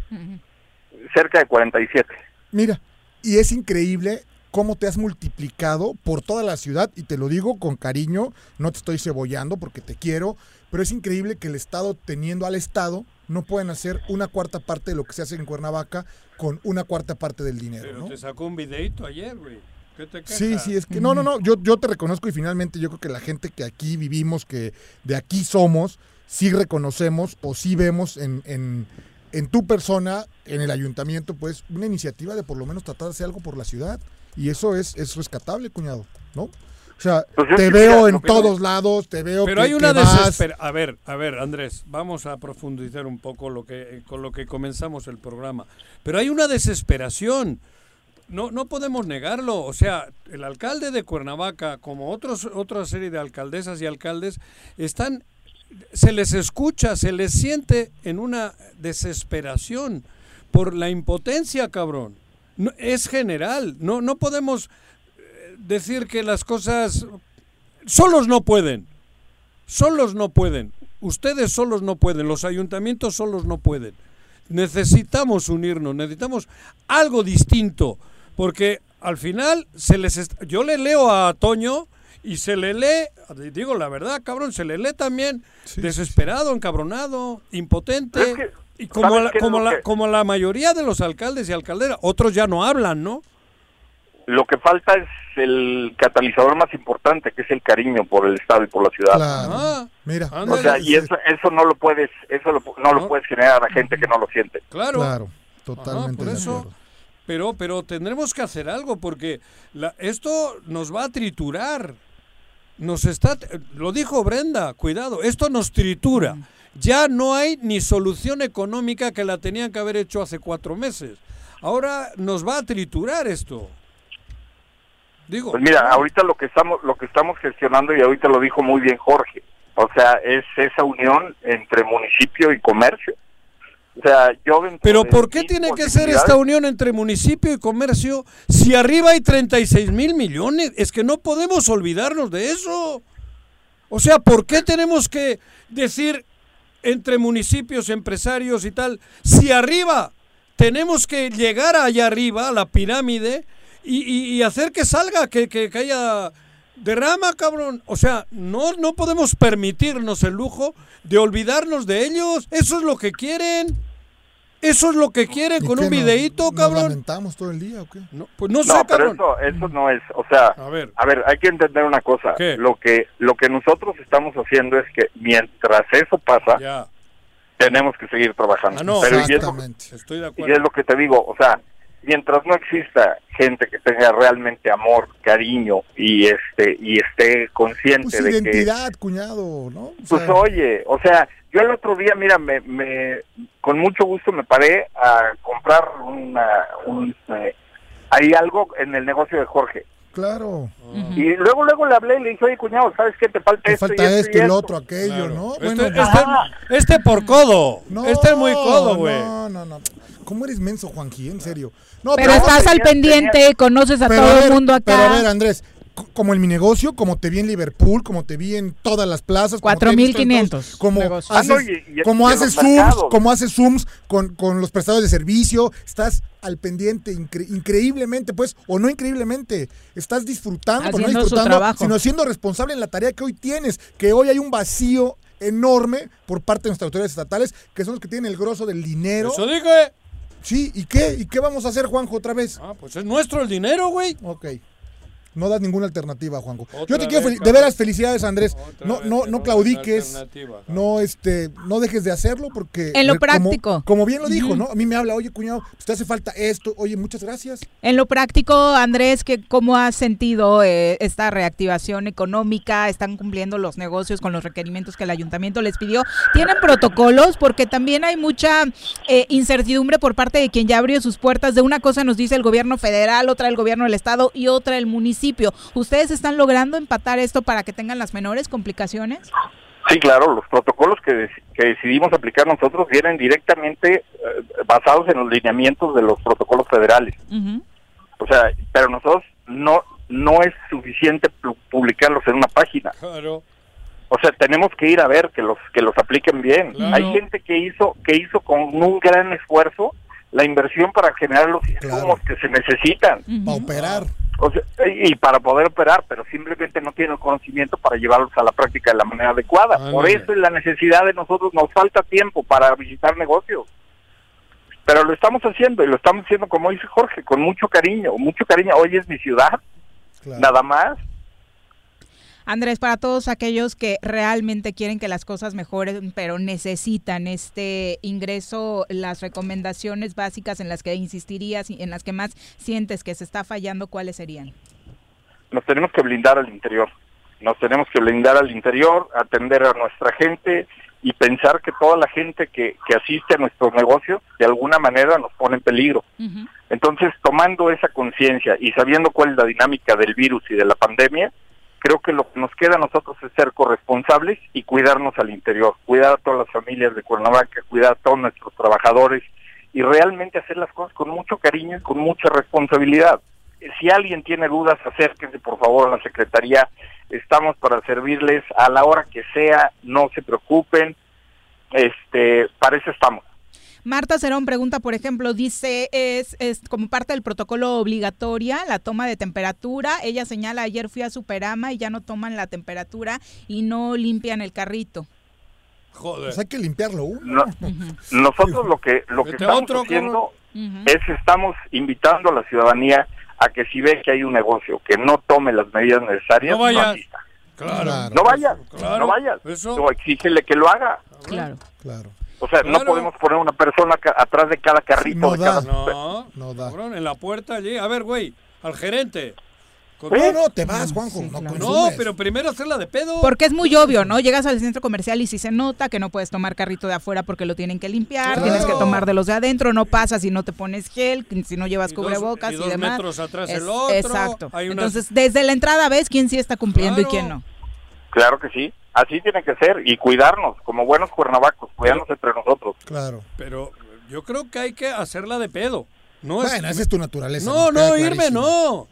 cerca de 47. Mira, y es increíble cómo te has multiplicado por toda la ciudad, y te lo digo con cariño, no te estoy cebollando porque te quiero, pero es increíble que el Estado, teniendo al Estado, no pueden hacer una cuarta parte de lo que se hace en Cuernavaca con una cuarta parte del dinero, Pero ¿no? te sacó un videito ayer, güey. ¿Qué te? Sí, sí, es que no, no, no, yo, yo te reconozco y finalmente yo creo que la gente que aquí vivimos, que de aquí somos, sí reconocemos o sí vemos en, en, en tu persona, en el ayuntamiento, pues una iniciativa de por lo menos tratar de hacer algo por la ciudad. Y eso es, es rescatable, cuñado, ¿no? O sea, Pues es te veo mira, en todos lados, te veo Pero que- hay una desesperación. A ver, a ver, Andrés, vamos a profundizar un poco lo que, con lo que comenzamos el programa. Pero hay una desesperación. No, no podemos negarlo. O sea, el alcalde de Cuernavaca, como otros, otra serie de alcaldesas y alcaldes, están, se les escucha, se les siente en una desesperación por la impotencia, cabrón. No, es general. No, no podemos eh, decir que las cosas solos no pueden. Solos no pueden. Ustedes solos no pueden. Los ayuntamientos solos no pueden. Necesitamos unirnos. Necesitamos algo distinto. Porque al final se les est- yo le leo a Toño y se le lee, digo la verdad, cabrón, se le lee también desesperado, encabronado, impotente. Es que, y como ¿sabes la, como, la, que- como la mayoría de los alcaldes y alcalderas, otros ya no hablan, ¿no? Lo que falta es el catalizador más importante, que es el cariño por el Estado y por la ciudad. Claro. Ah, Mira, O sea, y eso, eso no lo puedes, eso lo- no lo puedes generar a gente que no lo siente. Claro. Claro, Ajá, totalmente por de eso. Pero, pero tendremos que hacer algo porque la- esto nos va a triturar. Nos está, lo dijo Brenda, cuidado, esto nos tritura. Ya no hay ni solución económica que la tenían que haber hecho hace cuatro meses. Ahora nos va a triturar esto. Digo, Pues mira, ahorita lo que estamos lo que estamos gestionando y ahorita lo dijo muy bien Jorge. O sea, es esa unión entre municipio y comercio. O sea, yo Pero ¿por qué tiene que ser esta unión entre municipio y comercio si arriba hay 36 mil millones? Es que no podemos olvidarnos de eso. O sea, ¿por qué tenemos que decir entre municipios, empresarios y tal, si arriba tenemos que llegar allá arriba, a la pirámide, y, y- hacer que salga, que, que, que haya derrama, cabrón? O sea, no, no podemos permitirnos el lujo de olvidarnos de ellos. Eso es lo que quieren. Eso es lo que quieren ¿Y con un nos- videíto, nos cabrón. lamentamos todo el día o qué? No, pues no sé, No, pero cabrón. eso, eso no es, o sea, A ver. hay que entender una cosa. ¿Qué? Lo que lo que nosotros estamos haciendo es que mientras eso pasa, Ya. tenemos que seguir trabajando. Ah, no, Pero y es, lo, Exactamente. Estoy de y acuerdo. es lo que te digo, o sea, mientras no exista gente que tenga realmente amor, cariño y este y esté consciente Pues de que identidad, cuñado, ¿no? O Pues sea, oye, o sea, yo el otro día, mira, me, me con mucho gusto me paré a comprar una, un, eh, hay algo en el negocio de Jorge. claro. Y luego, luego le hablé y le dije, oye, cuñado, ¿sabes qué? Te falta Te esto falta y esto, esto y lo esto". otro, aquello, Claro. ¿no? Este, Bueno, este- este por codo. no, este es muy codo, güey. No, no, no. ¿Cómo eres menso, Juanqui? En serio. No, Pero estás al tenía- pendiente, conoces a pero todo a ver, el mundo Pero a ver, acá. Andrés, como en mi negocio, como te vi en Liverpool, como te vi en todas las plazas. como te he visto en 4.500 todos, Como. Ah, haces, no, y- y- como haces zooms, mercados. como haces zooms con, con los prestadores de servicio, estás al pendiente incre- increíblemente, pues, o no increíblemente, estás disfrutando, no disfrutando, trabajo. sino siendo responsable en la tarea que hoy tienes, que hoy hay un vacío enorme por parte de nuestras autoridades estatales, que son los que tienen el grosso del dinero. Eso dije. Sí, ¿y qué? ¿Y qué vamos a hacer, Juanjo, otra vez? Ah, pues es nuestro el dinero, güey. Ok. No das ninguna alternativa, Juanjo. Otra Yo te quiero de veras felicidades, Andrés. No, no, que no no claudiques. No, este, no dejes de hacerlo porque. En lo eh, como- práctico. Como, bien lo dijo. ¿no? A mí me habla, oye, cuñado, pues te hace falta esto. Oye, muchas gracias. En lo práctico, Andrés, ¿qué, ¿cómo has sentido eh, esta reactivación económica? ¿Están cumpliendo los negocios con los requerimientos que el ayuntamiento les pidió? ¿Tienen protocolos? Porque también hay mucha eh, incertidumbre por parte de quien ya abrió sus puertas. De una cosa nos dice el gobierno federal, otra el gobierno del estado y otra el municipio. ¿Ustedes están logrando empatar esto para que tengan las menores complicaciones? Sí, claro, los protocolos que, que decidimos aplicar nosotros vienen directamente eh, basados en los lineamientos de los protocolos federales. O sea, pero nosotros no no es suficiente pu- publicarlos en una página. Claro. O sea, tenemos que ir a ver que los que los apliquen bien. Claro. Hay gente que hizo que hizo con un gran esfuerzo la inversión para generar los insumos que se necesitan. Para operar. O sea, y para poder operar, pero simplemente no tiene el conocimiento para llevarlos a la práctica de la manera adecuada. Por Ándale. eso es la necesidad de nosotros, nos falta tiempo para visitar negocios. Pero lo estamos haciendo y lo estamos haciendo, como dice Jorge, con mucho cariño, mucho cariño. Hoy es mi ciudad, nada más. Andrés, para todos aquellos que realmente quieren que las cosas mejoren, pero necesitan este ingreso, las recomendaciones básicas en las que insistirías y en las que más sientes que se está fallando, ¿cuáles serían? nos tenemos que blindar al interior. Nos tenemos que blindar al interior, atender a nuestra gente y pensar que toda la gente que, que asiste a nuestros negocios de alguna manera nos pone en peligro. Entonces, tomando esa conciencia y sabiendo cuál es la dinámica del virus y de la pandemia, creo que lo que nos queda a nosotros es ser corresponsables y cuidarnos al interior, cuidar a todas las familias de Cuernavaca, cuidar a todos nuestros trabajadores y realmente hacer las cosas con mucho cariño y con mucha responsabilidad. Si alguien tiene dudas, acérquense por favor a la Secretaría. Estamos para servirles a la hora que sea, no se preocupen. Este, para eso estamos. Marta Cerón pregunta, por ejemplo, dice, es, es como parte del protocolo obligatoria la toma de temperatura. Ella señala, ayer fui a Superama y ya no toman la temperatura y no limpian el carrito. Joder. Pues hay que limpiarlo uno. No- nosotros lo que lo que estamos otro, haciendo es estamos invitando a la ciudadaría a que si ve que hay un negocio que no tome las medidas necesarias, No vayas. Claro. no vayas, Claro. no vayas. Eso. O exígele que lo haga. Claro. Claro. O sea, no Claro. podemos poner una persona atrás de cada carrito no de da. cada No, No da. cabrón, en la puerta allí. A ver, güey, al gerente. Con- No, no, te vas, Juanjo. no No, consumes. pero primero hacerla de pedo. Porque es muy obvio, ¿no? Llegas al centro comercial y si se nota que no puedes tomar carrito de afuera porque lo tienen que limpiar, Claro. tienes que tomar de los de adentro, no pasas si no te pones gel, si no llevas Y dos- cubrebocas y y, dos demás. metros atrás Es- el otro, Exacto. hay unas- Entonces, desde la entrada ves quién sí está cumpliendo Claro. y quién no. Claro que sí. Así tiene que ser y cuidarnos como buenos cuernavacos, cuidarnos entre nosotros. Claro. Pero yo creo que hay que hacerla de pedo. No es- esa es tu naturaleza. No, no, irme, no.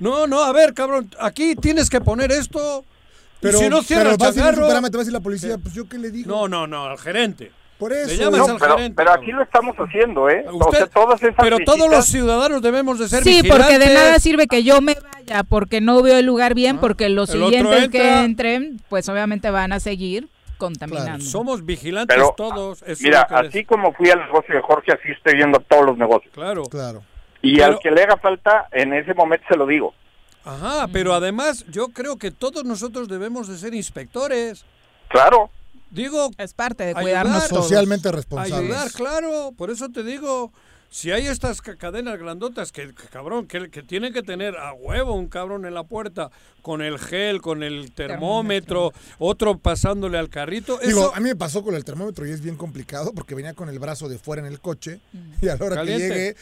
No, no, a ver, cabrón, aquí tienes que poner esto. Pero, y si no pero cierra el vas a ir Superama, te va a decir la policía, pues yo qué le digo. No, no, no, al gerente. Por Le eso. llamas No, al pero, gerente. pero aquí lo estamos haciendo, ¿eh? o Usted- sea, todas esas pero todos los visitas- ciudadanos debemos de ser Sí, vigilantes. porque de nada sirve que yo me vaya porque no veo el lugar bien, porque los Ah, el otro siguientes que entra. entren, pues obviamente van a seguir contaminando. Somos vigilantes Pero, todos. eso Mira, es que así como fui al negocio de Jorge, así estoy viendo todos los negocios. Claro. Claro. Y Pero- al que le haga falta, en ese momento se lo digo. Ajá, pero además yo creo que todos nosotros debemos de ser inspectores. Claro. Digo, es parte de ayudar, cuidarnos todos. Socialmente responsables. Ayudar, claro. Por eso te digo, si hay estas ca- cadenas grandotas que, que, cabrón, que, que tienen que tener a huevo un cabrón en la puerta con el gel, con el termómetro, otro pasándole al carrito, Digo, eso a mí me pasó con el termómetro y es bien complicado porque venía con el brazo de fuera en el coche y a la hora Caliente. que llegue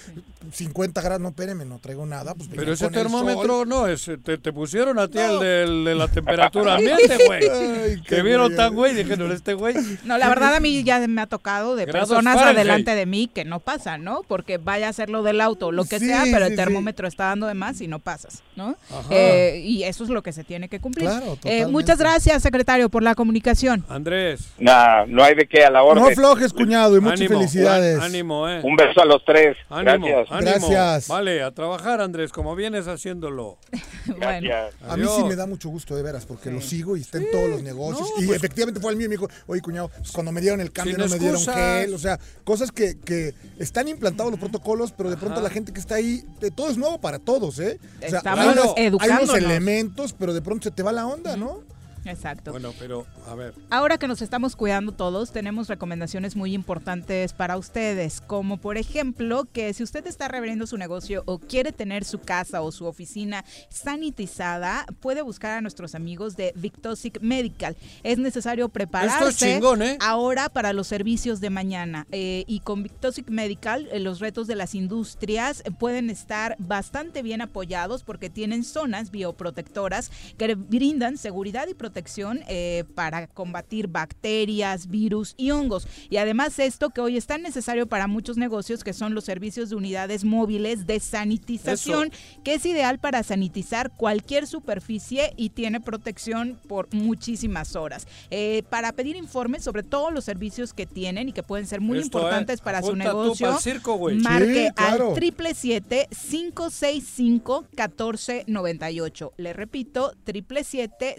50 grados, no, espéreme, no traigo nada. Pues venía Pero ese con el termómetro sol. no, es, te, te pusieron a ti el del- de la temperatura [laughs] ambiente, güey. Te vieron tan güey, dijeron, este güey. No, la verdad a mí ya me ha tocado de Grados personas Fahrenheit. adelante de mí que no pasa, ¿no? Porque vaya a hacer lo del auto, lo que Sí, sea, pero sí, el sí. termómetro está dando de más y no pasas, ¿no? Eh, y eso es lo que se tiene que cumplir. Claro, Eh, muchas gracias, secretario, por la comunicación. Andrés. Nah, no hay de qué a la orden. No aflojes, cuñado, y muchas Ánimo, felicidades. Ánimo, eh. Un beso a los tres. Ánimo, Gracias. ánimo. Gracias. Vale, a trabajar, Andrés, como vienes haciéndolo. [laughs] bueno, Gracias. A mí sí me da mucho gusto, de veras, porque lo sigo y está en todos los negocios. No, y pues- efectivamente fue el mío y me dijo, oye, cuñado, pues, cuando me dieron el cambio no me dieron gel. O sea, cosas que, que están los protocolos, pero de pronto Ajá. la gente que está ahí, de todo es nuevo para todos, ¿eh? O sea, Estamos hay, unos elementos, pero de pronto se te va la onda, ¿no? Exacto. Bueno, pero, a ver. Ahora que nos estamos cuidando todos, tenemos recomendaciones muy importantes para ustedes, como por ejemplo que si usted está reabriendo su negocio o quiere tener su casa o su oficina sanitizada, puede buscar a nuestros amigos de Victosic Medical. Es necesario prepararse chingón, ¿eh? ahora para los servicios de mañana. Eh, y con Victosic Medical, eh, los retos de las industrias pueden estar bastante bien apoyados porque tienen zonas bioprotectoras que brindan seguridad y protección eh, para combatir bacterias, virus y hongos. Y además esto que hoy es tan necesario para muchos negocios que son los servicios de unidades móviles de sanitización, que es ideal para sanitizar cualquier superficie y tiene protección por muchísimas horas. Eh, para pedir informes sobre todos los servicios que tienen y que pueden ser muy Esto, importantes eh, para su negocio, pa'l circo, marque Sí, claro. al triple siete cinco seis cinco catorce noventa y ocho. Le repito, triple siete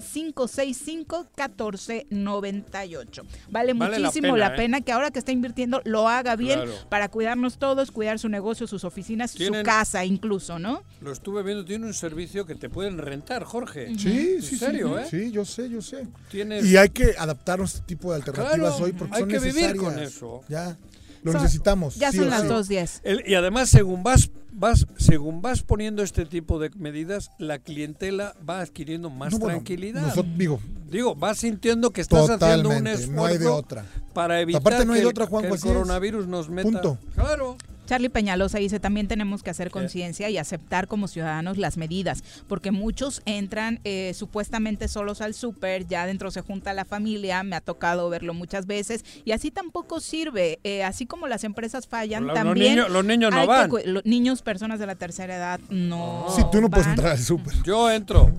cinco seis cinco catorce noventa y ocho. Vale, Vale la muchísimo pena, la ¿eh? pena que ahora que está invirtiendo lo haga bien Claro. para cuidarnos todos, cuidar su negocio, sus oficinas, Tienen- su casa incluso, ¿no? Lo estuve viendo, tiene un servicio que te pueden rentar, Jorge. Sí, ¿En sí, serio, sí. eh? Sí, yo sé, yo sé. Tienes- Y hay que adaptarnos a este tipo de alternativas Claro, hoy porque hay son que vivir necesarias. con eso. Ya, lo necesitamos. Ya sí son las sí. 2.10. El- y además, según vas, vas, según vas poniendo este tipo de medidas, la clientela va adquiriendo más No, bueno, tranquilidad. nosotros- digo, Digo, vas sintiendo que estás haciendo un esfuerzo no hay de otra. para evitar Aparte no hay que, de otra, Juanjo, que el es. coronavirus nos meta. Punto. Claro. Charlie Peñalosa dice, también tenemos que hacer conciencia y aceptar como ciudadanos las medidas, porque muchos entran eh, supuestamente solos al súper, ya adentro se junta la familia, me ha tocado verlo muchas veces, y así tampoco sirve. Eh, así como las empresas fallan, Los- los también... niños- los niños no hay que van. los niños, personas de la tercera edad, no Sí, tú no puedes entrar al súper. Yo entro.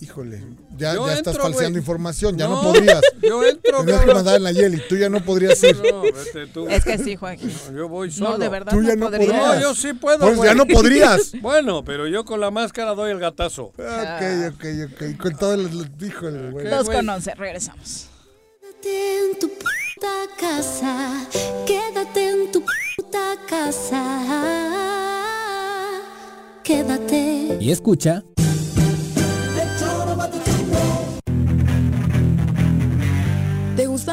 Híjole, ya, estás falseando información, ya no, No, podrías. [laughs] yo entro, Tendrías que mandar en la Yeli, tú ya no podrías ir. No, vete tú. Es que sí, Joaquín. No, yo voy solo. No, de verdad Tú ya no no podría. podrías. No, yo sí puedo. Pues ya no podrías. [laughs] Bueno, pero yo con la máscara doy el gatazo. Ok, ok, ok. Con todo el. Híjole, güey. Dos con once, regresamos. Quédate en tu puta casa, quédate en tu puta casa, quédate. Y escucha.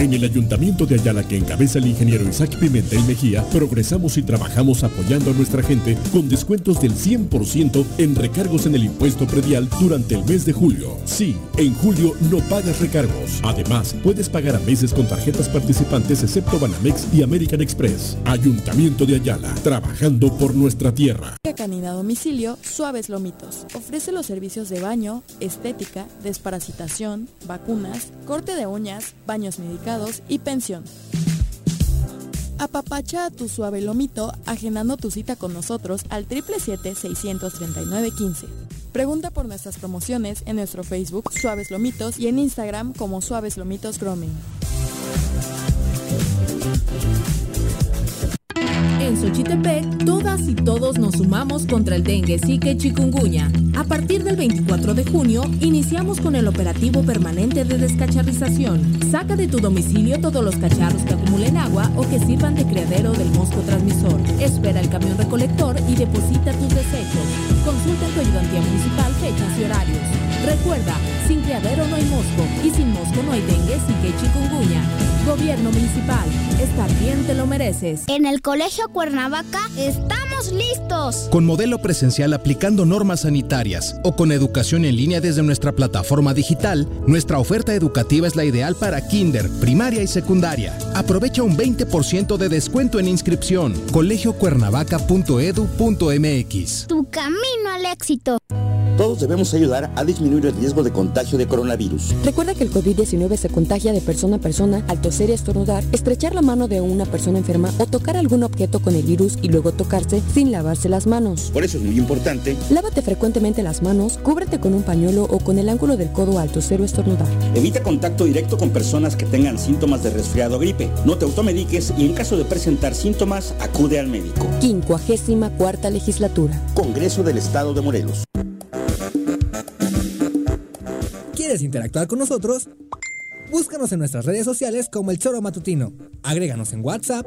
En el Ayuntamiento de Ayala que encabeza el ingeniero Isaac Pimentel Mejía, progresamos y trabajamos apoyando a nuestra gente con descuentos del 100% en recargos en el impuesto predial durante el mes de julio. Sí, en julio no pagas recargos. Además, puedes pagar a meses con tarjetas participantes excepto Banamex y American Express. Ayuntamiento de Ayala, trabajando por nuestra tierra. Canina domicilio Suaves Lomitos. Ofrece los servicios de baño, estética, desparasitación, vacunas, corte de uñas, baños medicados y pensión. Apapacha a tu suave lomito agendando tu cita con nosotros al 777-639-15. Pregunta por nuestras promociones en nuestro Facebook Suaves Lomitos y en Instagram como Suaves Lomitos Grooming. En Xochitepec, todas y todos nos sumamos contra el dengue, zika y chikungunya. A partir del 24 de junio, iniciamos con el operativo permanente de descacharrización. Saca de tu domicilio todos los cacharros que acumulen agua o que sirvan de criadero del mosco transmisor. Espera el camión recolector y deposita tus desechos. Consulta en tu ayudantía municipal fechas y horarios. Recuerda, sin criadero no hay mosco y sin mosco no hay dengue, y chikungunya. Gobierno municipal, estar bien te lo mereces. En el Colegio Cuernavaca estamos ¡Estamos listos! Con modelo presencial aplicando normas sanitarias o con educación en línea desde nuestra plataforma digital, nuestra oferta educativa es la ideal para kinder, primaria y secundaria. Aprovecha un 20% de descuento en inscripción. colegiocuernavaca.edu.mx. Tu camino al éxito. Todos debemos ayudar a disminuir el riesgo de contagio de coronavirus. Recuerda que el COVID-19 se contagia de persona a persona al toser y estornudar, estrechar la mano de una persona enferma o tocar algún objeto con el virus y luego tocarse sin lavarse las manos. Por eso es muy importante. Lávate frecuentemente las manos, cúbrete con un pañuelo o con el ángulo del codo al toser o estornudar. Evita contacto directo con personas que tengan síntomas de resfriado o gripe. No te automediques y en caso de presentar síntomas, acude al médico. Quincuagésima cuarta legislatura. Congreso del Estado de Morelos. ¿Quieres interactuar con nosotros? Búscanos en nuestras redes sociales como El Choro Matutino. Agréganos en WhatsApp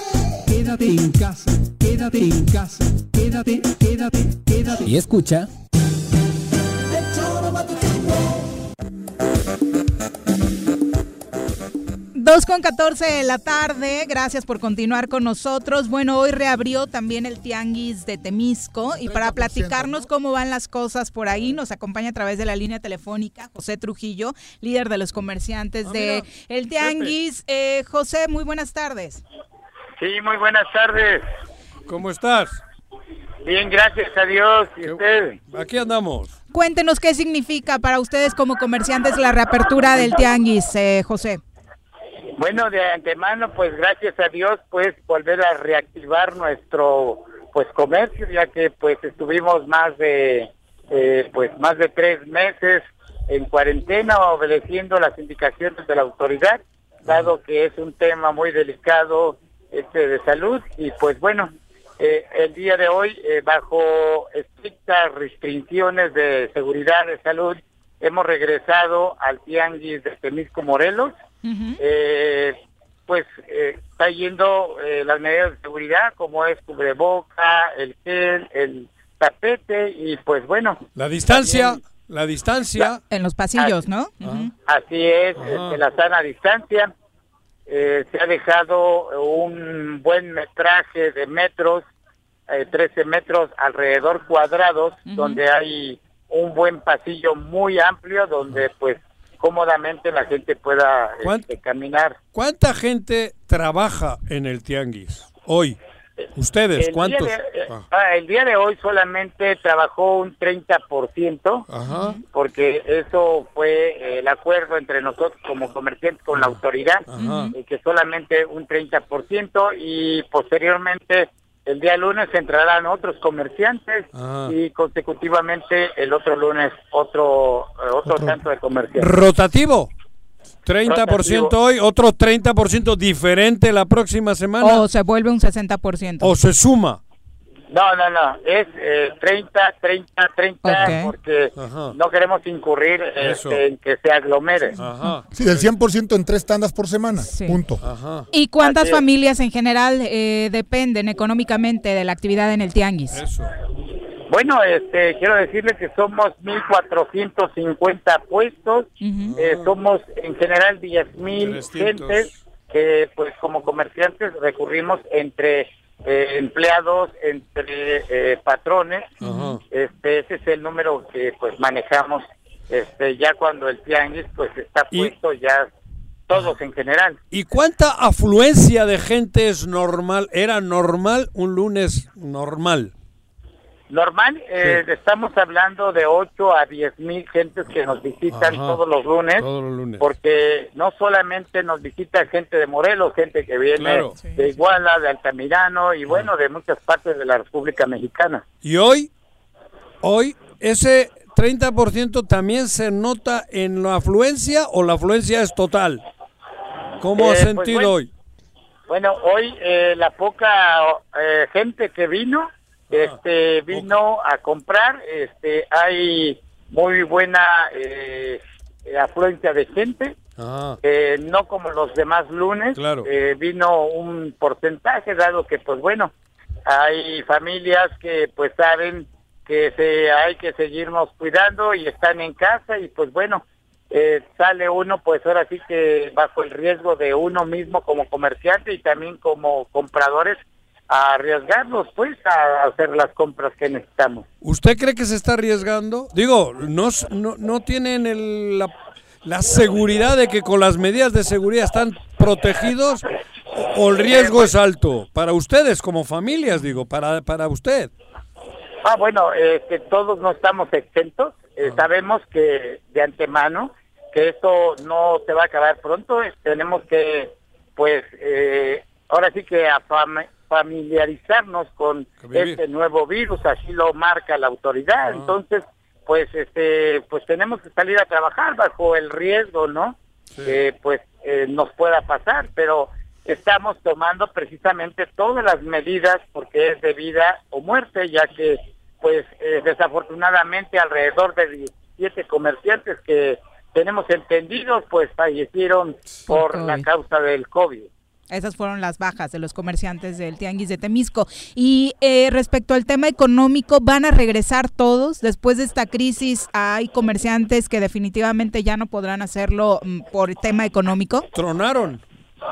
Quédate en casa. Quédate en casa. Quédate, quédate, quédate. Y escucha... Dos con 14 de la tarde, gracias por continuar con nosotros. Bueno, hoy reabrió también el Tianguis de Temisco y para platicarnos cómo van las cosas por ahí nos acompaña a través de la línea telefónica José Trujillo, líder de los comerciantes Ah, de mira, el Tianguis. Eh, José, muy buenas tardes. Sí, muy buenas tardes. ¿Cómo estás? Bien, gracias a Dios. ¿Y usted? Aquí andamos. Cuéntenos qué significa para ustedes como comerciantes la reapertura del Tianguis, eh, José. Bueno, de antemano, pues gracias a Dios, pues volver a reactivar nuestro pues comercio, ya que pues estuvimos más de eh, pues más de tres meses en cuarentena obedeciendo las indicaciones de la autoridad, dado que es un tema muy delicado este de salud y pues bueno, eh, el día de hoy eh, bajo estrictas restricciones de seguridad de salud hemos regresado al tianguis de Temisco Morelos eh, pues eh, está yendo eh, las medidas de seguridad como es cubreboca, el gel, el tapete y pues bueno. La distancia, la distancia. En los pasillos, ¿no? Así es, Ajá. este, la sana distancia. Eh, se ha dejado un buen metraje de metros, eh, 13 metros alrededor cuadrados, donde hay un buen pasillo muy amplio donde pues cómodamente la gente pueda ¿Cuán- este, caminar. ¿Cuánta gente trabaja en el tianguis hoy? ¿Ustedes El cuántos? Día de, eh, Ah, ah, el día de hoy solamente trabajó un 30%, Ajá. porque eso fue eh, el acuerdo entre nosotros como comerciantes con la autoridad, y que solamente un 30% y posteriormente el día lunes entrarán otros comerciantes y consecutivamente el otro lunes otro eh, otro, tanto de comerciantes. Rotativo. 30% Rotativo. hoy, otro 30% diferente la próxima semana. O se vuelve un 60%. O se suma. No, no, no, es eh, 30, 30, 30, Ok. porque no queremos incurrir Eso. este, en que se aglomere. Sí, del 100% en tres tandas por semana. Punto. ¿Y cuántas familias en general eh, dependen económicamente de la actividad en el Tianguis? Bueno, este, quiero decirle que somos 1.450 puestos, eh, somos en general 10.000 300. gentes que pues como comerciantes recurrimos entre eh, empleados, entre eh, patrones, este, ese es el número que pues manejamos este, ya cuando el tianguis pues está puesto ya todos en general. ¿Y cuánta afluencia de gente es normal? ¿Era normal un lunes normal? Normal, eh, estamos hablando de 8 a 10 mil gentes que nos visitan Ajá. todos los lunes, Todos los lunes. porque no solamente nos visita gente de Morelos, gente que viene Claro. de Iguala, de Altamirano y bueno, de muchas partes de la República Mexicana. Y hoy, hoy, ese 30% también se nota en la afluencia o la afluencia es total. ¿Cómo Eh, has pues sentido bueno. hoy? Bueno, hoy eh, la poca eh, gente que vino, este vino a comprar, este hay muy buena eh, afluencia de gente, Ah, eh, no como los demás lunes, Claro. eh, vino un porcentaje dado que pues bueno, hay familias que pues saben que se hay que seguirnos cuidando y están en casa y pues bueno, eh, sale uno pues ahora sí que bajo el riesgo de uno mismo como comerciante y también como compradores a arriesgarnos pues a hacer las compras que necesitamos. ¿Usted cree que se está arriesgando? Digo, no, no, no tienen el- la, la seguridad de que con las medidas de seguridad están protegidos o, o el riesgo es alto para ustedes como familias, digo, para, para usted. Ah, bueno, eh, que todos no estamos exentos. Eh, Sabemos que de antemano que esto no se va a acabar pronto. tenemos que, pues, eh, ahora sí que afam- familiarizarnos con este nuevo virus, así lo marca la autoridad. Entonces, pues, este, pues tenemos que salir a trabajar bajo el riesgo, ¿no? Que, pues, eh, nos pueda pasar, pero estamos tomando precisamente todas las medidas porque es de vida o muerte, ya que pues eh, desafortunadamente alrededor de 17 comerciantes que tenemos entendidos pues fallecieron por la causa del COVID. Esas fueron las bajas de los comerciantes del Tianguis de Temisco. Y eh, respecto al tema económico, ¿van a regresar todos? Después de esta crisis, hay comerciantes que definitivamente ya no podrán hacerlo mm, por tema económico. Tronaron.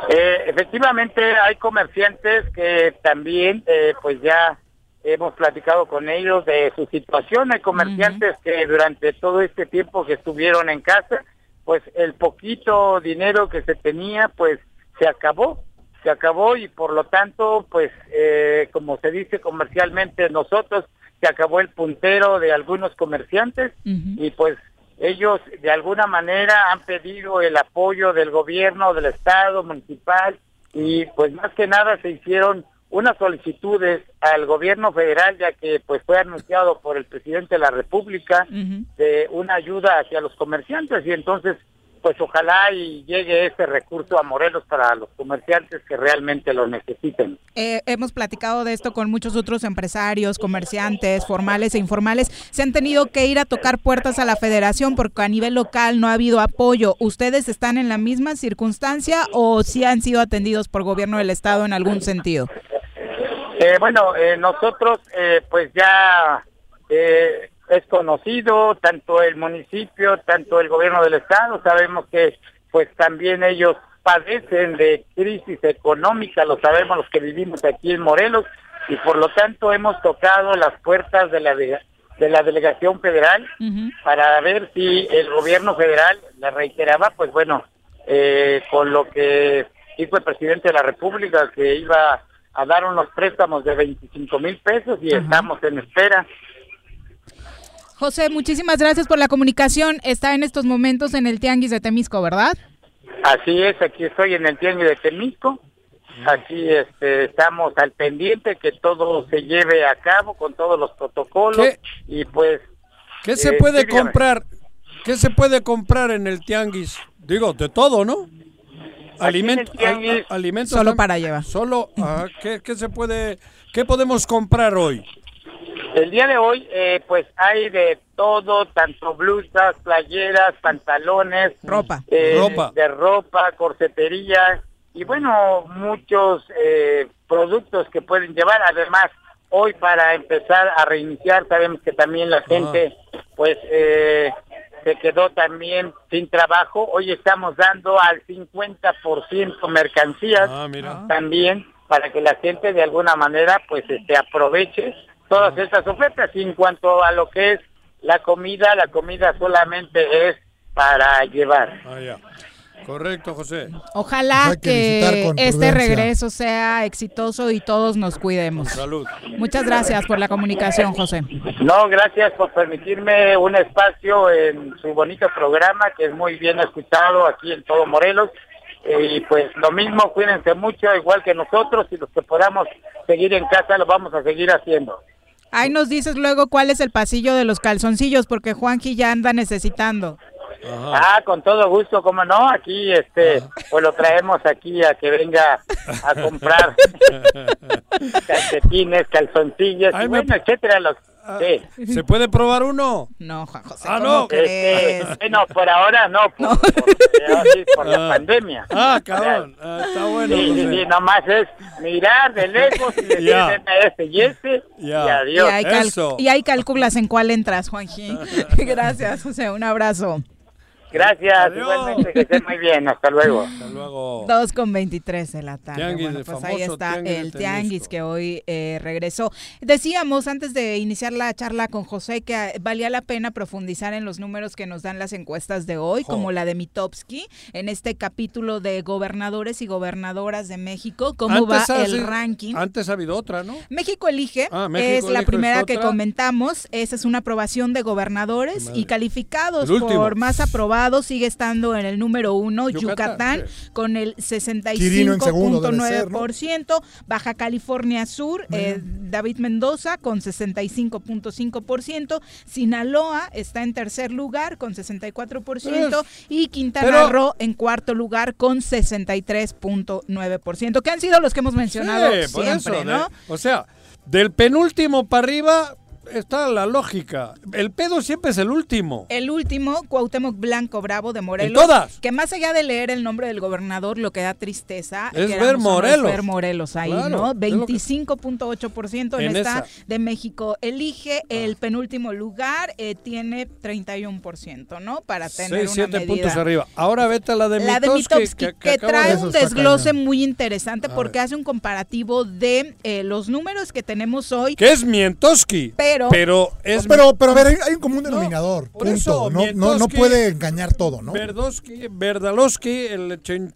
Eh, efectivamente hay comerciantes que también eh, pues ya hemos platicado con ellos de su situación. Hay comerciantes que durante todo este tiempo que estuvieron en casa, pues el poquito dinero que se tenía pues se acabó, se acabó y por lo tanto pues eh, como se dice comercialmente nosotros se acabó el puntero de algunos comerciantes y pues ellos de alguna manera han pedido el apoyo del gobierno, del estado, municipal y pues más que nada se hicieron unas solicitudes al gobierno federal ya que pues fue anunciado por el presidente de la República de una ayuda hacia los comerciantes y entonces pues ojalá y llegue ese recurso a Morelos para los comerciantes que realmente lo necesiten. Eh, hemos platicado de esto con muchos otros empresarios, comerciantes, formales e informales. Se han tenido que ir a tocar puertas a la federación porque a nivel local no ha habido apoyo. ¿Ustedes están en la misma circunstancia o sí han sido atendidos por gobierno del estado en algún sentido? Eh, bueno, eh, nosotros eh, pues ya eh, es conocido tanto el municipio, tanto el gobierno del estado, sabemos que pues también ellos padecen de crisis económica, lo sabemos los que vivimos aquí en Morelos y por lo tanto hemos tocado las puertas de la de, de la delegación federal para ver si el gobierno federal, le reiteraba, pues bueno, eh, con lo que dijo el presidente de la República que iba a dar unos préstamos de 25 mil pesos y estamos en espera. José, muchísimas gracias por la comunicación. Está en estos momentos en el Tianguis de Temisco, ¿verdad? Así es, aquí estoy en el tianguis de Temisco. Aquí este, estamos al pendiente que todo se lleve a cabo con todos los protocolos ¿Qué? y pues ¿Qué se Eh, puede dígame. comprar? ¿Qué se puede comprar en el tianguis? Digo, de todo, ¿no? Alimento, tianguis- a- alimentos Solo para llevar. Solo, ah, ¿qué, qué se puede, qué podemos comprar hoy? El día de hoy, eh, pues hay de todo, tanto blusas, playeras, pantalones, ropa, Ropa. de ropa, corsetería y bueno, muchos eh, productos que pueden llevar. Además, hoy para empezar a reiniciar, sabemos que también la gente, pues, eh, se quedó también sin trabajo. Hoy estamos dando al 50% mercancías Ah, mira. también para que la gente de alguna manera pues este aproveche todas estas ofertas y en cuanto a lo que es la comida la comida solamente es para llevar Ah, ya. Correcto, José. Ojalá Pues que este regreso sea exitoso y todos nos cuidemos. Salud. Muchas gracias por la comunicación, José. no gracias por permitirme un espacio en su bonito programa que es muy bien escuchado aquí en todo Morelos Eh, y pues lo mismo cuídense mucho igual que nosotros y los que podamos seguir en casa lo vamos a seguir haciendo Ahí nos dices luego cuál es el pasillo de los calzoncillos, porque Juanji ya anda necesitando. Ah, con todo gusto, cómo no, aquí este, pues lo traemos aquí a que venga a comprar [laughs] calcetines, calzoncillos, y bueno, etcétera, los sí. ¿Se puede probar uno? No, Juan José. Ah, ¿cómo no. crees? Este, bueno, por ahora no, por, por- por- por la Ah. pandemia. Ah, cabrón. Ah, está bueno. Sí, sí, José. sí, nomás es mirar de lejos y decir. "Deme a este y este Ya. y Y adiós. ahí, cal- y ahí calculas en cuál entras, Juanji. [laughs] Gracias, o sea, un abrazo. Gracias, Adiós. igualmente, que estén muy bien, hasta luego. Hasta luego. 2 con 23 de la tarde. Tianguis, bueno, pues ahí está tianguis el tianguis que hoy eh, regresó. Decíamos antes de iniciar la charla con José que eh, valía la pena profundizar en los números que nos dan las encuestas de hoy, Jo. como la de Mitowski, en este capítulo de gobernadores y gobernadoras de México. ¿Cómo va el ranking? Antes ha habido otra, ¿no? México elige, Ah, México es la primera es que comentamos. Esa es una aprobación de gobernadores Madre. y calificados por más aprobados sigue estando en el número uno, Yucatán, Yucatán, con el Quirino en segundo debe ser, ¿no? 65.9%, Baja California Sur, eh, David Mendoza con 65.5%, Sinaloa está en tercer lugar con 64% y Quintana Pero- Roo en cuarto lugar con 63.9%, que han sido los que hemos mencionado Sí, siempre, eso, ¿no? de- o sea, del penúltimo para arriba está la lógica. El pedo siempre es el último. El último, Cuauhtémoc Blanco Bravo de Morelos. todas. Que más allá de leer el nombre del gobernador, lo que da tristeza. Es ver Morelos. ver Morelos ahí, Claro, ¿no? es lo que- 25.8% en, En esta esa. de México. Elige el penúltimo lugar, eh, tiene 31%, ¿no? Para tener 6, una 7 medida. puntos arriba. Ahora vete a la de La de Mitowski, que, trae de- un desglose cañón. muy interesante A porque hace un comparativo de eh, los números que tenemos hoy. Que es Mientoski. Pero- Pero es... Pero, pero a ver, hay, hay un común denominador. por punto. eso, no, no, no puede engañar todo, ¿no? Verdalowski, el Chen-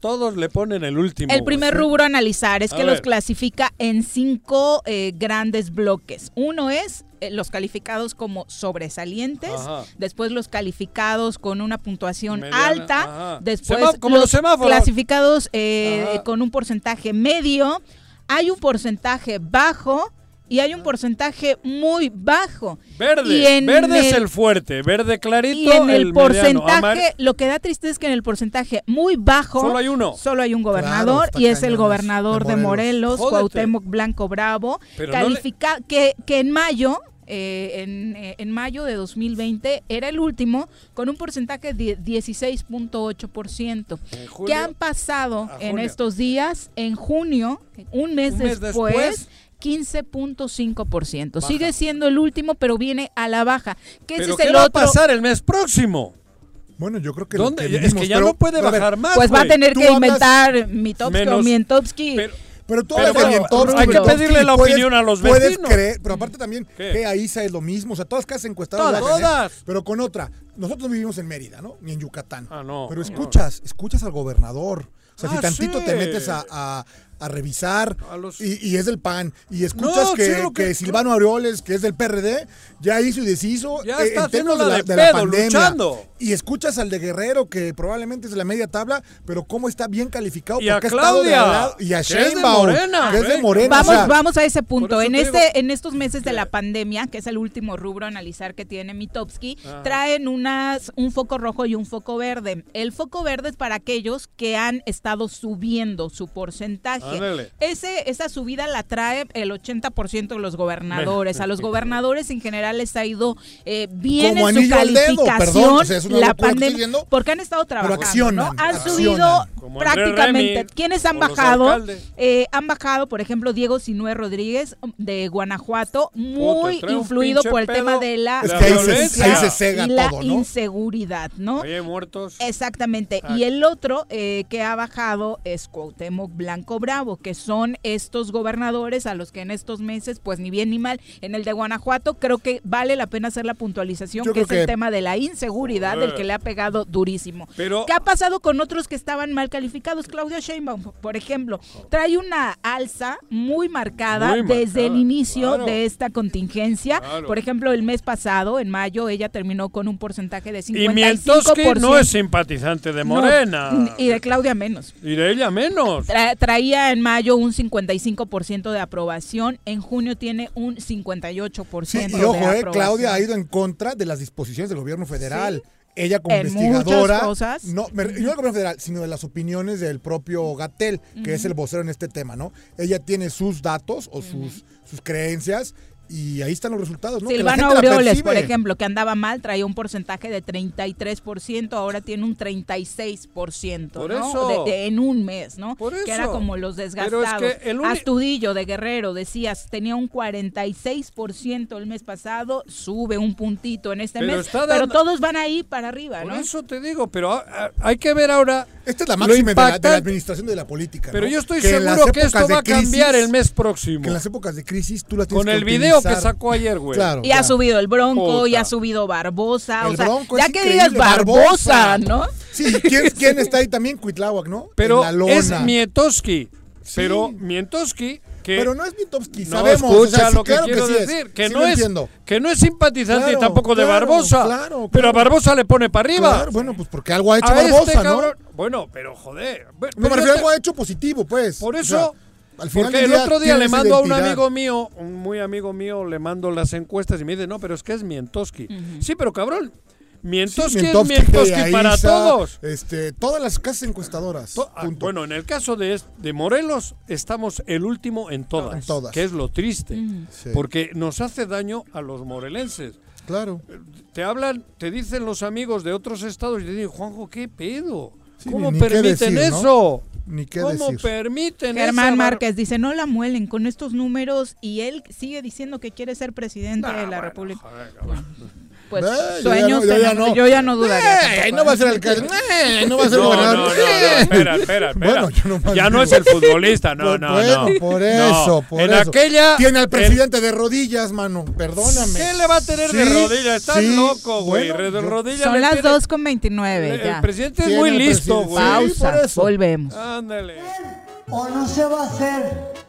todos le ponen el último. El primer rubro a analizar es A que los clasifica en cinco eh, grandes bloques. Uno es eh, los calificados como sobresalientes, Ajá. después los calificados con una puntuación Mediana, alta, ajá. después Semá- como los los semáforos. clasificados eh, con un porcentaje medio, hay un porcentaje bajo y hay un porcentaje muy bajo. Verde, Y en verde es el- fuerte, verde clarito, y en el, porcentaje, amar- lo que da tristeza es que en el porcentaje muy bajo, Solo hay uno. solo hay un gobernador y es el gobernador de de Morelos. Cuauhtémoc Blanco Bravo, Pero no le- califica que, que en mayo eh, en, eh, en mayo de 2020 era el último con un porcentaje de 16.8%. En julio, ¿Qué han pasado en junio. estos días? En junio, un mes, Un mes después, después, 15.5%. Baja. Sigue siendo el último, pero viene a la baja. ¿Pero es qué el va otro. a pasar el mes próximo? Bueno, yo creo que ¿Dónde? lo que es que ya pero- no puede ver, bajar más, Pues va a tener que inventar Mitowski o Mientowski. Pero, Pero tú Pero Mientowski, hay que pedirle la puedes- opinión a los Puedes vecinos. creer, pero aparte también, ¿Qué? que a Isa es lo mismo. O sea, todas las casas encuestadas. Todas. tener, Todas. Pero con otra. Nosotros no vivimos en Mérida, ¿no? Ni en Yucatán. Ah, no. Pero no. escuchas, escuchas al gobernador. O sea, si Ah, tantito te metes a, a- a revisar A los- y, y es del PAN y escuchas No, que, sí, lo que- que Silvano Aureoles, que es del PRD, ya hizo y deshizo Ya eh, está en términos de la, de pandemia. luchando. Y escuchas al de Guerrero, que probablemente es de la media tabla, pero cómo está bien calificado. Y a porque ha estado de Claudia, y a que es de Sheinbaum, Morena, que es de. Morena. Vamos, o sea, vamos a ese punto. En te este, digo. en estos meses de la pandemia, que es el último rubro a analizar que tiene Mitowski, Ajá. traen unas, un foco rojo y un foco verde. El foco verde es para aquellos que han estado subiendo su porcentaje. Ándale. Ese, esa subida la trae el 80% de los gobernadores. A los [laughs] gobernadores en general les ha ido eh, bien Como en su al dedo, calificación perdón, o sea, es una la pandemia, porque han estado trabajando, accionan, ¿no? Han subido Como prácticamente. Remy, ¿Quiénes han bajado? Eh, han bajado, por ejemplo, Diego Sinué Rodríguez de Guanajuato, muy influido por el tema de la, Es La que ahí se, violencia. ahí se cega y la todo, ¿no? inseguridad, ¿no? Muertos. Exactamente. Y el otro eh, que ha bajado es Cuauhtémoc Blanco Bravo, que son estos gobernadores a los que en estos meses, pues ni bien ni mal, en el de Guanajuato creo que vale la pena hacer la puntualización, Yo que es el que- tema de la inseguridad, del que le ha pegado durísimo. Pero- ¿Qué ha pasado con otros que estaban mal calificados? Claudia Sheinbaum, por ejemplo, trae una alza muy marcada Muy desde el inicio claro. de esta contingencia. Claro. Por ejemplo, el mes pasado, en mayo, ella terminó con un porcentaje de 55%. Y Mientowski no es simpatizante de No, Morena. y de Claudia menos. Y de ella menos. Tra- traía en mayo un 55% de aprobación, en junio tiene un 58% Sí, y de ojo, eh, aprobación. Claudia ha ido en contra de las disposiciones del gobierno federal. Ella como En investigadora, cosas. no, me- no del gobierno federal, sino de las opiniones del propio Gatel, que es el vocero en este tema, ¿no? Ella tiene sus datos o sus, sus creencias y ahí están los resultados, ¿no? Que la Silvano gente la Aureoles, por ejemplo, que andaba mal, traía un porcentaje de 33%, ahora tiene un 36%, Por ¿no? eso. De- de- en un mes, ¿no? Por Que era eso. como los Pero es desgastados. que el uni- Astudillo de Guerrero, decías, tenía un 46% el mes pasado, sube un puntito en este Pero mes, pero todos van ahí para arriba, Por ¿no? eso te digo, pero hay que ver ahora. Esta es la máxima de la, de la administración de la política. Pero ¿no? yo estoy Que seguro que esto va a cambiar el mes próximo. Que en las épocas de crisis tú las tienes Con que el video que sacó ayer, güey. Claro. Y ha subido el Bronco, y ha subido Barbosa, El o sea, Bronco ya es que digas Barbosa, ¿no? Sí, ¿quién, [laughs] quién está ahí también? Cuitláhuac, ¿no? Pero En la lona. es Mietoski. Pero Mietoski que Pero no es Mitovsky, no sabemos. escucha o sea, sí, lo que claro quiero sí es. decir, que Sí no es que no es simpatizante Claro, tampoco de Barbosa. claro, Pero a. Barbosa le pone para arriba. Claro, bueno, pues porque algo ha hecho A Barbosa, este ¿no? cabrón- Bueno, pero joder. No, pero me yo refiero a te- algo ha hecho positivo, pues. Por O eso, sea, al final porque el día otro día le mando a un amigo mío, un muy amigo mío, le mando las encuestas y me dice, no, pero es que es Mientoski. Sí, pero cabrón, Mientoski, Sí, es Mientoski para todos. Este, todas las casas encuestadoras. Ah, punto. Bueno, en el caso de, es- de Morelos, estamos el último en todas, En todas. que es lo triste, Sí. porque nos hace daño a los morelenses. Claro. Te hablan, te dicen los amigos de otros estados y te dicen, Juanjo, ¿qué pedo? Sí, ¿Cómo ni- ni permiten decir, ¿no? eso? Ni qué ¿Cómo decir. permiten Germán esa Márquez dice, no la muelen con estos números y él sigue diciendo que quiere ser presidente de la República. Pues Eh, yo ya sueños no, yo ya no. yo ya no dudaría. Eh, tampoco, no va a ser alcalde. Eh, no va a ser No, gobernador. no, no, no, espera, espera, espera. Bueno, yo nomás ya no es el [laughs] futbolista, no, no, bueno, no. por No, eso, por en eso. aquella Tiene al el- presidente de rodillas, mano. Perdóname. ¿Qué le va a tener de Sí, rodillas? Estás sí, loco, güey. bueno, de yo- rodillas Son las tiene- 2 con 29 El ya. presidente es muy listo, güey. Pausa, eso. volvemos. Ándale. o no se va a hacer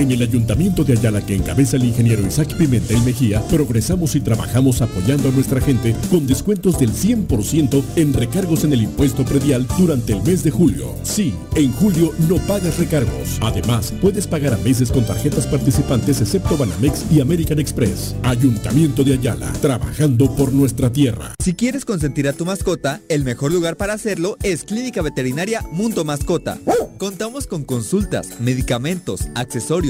En el Ayuntamiento de Ayala que encabeza el ingeniero Isaac Pimentel Mejía, progresamos y trabajamos apoyando a nuestra gente con descuentos del 100% en recargos en el impuesto predial durante el mes de julio. Sí, en julio no pagas recargos. Además, puedes pagar a meses con tarjetas participantes excepto Banamex y American Express. Ayuntamiento de Ayala, trabajando por nuestra tierra. Si quieres consentir a tu mascota, el mejor lugar para hacerlo es Clínica Veterinaria Mundo Mascota. Contamos con consultas, medicamentos, accesorios,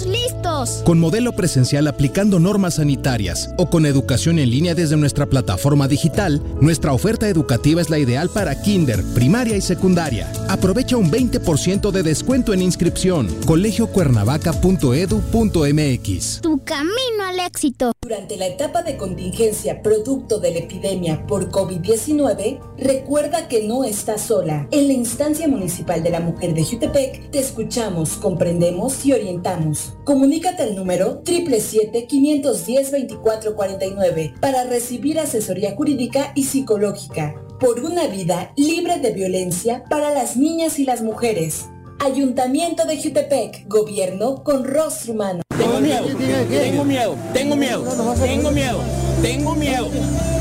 estamos listos. Con modelo presencial aplicando normas sanitarias o con educación en línea desde nuestra plataforma digital, nuestra oferta educativa es la ideal para kinder, primaria y secundaria. Aprovecha un 20% de descuento en inscripción. colegiocuernavaca.edu.mx. Tu camino al éxito. Durante la etapa de contingencia producto de la epidemia por COVID-19, recuerda que no estás sola. En la instancia municipal de la mujer de Jutepec, te escuchamos, comprendemos y orientamos. Comunícate al número 777-510-2449 para recibir asesoría jurídica y psicológica por una vida libre de violencia para las niñas y las mujeres. Ayuntamiento de Jutepec, gobierno con rostro humano. tengo miedo, tengo miedo, tengo miedo, tengo miedo, tengo miedo,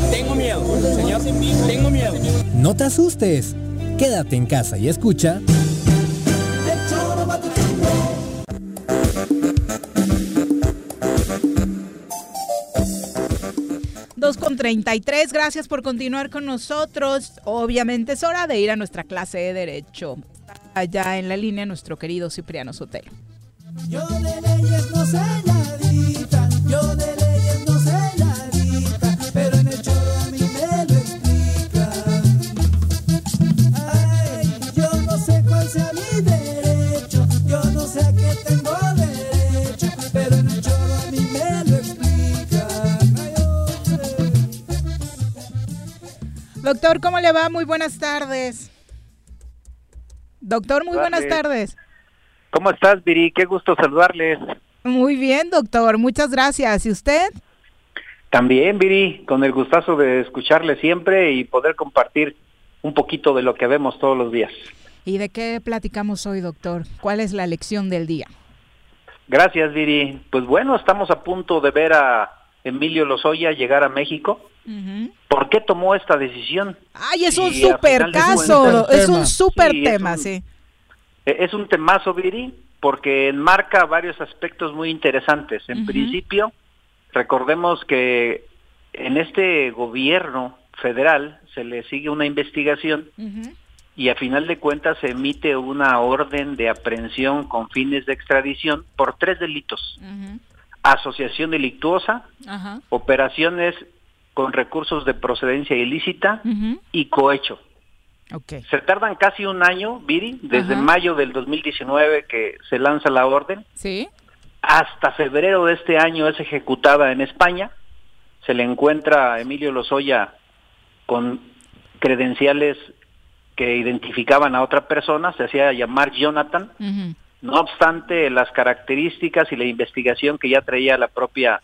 tengo miedo, señor, tengo miedo. No te asustes. Quédate en casa y escucha. Con 33, gracias por continuar con nosotros. Obviamente es hora de ir a nuestra clase de Derecho. Allá en la línea nuestro querido Cipriano Sotelo. Yo de leyes no sé nadita, yo de Doctor, ¿cómo le va? Muy buenas tardes. Doctor, muy buenas Tardes. ¿Cómo estás, Viri? Qué gusto saludarles. Muy bien, doctor. Muchas gracias. ¿Y usted? También, Viri, con el gustazo de escucharle siempre y poder compartir un poquito de lo que vemos todos los días. ¿Y de qué platicamos hoy, doctor? ¿Cuál es la lección del día? Gracias, Viri. Pues bueno, estamos a punto de ver a Emilio Lozoya llegar a México. ¿Por qué tomó esta decisión? Ay, es un Y super caso, cuentas- es un super Sí, es tema, un- sí. Eh, Es un temazo, Viri, porque enmarca varios aspectos muy interesantes. En principio, recordemos que en este gobierno federal se le sigue una investigación y a final de cuentas se emite una orden de aprehensión con fines de extradición por tres delitos. Asociación delictuosa, Ajá. operaciones con recursos de procedencia ilícita y cohecho. Ok. Se tardan casi un año, Viri, desde Ajá. mayo del 2019 que se lanza la orden, Sí. hasta febrero de este año es ejecutada en España. Se le encuentra a Emilio Lozoya con credenciales que identificaban a otra persona, se hacía llamar Jonathan. No obstante, las características y la investigación que ya traía la propia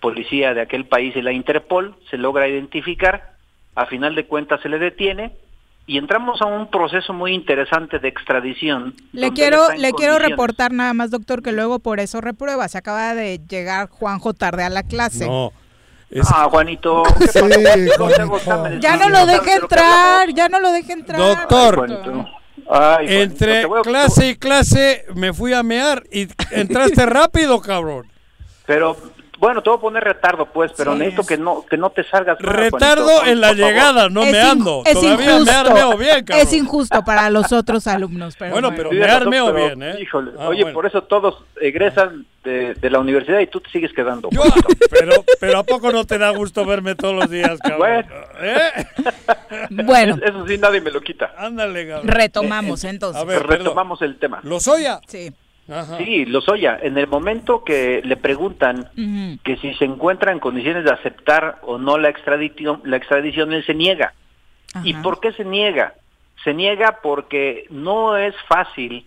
policía de aquel país y la Interpol se logra identificar, a final de cuentas se le detiene y entramos a un proceso muy interesante de extradición. Le quiero, le quiero reportar nada más, doctor, que luego por eso reprueba. Se acaba de llegar Juanjo tarde a la clase. No. Ah, Juanito. [laughs] Ya no lo ¿sabes deje entrar, ya no lo deje entrar. Doctor? Ay, entre a- clase y clase me fui a mear y entraste [laughs] rápido, cabrón. Pero bueno, te voy a poner retardo, pues, pero Sí. necesito que no que no te salgas. Retardo Juanito, en la llegada, no Es me ando. es Todavía injusto. me armeo bien, cabrón. Es injusto para los otros alumnos, pero Bueno, bueno. pero me razón, armeo pero, bien, ¿eh? Híjole, Ah, oye, bueno. por eso todos egresan de, de la universidad y tú te sigues quedando. Yo, pero, pero ¿a poco no te da gusto verme todos los días, cabrón? Bueno. ¿Eh? Bueno, Es- Eso sí, nadie me lo quita. Ándale, cabrón. retomamos entonces. A ver, perdón. Retomamos el tema. ¿Lozoya? Sí. Ajá. Sí, Lozoya, en el momento que le preguntan que si se encuentra en condiciones de aceptar o no la extradición, la extradición él se niega. ¿Y por qué se niega? Se niega porque no es fácil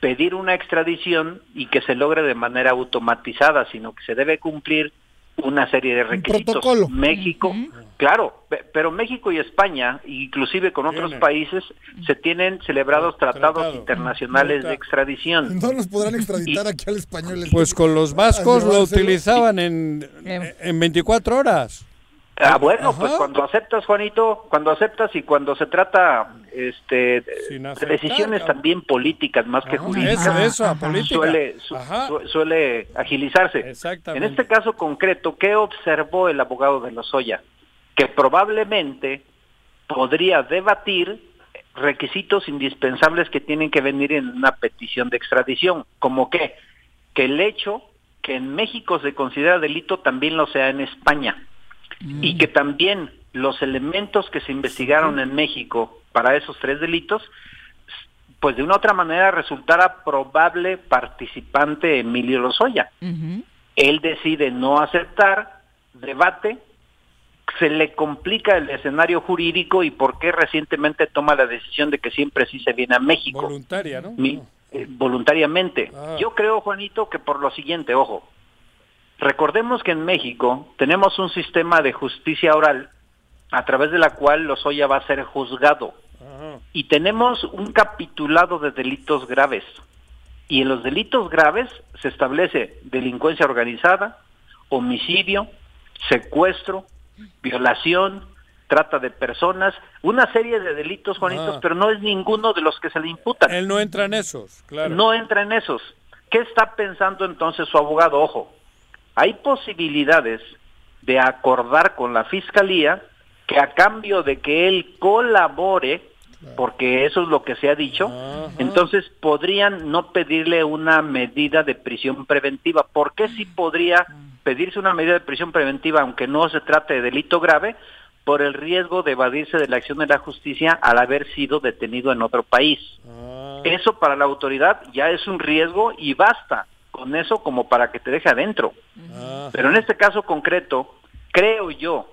pedir una extradición y que se logre de manera automatizada, sino que se debe cumplir una serie de requisitos. protocolo. México, claro, pe- pero México y España, inclusive con otros países, se tienen celebrados tratados Tratado. internacionales de extradición. No nos podrán extraditar aquí al español. Pues con los vascos lo utilizaban en, en 24 horas. Ah, bueno, Ajá. pues cuando aceptas, Juanito, cuando aceptas y cuando se trata este, de- decisiones también políticas más que Ajá, jurídicas, Eso, eso, a política. suele, su- su- suele agilizarse. Exactamente. En este caso concreto, ¿qué observó el abogado de Lozoya? Que probablemente podría debatir requisitos indispensables que tienen que venir en una petición de extradición, como que que el hecho que en México se considera delito también lo sea en España y que también los elementos que se investigaron en México para esos tres delitos, pues de una u otra manera resultara probable participante Emilio Lozoya. Él decide no aceptar, debate, se le complica el escenario jurídico y por qué recientemente toma la decisión de que siempre sí se viene a México Voluntaria, ¿no? mi- eh, voluntariamente. Ah. Yo creo, Juanito, que por lo siguiente, ojo, recordemos que en México tenemos un sistema de justicia oral a través de la cual Lozoya va a ser juzgado y tenemos un capitulado de delitos graves Y en los delitos graves se establece delincuencia organizada, homicidio, secuestro, violación, trata de personas, una serie de delitos, Juanitos, Ah. pero no es ninguno de los que se le imputan. Él no entra en esos, claro. No entra en esos. ¿Qué está pensando entonces su abogado? Ojo, hay posibilidades de acordar con la fiscalía que a cambio de que él colabore, porque eso es lo que se ha dicho, entonces podrían no pedirle una medida de prisión preventiva. ¿Por qué sí podría pedirse una medida de prisión preventiva aunque no se trate de delito grave? Por el riesgo de evadirse de la acción de la justicia al haber sido detenido en otro país. Eso para la autoridad ya es un riesgo y basta con eso como para que te deje adentro. Pero en este caso concreto, creo yo,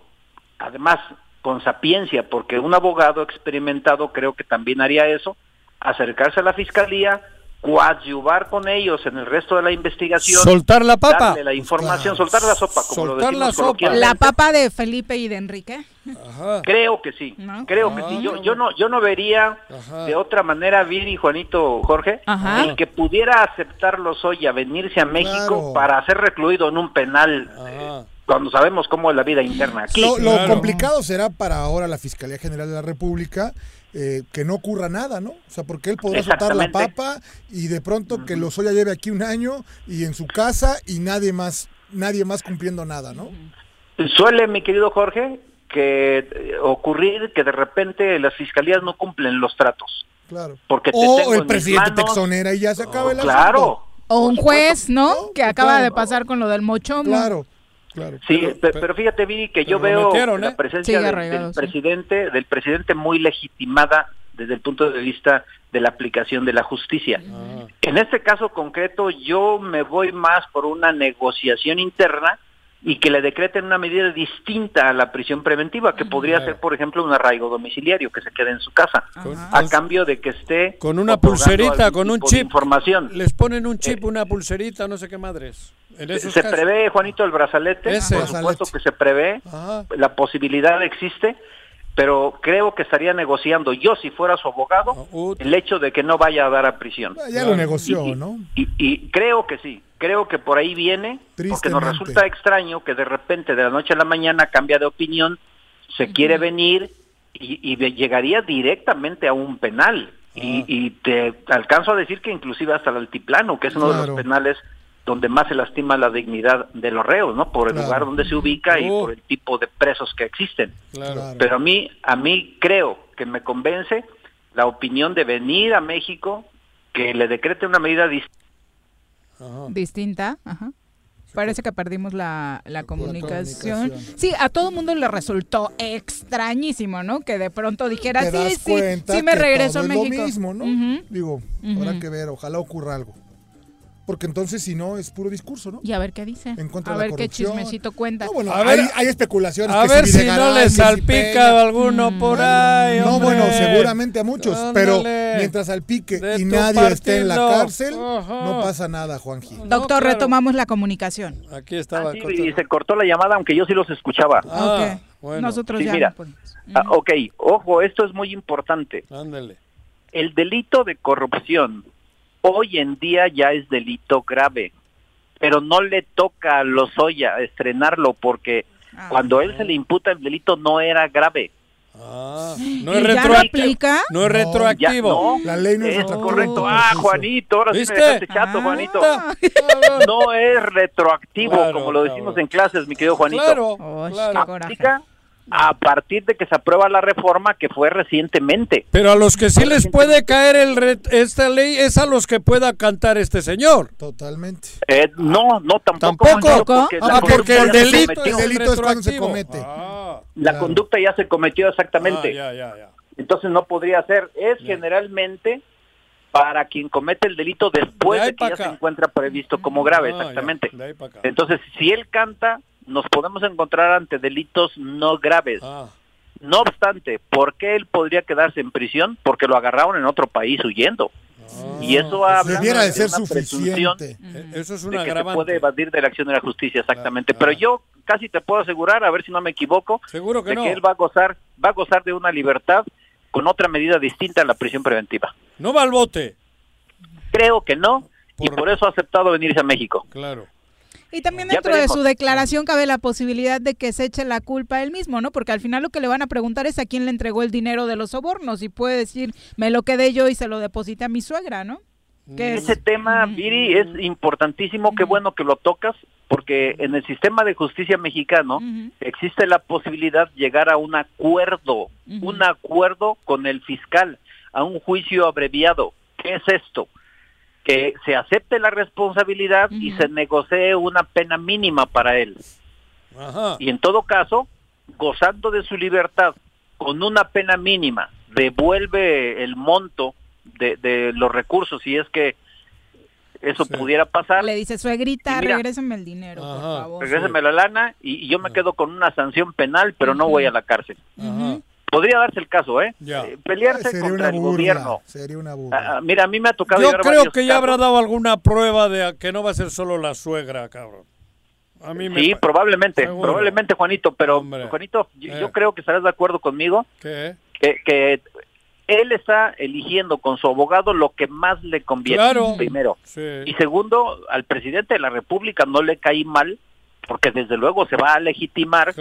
además con sapiencia, porque un abogado experimentado creo que también haría eso, acercarse a la fiscalía, coadyuvar con ellos en el resto de la investigación, Soltar la papa. darle la información, soltar la sopa, como lo Soltar la decimos sopa. coloquialmente. La papa de Felipe y de Enrique. Creo que sí, creo que sí. Yo, yo no, yo no vería de otra manera, Viri, Juanito, Jorge, Ajá. el que pudiera aceptar Lozoya venirse a México para ser recluido en un penal, eh, cuando sabemos cómo es la vida interna aquí. Lo, lo complicado será para ahora la Fiscalía General de la República eh, que no ocurra nada, ¿no? O sea, porque él podrá soltar la papa y de pronto que Lozoya lleve aquí un año y en su casa y nadie más, nadie más cumpliendo nada, ¿no? Suele, mi querido Jorge, que eh, ocurrir que de repente las fiscalías no cumplen los tratos. Claro. Porque te O tengo el presidente te manos. exonera y ya se acaba el Claro. O un juez, ¿no? Que acaba de pasar con lo del mochomo. Claro, claro. Sí, pe- pero, fíjate, Viri, que yo veo metieron, la ¿eh? presencia del- arraigado, del sí. presidente, del presidente muy legitimada desde el punto de vista de la aplicación de la justicia. En este caso concreto, yo me voy más por una negociación interna y que le decreten una medida distinta a la prisión preventiva, que podría ser, por ejemplo, un arraigo domiciliario, que se quede en su casa, a cambio de que esté Con una pulserita, con un chip. información. Les ponen un chip, una pulserita, no sé qué madres. En esos se casos. prevé, Juanito, el brazalete, Ese. por supuesto que se prevé, la posibilidad existe, pero creo que estaría negociando yo, si fuera su abogado, el hecho de que no vaya a dar a prisión. Ya lo negoció, ¿no? Y, y creo que sí, creo que por ahí viene, porque nos resulta extraño que de repente, de la noche a la mañana, cambia de opinión, se quiere venir y, y llegaría directamente a un penal. Y, y te alcanzo a decir que inclusive hasta el altiplano, que es uno de los penales donde más se lastima la dignidad de los reos, ¿no? Por el Claro. lugar donde se ubica y Oh. por el tipo de presos que existen. Claro. Pero a mí, a mí creo que me convence la opinión de venir a México, que le decrete una medida distinta. Distinta. Ajá. Parece que perdimos la, la comunicación. comunicación. Sí, a todo mundo le resultó extrañísimo, ¿no? Que de pronto dijera, sí, sí, sí me regreso a es México. lo mismo, ¿no? Digo, habrá que ver, ojalá ocurra algo. Porque entonces, si no, es puro discurso, ¿no? Y a ver qué dice. En contra a de la ver qué corrupción. chismecito cuenta. No, bueno, A ver- hay, hay especulaciones. a que ver si no le si salpica Peña. alguno por ahí, No, hombre. bueno, seguramente a muchos, pero mientras salpique De y nadie esté en la cárcel, Ajá. no pasa nada, Juanji. Doctor, claro. retomamos la comunicación. Aquí estaba. Ah, Sí, y se cortó la llamada, aunque yo sí los escuchaba. Ah, ok. bueno. Nosotros Sí, ya mira. no podemos. Ah, ok, ojo, esto es muy importante. Ándale. El delito de corrupción hoy en día ya es delito grave, pero no le toca a Lozoya estrenarlo porque Ah. cuando él se le imputa el delito no era grave. Ah, ¿Y no es retroactivo. aplica? No es retroactivo. Ya, no, La ley no es es retroactiva. correcto. Ah, Juanito, ahora sí ¿Viste? me dejaste chato, Ah. Juanito. No es retroactivo, Claro, como lo decimos en clases, mi querido Juanito. Claro, claro. Aplica a partir de que se aprueba la reforma que fue recientemente. Pero a los que sí les puede caer el re- esta ley es a los que pueda cantar este señor. Totalmente. Eh, no, no, tampoco. ¿Tampoco? Porque Ah, porque el delito. El delito es cuando se comete. Ah, La Claro. conducta ya se cometió exactamente. ah, ya, ya, ya. Entonces no podría ser. Es generalmente para quien comete el delito después De que ya se encuentra previsto como grave, Ah, exactamente. Entonces, si él canta, nos podemos encontrar ante delitos no graves. Ah, No obstante, ¿por qué él podría quedarse en prisión? Porque lo agarraron en otro país huyendo. Y eso habla Debiera de de ser una presunción suficiente. eh, eso es de una que se agravante. puede evadir de la acción de la justicia, exactamente. Ah, Pero ah. yo casi te puedo asegurar, a ver si no me equivoco, Seguro que de no. que él va a gozar, va a gozar de una libertad con otra medida distinta a la prisión preventiva. No va al bote. Creo que no, y por eso ha aceptado venirse a México. Claro. Y también dentro de su declaración cabe la posibilidad de que se eche la culpa a él mismo, ¿no? Porque al final lo que le van a preguntar es a quién le entregó el dinero de los sobornos y puede decir, me lo quedé yo y se lo deposité a mi suegra, ¿no? Que es- Ese tema, Viri, es importantísimo, qué bueno que lo tocas, porque en el sistema de justicia mexicano existe la posibilidad de llegar a un acuerdo, un acuerdo con el fiscal, a un juicio abreviado. ¿Qué es esto? Que se acepte la responsabilidad y se negocie una pena mínima para él. Y en todo caso, gozando de su libertad, con una pena mínima, devuelve el monto de, de los recursos si es que eso pudiera pasar. le dice, suegrita, mira- el dinero, por favor. Regréseme la lana y, y yo me quedo con una sanción penal, pero no voy a la cárcel. Podría darse el caso, ¿eh? Eh, Pelearse Sería contra una el burla. gobierno. Sería una burla. Ah, ah, mira, a mí me ha tocado Yo creo que ya casos. habrá dado alguna prueba de que no va a ser solo la suegra, cabrón. A mí me Sí, pa- probablemente, Seguro. probablemente, Juanito, pero Juanito, yo, Eh. yo creo que estarás de acuerdo conmigo ¿Qué? que, que él está eligiendo con su abogado lo que más le conviene, Claro. primero. Sí. Y segundo, al presidente de la República no le cae mal, porque desde luego se va a legitimar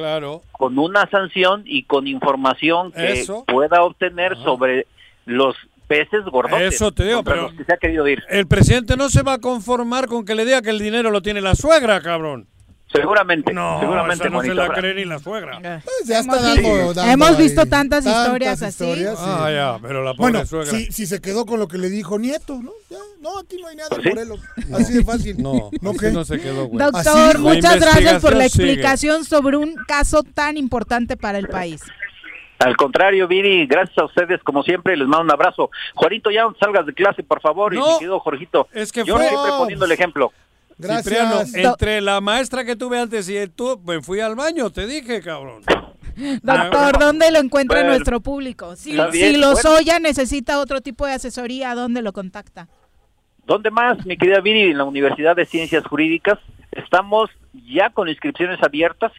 con una sanción y con información que Eso. pueda obtener sobre los peces gordotes Eso te digo, contra pero- los que se ha querido ir. El presidente no se va a conformar con que le diga que el dinero lo tiene la suegra, cabrón. Seguramente, No, seguramente, esa no se la cree ni la suegra. Pues ya está Hemos dando, visto- dando hemos visto ahí tantas historias así. historias, sí. Ah, ya, pero la pobre Bueno, suegra. si, si se quedó con lo que le dijo Nieto, ¿no? Ya, no, aquí no hay nada de sí. Morelos. Así de fácil. No, ¿No así no se quedó, güey. Doctor, Así muchas gracias por la sigue. explicación sobre un caso tan importante para el país. Al contrario, Viri, gracias a ustedes, como siempre, les mando un abrazo. Juanito, ya no salgas de clase, por favor, y mi querido Jorgito. es que Yo fue- siempre poniendo el ejemplo. Cipriano, entre la maestra que tuve antes y tú, me fui al baño, te dije, cabrón. Doctor, ¿dónde lo encuentra Bueno. nuestro público? Si, si los bueno. Oya necesita otro tipo de asesoría, ¿a dónde lo contacta? ¿Dónde más, mi querida Viri? En la Universidad de Ciencias Jurídicas. Estamos ya con inscripciones abiertas.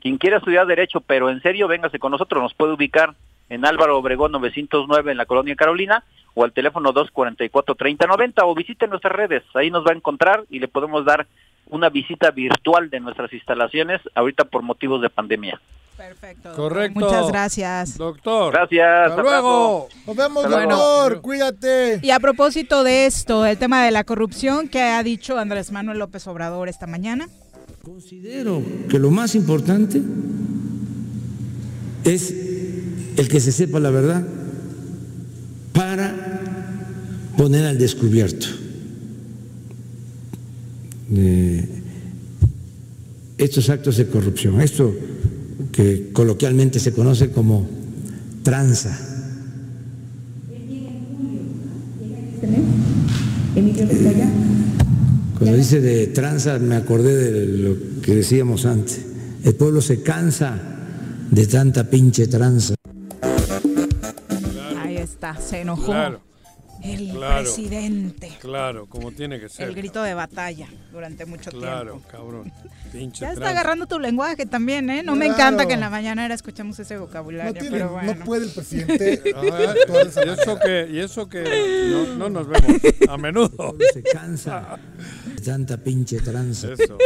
Quien quiera estudiar Derecho, pero en serio, véngase con nosotros. Nos puede ubicar en Álvaro Obregón 909 en la Colonia Carolina o al teléfono 244-3090 o visite nuestras redes. Ahí nos va a encontrar y le podemos dar una visita virtual de nuestras instalaciones ahorita por motivos de pandemia. Perfecto. Correcto. Muchas gracias. Doctor. Gracias. Hasta luego. Nos vemos, Hasta luego. doctor. Cuídate. Y a propósito de esto, el tema de la corrupción que ha dicho Andrés Manuel López Obrador esta mañana. Considero que lo más importante es el que se sepa la verdad para poner al descubierto eh, estos actos de corrupción, esto que coloquialmente se conoce como tranza. Cuando dice de tranza me acordé de lo que decíamos antes. El pueblo se cansa de tanta pinche tranza. Se enojó. Claro. El Claro. presidente. Claro, como tiene que ser. El grito de batalla durante mucho Claro, tiempo. cabrón. [laughs] Pinche Ya está agarrando tu lenguaje también, ¿eh? No me Claro. encanta que en la mañana escuchemos ese vocabulario, No, tiene- pero no bueno. puede el presidente [laughs] Ah, y eso que, y eso que no, no nos vemos a menudo. Se cansa [laughs] tanta pinche tranza. Eso,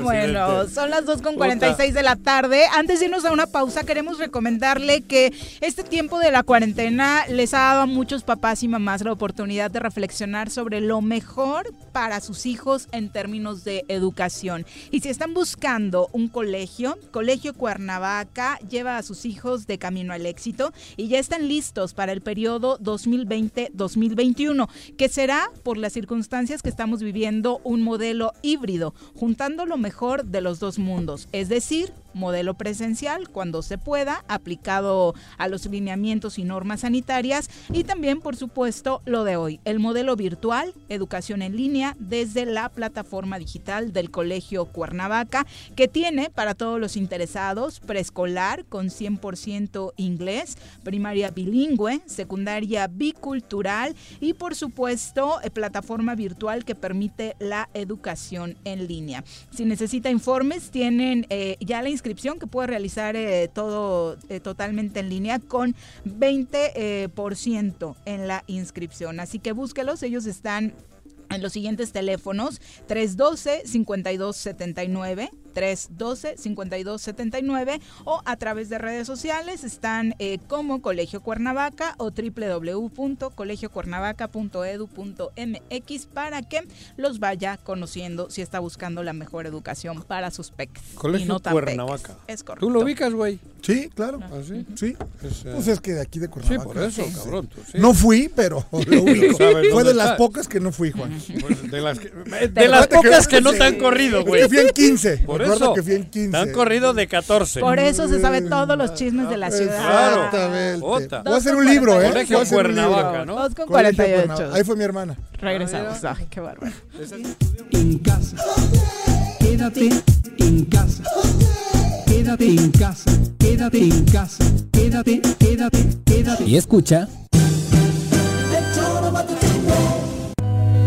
Bueno, son las 2 con 46 de la tarde. Antes de irnos a una pausa, queremos recomendarle que este tiempo de la cuarentena les ha dado a muchos papás y mamás la oportunidad de reflexionar sobre lo mejor para sus hijos en términos de educación. Y si están buscando un colegio, Colegio Cuernavaca lleva a sus hijos de camino al éxito y ya están listos para el periodo 2020-2021, que será, por las circunstancias que estamos viviendo, un modelo híbrido, juntando lo mejor de los dos mundos, es decir, modelo presencial cuando se pueda, aplicado a los lineamientos y normas sanitarias, y también, por supuesto, lo de hoy, el modelo virtual, educación en línea desde la plataforma digital del Colegio Cuernavaca, que tiene para todos los interesados preescolar con 100% inglés, primaria bilingüe, secundaria bicultural y, por supuesto, eh, plataforma virtual que permite la educación en línea. Si necesita informes, tienen eh, ya la inscripción que puede realizar eh, todo eh, totalmente en línea con 20% eh, por ciento en la inscripción. Así que búsquelos, ellos están en los siguientes teléfonos 312-5279, 312-5279 o a través de redes sociales están eh, como Colegio Cuernavaca o www.colegiocuernavaca.edu.mx para que los vaya conociendo si está buscando la mejor educación para sus peques. y Colegio no tan Cuernavaca. peques. Es correcto. ¿Tú lo ubicas, güey? Sí, claro. ¿Ah, sí? Sí. Es, eh, Pues es que de aquí de Cuernavaca. por eso, Sí. cabrón, tú sí. No fui, pero [laughs] lo ubico. Fue de las pocas que no fui, Juan. Pues de las, que- Te de las acuerdas pocas que- que no te han Sí. corrido, güey. fui en 15. Por Me acuerdo eso. que fui en 15. Te han corrido de 14. Por eso se sabe todos los chismes de la ciudad. Exactamente. Ota. Voy a hacer un libro, ¿eh? Colegio Voy a hacer un libro. Dos con Colegio 48. Cuernavaca. Ahí fue mi hermana. Regresamos. Ay, qué bárbaro. En casa. Quédate en casa. Quédate en casa. Quédate en casa. Quédate, quédate, quédate. Y escucha.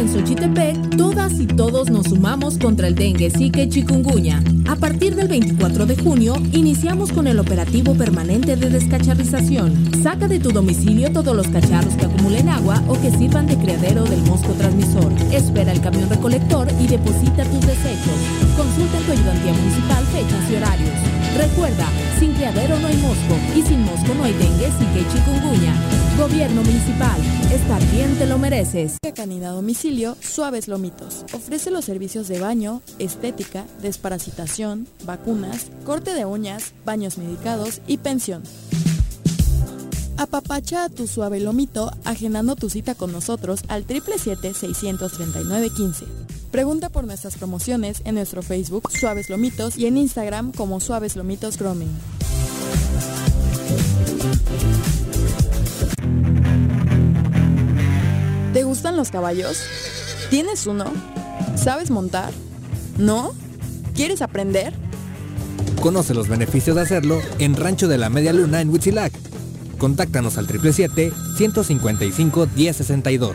En Xochitepec, todas y todos nos sumamos contra el dengue, zika y chikungunya. A partir del 24 de junio, iniciamos con el operativo permanente de descacharrización. Saca de tu domicilio todos los cacharros que acumulen agua o que sirvan de criadero del mosco transmisor. Espera el camión recolector y deposita tus desechos. Consulta tu ayudantía municipal fechas y horarios. Recuerda, sin criadero no hay mosco y sin mosco no hay dengue, y chikungunya. Gobierno municipal, estar bien te lo mereces. Canina domicilio, Suaves Lomitos. Ofrece los servicios de baño, estética, desparasitación, vacunas, corte de uñas, baños medicados y pensión. Apapacha a tu suave lomito agendando tu cita con nosotros al 777-639-15. Pregunta por nuestras promociones en nuestro Facebook Suaves Lomitos y en Instagram como Suaves Lomitos Grooming. ¿Te gustan los caballos? ¿Tienes uno? ¿Sabes montar? ¿No? ¿Quieres aprender? Conoce los beneficios de hacerlo en Rancho de la Media Luna en Huitzilac. Contáctanos al 777-155-1062.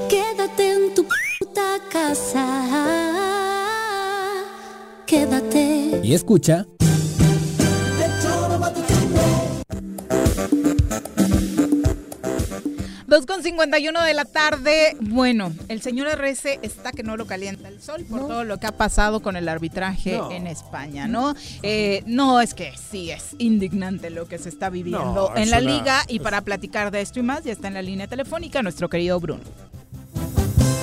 casa, quédate. Y escucha. Dos con 51 de la tarde. Bueno, el señor RC está que no lo calienta el sol por todo lo que ha pasado con el arbitraje No. en España, ¿no? Eh, no, es que sí, es indignante lo que se está viviendo No, en es la una- liga. Y para platicar de esto y más, ya está en la línea telefónica nuestro querido Bruno.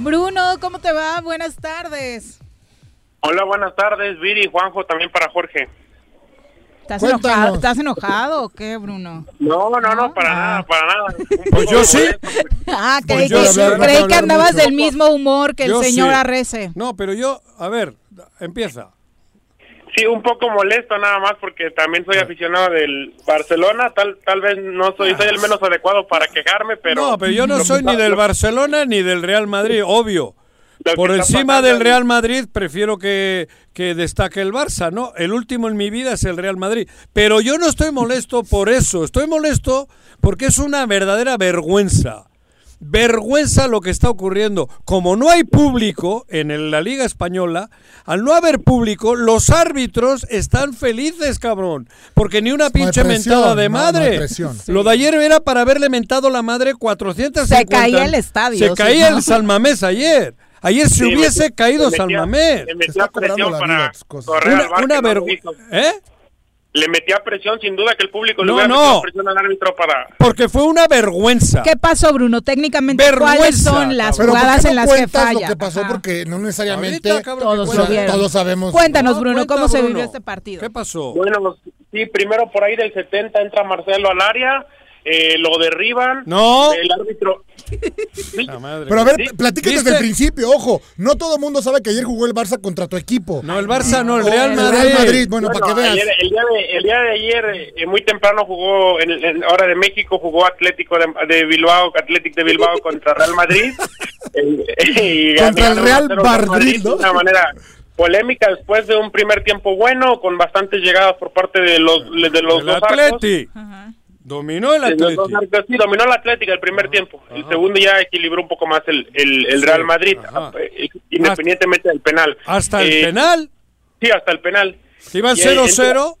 Bruno, ¿cómo te va? Buenas tardes. Hola, buenas tardes, Viri, Juanjo, también para Jorge. ¿Estás enojado, ¿Estás enojado o qué, Bruno? No, no, no, para nada, para nada. [laughs] Pues yo sí. Ah, Pues creí, yo que, sí. creí que Hablar andabas mucho. del mismo humor que el Yo señor sí. Arrece. No, pero yo, a ver, empieza. Sí, un poco molesto nada más porque también soy aficionado del Barcelona, tal tal vez no soy soy el menos adecuado para quejarme, pero No, pero yo no soy ni del lo- Barcelona ni del Real Madrid, obvio. Por encima del Real Madrid prefiero que, que destaque el Barça, ¿no? El último en mi vida es el Real Madrid. Pero yo no estoy molesto por eso, estoy molesto porque es una verdadera vergüenza. Vergüenza lo que está ocurriendo. Como no hay público en el- la Liga Española, al no haber público, los árbitros están felices, cabrón. Porque ni una No pinche presión, mentada de no, no madre. Lo de ayer era para haberle mentado la madre 450. Se caía el estadio, Se caía ¿no? el San Mamés ayer. Ayer se Sí, me- hubiese caído San Mamés. Una, una no vergüenza. ¿Eh? Le metía presión sin duda que el público le No, hubiera no. metido presión al árbitro para Porque fue una vergüenza. ¿Qué pasó, Bruno? Técnicamente, Vergüenza, ¿cuáles son las Pero ¿por qué jugadas no en las que falla? lo que pasó? Ajá. Porque no necesariamente Ahorita, cabrón, Todos lo todos sabemos. Cuéntanos, No, Bruno, cuenta, ¿cómo se Bruno. vivió este partido? ¿Qué pasó? Bueno, sí, primero por ahí del 70 entra Marcelo al área, eh, lo derriban. No. El árbitro. La madre. Pero a ver, ¿Viste? desde el principio, ojo. No todo el mundo sabe que ayer jugó el Barça contra tu equipo. No, el Barça no, el O Real el Madrid. Real Madrid, bueno, Bueno, para que veas. ayer- el, día de, el día de ayer, eh, muy temprano jugó, en, en hora de México, jugó Atlético de, de Bilbao, Atlético de Bilbao [laughs] contra Real Madrid. Eh, y Contra el Real 1-0 Madrid, ¿no? De una manera polémica después de un primer tiempo bueno, con bastantes llegadas por parte de los, de los El dos arcos. Atleti. Dominó el arcos, sí, dominó el Atlético el primer tiempo. El segundo ya equilibró un poco más el, el, el Real Madrid, eh, independientemente del penal. Hasta el Eh, penal. Sí, hasta el penal. Iban Y ahí 0-0.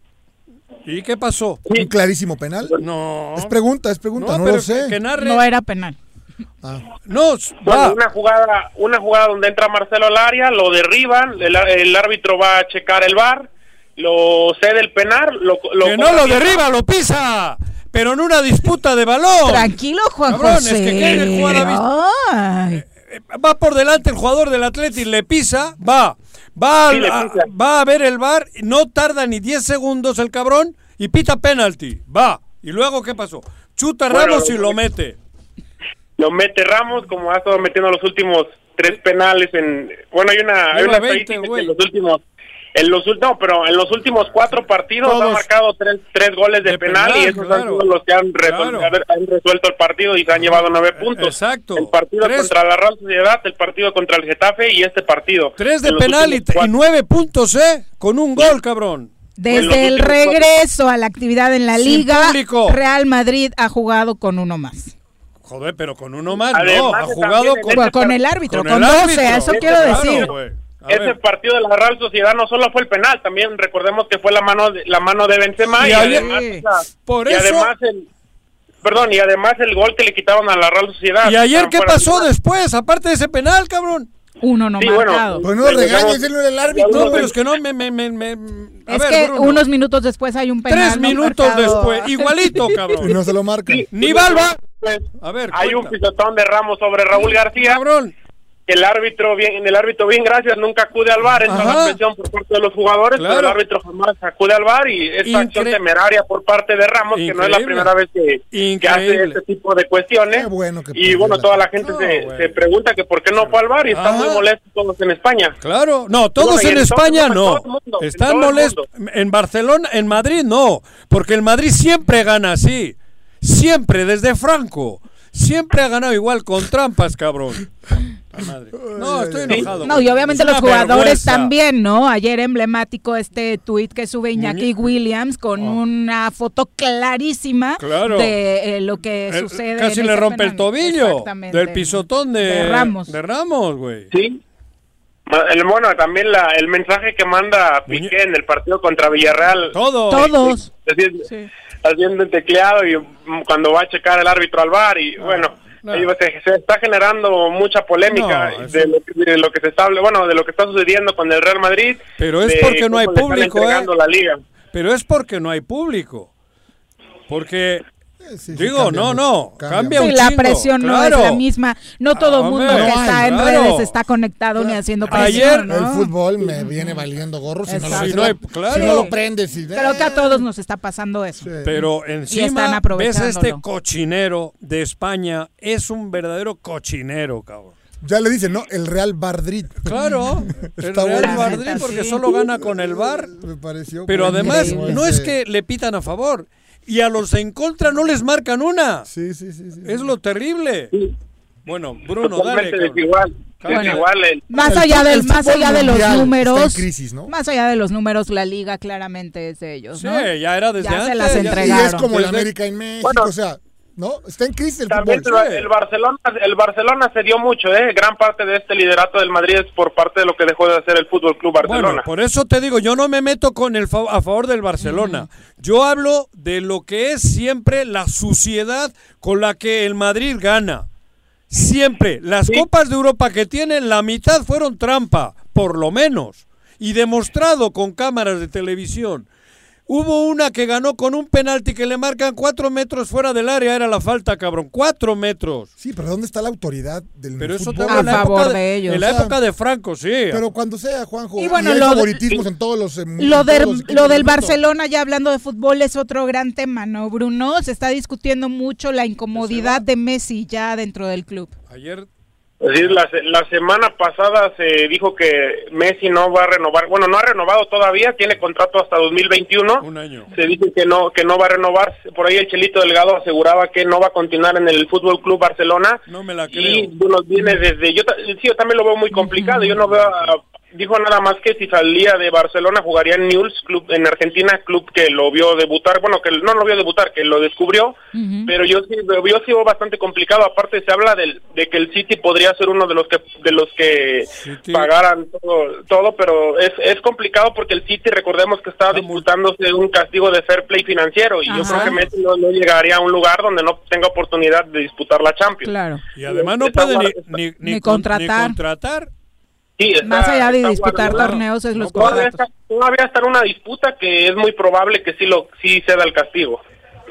¿Y qué pasó? Un clarísimo penal. No. Es pregunta, es pregunta, no, pero lo sé. que narre. No era penal. No, Bueno, una jugada, una jugada donde entra Marcelo al área, lo derriban, el, el árbitro va a checar el bar, lo cede el penal, lo, lo que no lo derriba, lo pisa. Pero en una disputa de balón. Tranquilo, Juan Cabrón, es José. que ¿qué jugada viste? Ay. Va por delante el jugador del Atleti, le pisa, va. Va, Sí, a, pisa. va a ver el bar, no tarda ni 10 segundos el cabrón y pita penalti. Va. ¿Y luego qué pasó? Chuta Bueno, Ramos y lo- mete. Lo mete Ramos, como ha estado metiendo los últimos tres penales en... Bueno, hay una, hay una 20, estadística que güey. en los últimos... En los, no, pero en los últimos cuatro partidos Todos. ha marcado tres, tres goles de, De penal, penal, y esos han claro. sido los que han, resol- Claro. haber- han resuelto el partido y se han llevado nueve puntos. Exacto. El partido Tres- contra la Real Sociedad, el partido contra el Getafe y este partido. Tres de penal y, nueve puntos, ¿eh? Con un gol, cabrón. Desde el regreso a la actividad en la Sin liga, público. Real Madrid ha jugado con uno más. Joder, pero con uno más, no. Ha jugado en con, este Con el árbitro, con con, el 12, árbitro. eso Este quiero claro, decir. A Ese ver. partido de la Real Sociedad no solo fue el penal, también recordemos que fue la mano de, la mano de Benzema Y y, además, o sea, Por y eso- además el perdón, y además el gol que le quitaron a la Real Sociedad. ¿Y ayer qué de pasó después? Aparte de ese penal, cabrón. Uno no Sí, bueno, marcado. Pues no regañes, él el árbitro. No, pero es que no me... me, me, me- a es ver, que Bruno. unos minutos después hay un penal. Tres no minutos marcado. después. Igualito, [laughs] Y cabrón. no se lo marcan. Ni Balba. Pues, A ver, hay un pisotón de Ramos sobre Raúl García. Cabrón. Que El árbitro bien, el árbitro bien, gracias, nunca acude al bar, entra Ajá. la presión por parte de los jugadores, Claro. pero el árbitro jamás acude al bar y esta acción Incre- temeraria por parte de Ramos, que no es la primera vez que, que hace este tipo de cuestiones. Qué bueno que y bueno, toda la gente No, se, se pregunta que por qué no fue al bar y están muy molestos todos en España. Claro, no, todos Bueno, en España no. mundo, Están molestos. En Barcelona, en Madrid no. Porque el Madrid siempre gana así. Siempre, desde Franco. Siempre ha ganado igual con trampas, cabrón. Madre. No, estoy enojado. No, y obviamente los jugadores vergüenza. también, ¿no? Ayer emblemático este tuit que sube Iñaki Williams con una foto clarísima. Claro. de eh, lo que El- sucede. casi en le rompe el tobillo del pisotón de, De Ramos. De Ramos, güey. Sí. El, bueno, también la, el mensaje que manda Piqué en el partido contra Villarreal. Todos. Todos. Haciendo, haciendo un tecleado y cuando va a checar el árbitro al bar y bueno, no. ahí se, se está generando mucha polémica No, de, lo, que- de lo que se está bueno, de lo que está sucediendo con el Real Madrid. Pero es porque no hay público, ¿eh? entregando la liga. Pero es porque no hay público. Porque Digo, no, no, cambia, un Sí, la presión no es la misma. No todo Ah, mundo hombre, que no está hay, en claro. redes está conectado ni haciendo Ayer presión, ¿no? El fútbol me viene valiendo gorro si no, lo, si no hay- si no lo prendes. y- Creo que a todos nos está pasando eso. Pero Y encima están ves este cochinero de España, es un verdadero cochinero, cabrón. Ya le dicen, ¿no? El Real Madrid. Claro, [laughs] el Está Real bueno. Madrid porque solo gana con el VAR. Me pareció Pero además no es que le pitan a favor y a los en contra no les marcan una. Sí, sí, sí. sí. Es lo terrible. Bueno, Bruno, dale. Totalmente cabrón. desigual. Bueno, desigual el- Más allá del el más allá de los números, crisis, ¿no? más allá de los números, la liga claramente es de ellos, Sí, ¿no? ya era desde Ya antes. se las ya- Y entregaron. es como el América en México, o sea, ¿no? Está en crisis el También fútbol. el, el Barcelona el Barcelona se dio mucho, ¿eh? Gran parte de este liderato del Madrid es por parte de lo que dejó de hacer el Fútbol Club Barcelona. Bueno, por eso te digo, yo no me meto con el fa- a favor del Barcelona. Yo hablo de lo que es siempre la suciedad con la que el Madrid gana. Siempre. Las copas de Europa que tienen, la mitad fueron trampa, por lo menos. Y demostrado con cámaras de televisión. Hubo una que ganó con un penalti que le marcan cuatro metros fuera del área, era la falta, cabrón. Cuatro metros. Sí, pero ¿dónde está la autoridad del Pero eso fútbol? A favor de ellos. En la O sea, época de Franco, sí. Pero cuando sea, Juanjo, Y bueno, hay lo de- favoritismos en todos los... en Lo, del- los lo del. Barcelona, ya hablando de fútbol, es otro gran tema, ¿no, Bruno? Se está discutiendo mucho la incomodidad de Messi ya dentro del club. Ayer Es decir, la, se- la semana pasada se dijo que Messi no va a renovar, bueno, no ha renovado todavía, tiene contrato hasta 2021. un año. Se dice que no que no va a renovar. Por ahí el Chelito Delgado aseguraba que no va a continuar en el Fútbol Club Barcelona. No me la Y creo. bueno, viene desde yo sí, yo también lo veo muy complicado. [laughs] Yo no veo a- dijo nada más que si salía de Barcelona jugaría en Newell's club en Argentina, club que lo vio debutar, bueno, que no lo vio debutar, que lo descubrió, pero yo sí yo sí veo bastante complicado. Aparte se habla del, de que el City podría ser uno de los que de los que pagaran todo, todo, pero es, es complicado porque el City recordemos que estaba disputándose un castigo de fair play financiero y yo creo que Messi no, no llegaría a un lugar donde no tenga oportunidad de disputar la Champions. Claro. Y además no puede ni, ni, Ni ni con- contratar. ni contratar. Sí, está- Más allá de disputar guardado. torneos, es los todavía está, todavía está en una disputa que es muy probable que sí lo sí ceda el castigo.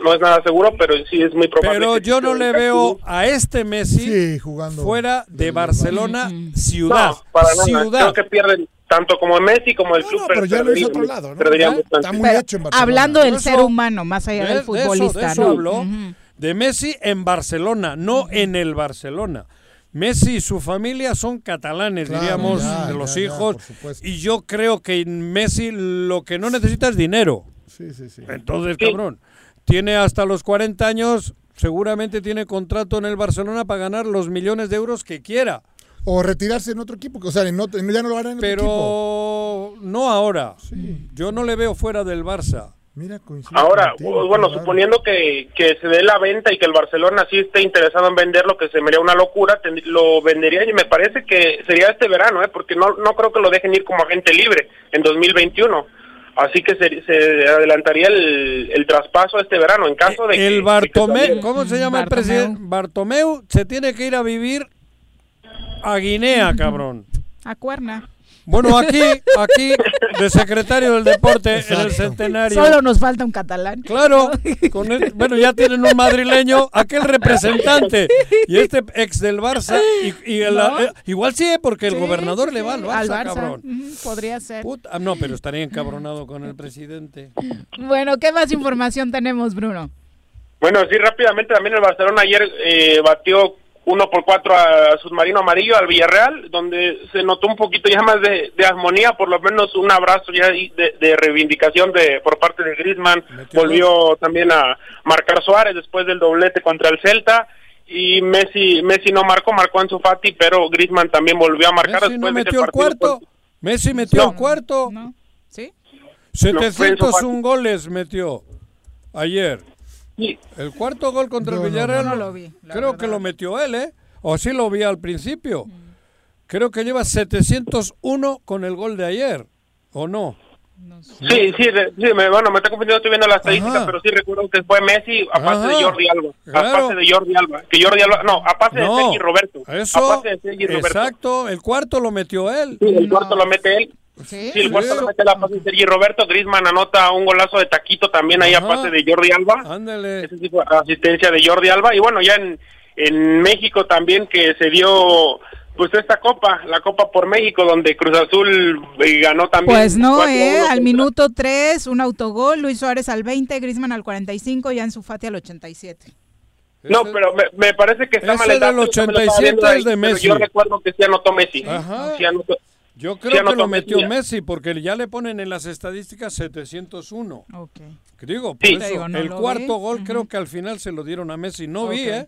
No es nada seguro, pero sí es muy probable. Pero yo no le veo a este Messi Sí, jugando. fuera de Barcelona ciudad. No, para nada. ciudad. Creo que pierden tanto como Messi como el club. no, pero ya lo hizo otro lado, ¿no? está muy hecho en Barcelona. hablando del Por ser eso- humano, más allá De- del de eso- de futbolista, eso ¿no? habló. Ujú. De Messi en Barcelona, no en el Barcelona. Messi y su familia son catalanes, Claro, diríamos, ya, de los ya, hijos. y yo creo que Messi lo que no necesita es dinero. Sí, sí, sí. Entonces, cabrón, tiene hasta los 40 años, seguramente tiene contrato en el Barcelona para ganar los millones de euros que quiera. O retirarse en otro equipo, o sea, en otro- ya no lo harán en otro equipo. Pero no ahora. Yo no le veo fuera del Barça. Mira, coincide Ahora, contigo, bueno, suponiendo que, que se dé la venta y que el Barcelona sí esté interesado en venderlo, que se me haría una locura, ten- lo vendería y me parece que sería este verano, ¿eh? porque no, no creo que lo dejen ir como agente libre en 2021. Así que se, se adelantaría el, el traspaso este verano en caso de que... El que Bartomeu, todavía- ¿cómo se llama el Bartomeu. presidente? Bartomeu se tiene que ir a vivir a Guinea, cabrón. A cuerna. Bueno, aquí, aquí, de secretario del deporte en el centenario. Solo nos falta un catalán. Claro, con el- bueno, ya tienen un madrileño, aquel representante y este ex del Barça. Y, y el- ¿No? eh, igual sí, eh, porque el Sí, gobernador sí, le va al Barça, cabrón. Podría ser. Puta, ah, no, pero estaría encabronado con el presidente. Bueno, ¿qué más información tenemos, Bruno? Bueno, sí, rápidamente también el Barcelona ayer eh, batió uno por cuatro a Submarino Amarillo, al Villarreal, donde se notó un poquito ya más de, de armonía, por lo menos un abrazo ya de, de reivindicación de por parte de Griezmann. Metió Volvió también a marcar Suárez después del doblete contra el Celta. Y Messi Messi no marcó, marcó Ansu Fati, pero Griezmann también volvió a marcar Messi después no de metió el cuarto. Messi metió No. el cuarto. ¿No? ¿Sí? No, fue Enzo 701 Fati. goles metió ayer. Sí. El cuarto gol contra No, el no, Villarreal. no lo vi, Creo verdad. que lo metió él, ¿eh? O sí lo vi al principio. Creo que lleva 701 con el gol de ayer. ¿O no? Sí, sí, de- sí, me, bueno, me está confundiendo, estoy viendo la estadística, Ajá. pero sí recuerdo que fue Messi a pase de. Jordi Alba. Claro. A pase de Jordi Alba. Que Jordi Alba, no, a pase de Sergi Roberto. Eso, a pase de Sergi Roberto. exacto. El cuarto lo metió él. Sí, el cuarto lo mete él. Sí, Sí, el lo mete la pase Sergi Roberto. Griezmann anota un golazo de taquito también ahí a Ajá. pase de Jordi Alba. Ándale. Ese tipo de asistencia de Jordi Alba. Y bueno, ya en, en México también que se dio pues esta copa, la Copa por México, donde Cruz Azul eh, ganó también. Pues no, 4-1 ¿eh? Al contra- minuto 3, un autogol, Luis Suárez al 20, Griezmann al 45 y Ansu Fati al 87. No, pero me, me parece que está mal el dato, estaba 87 viendo ahí, es de Messi. Yo recuerdo que sí anotó Messi. Ajá. Sí anotó- Yo creo que lo metió Messi. Porque ya le ponen en las estadísticas 701. Ok. Digo, por Sí. eso, Te digo, no el cuarto vi. gol creo que al final se lo dieron a Messi. No vi. ¿eh?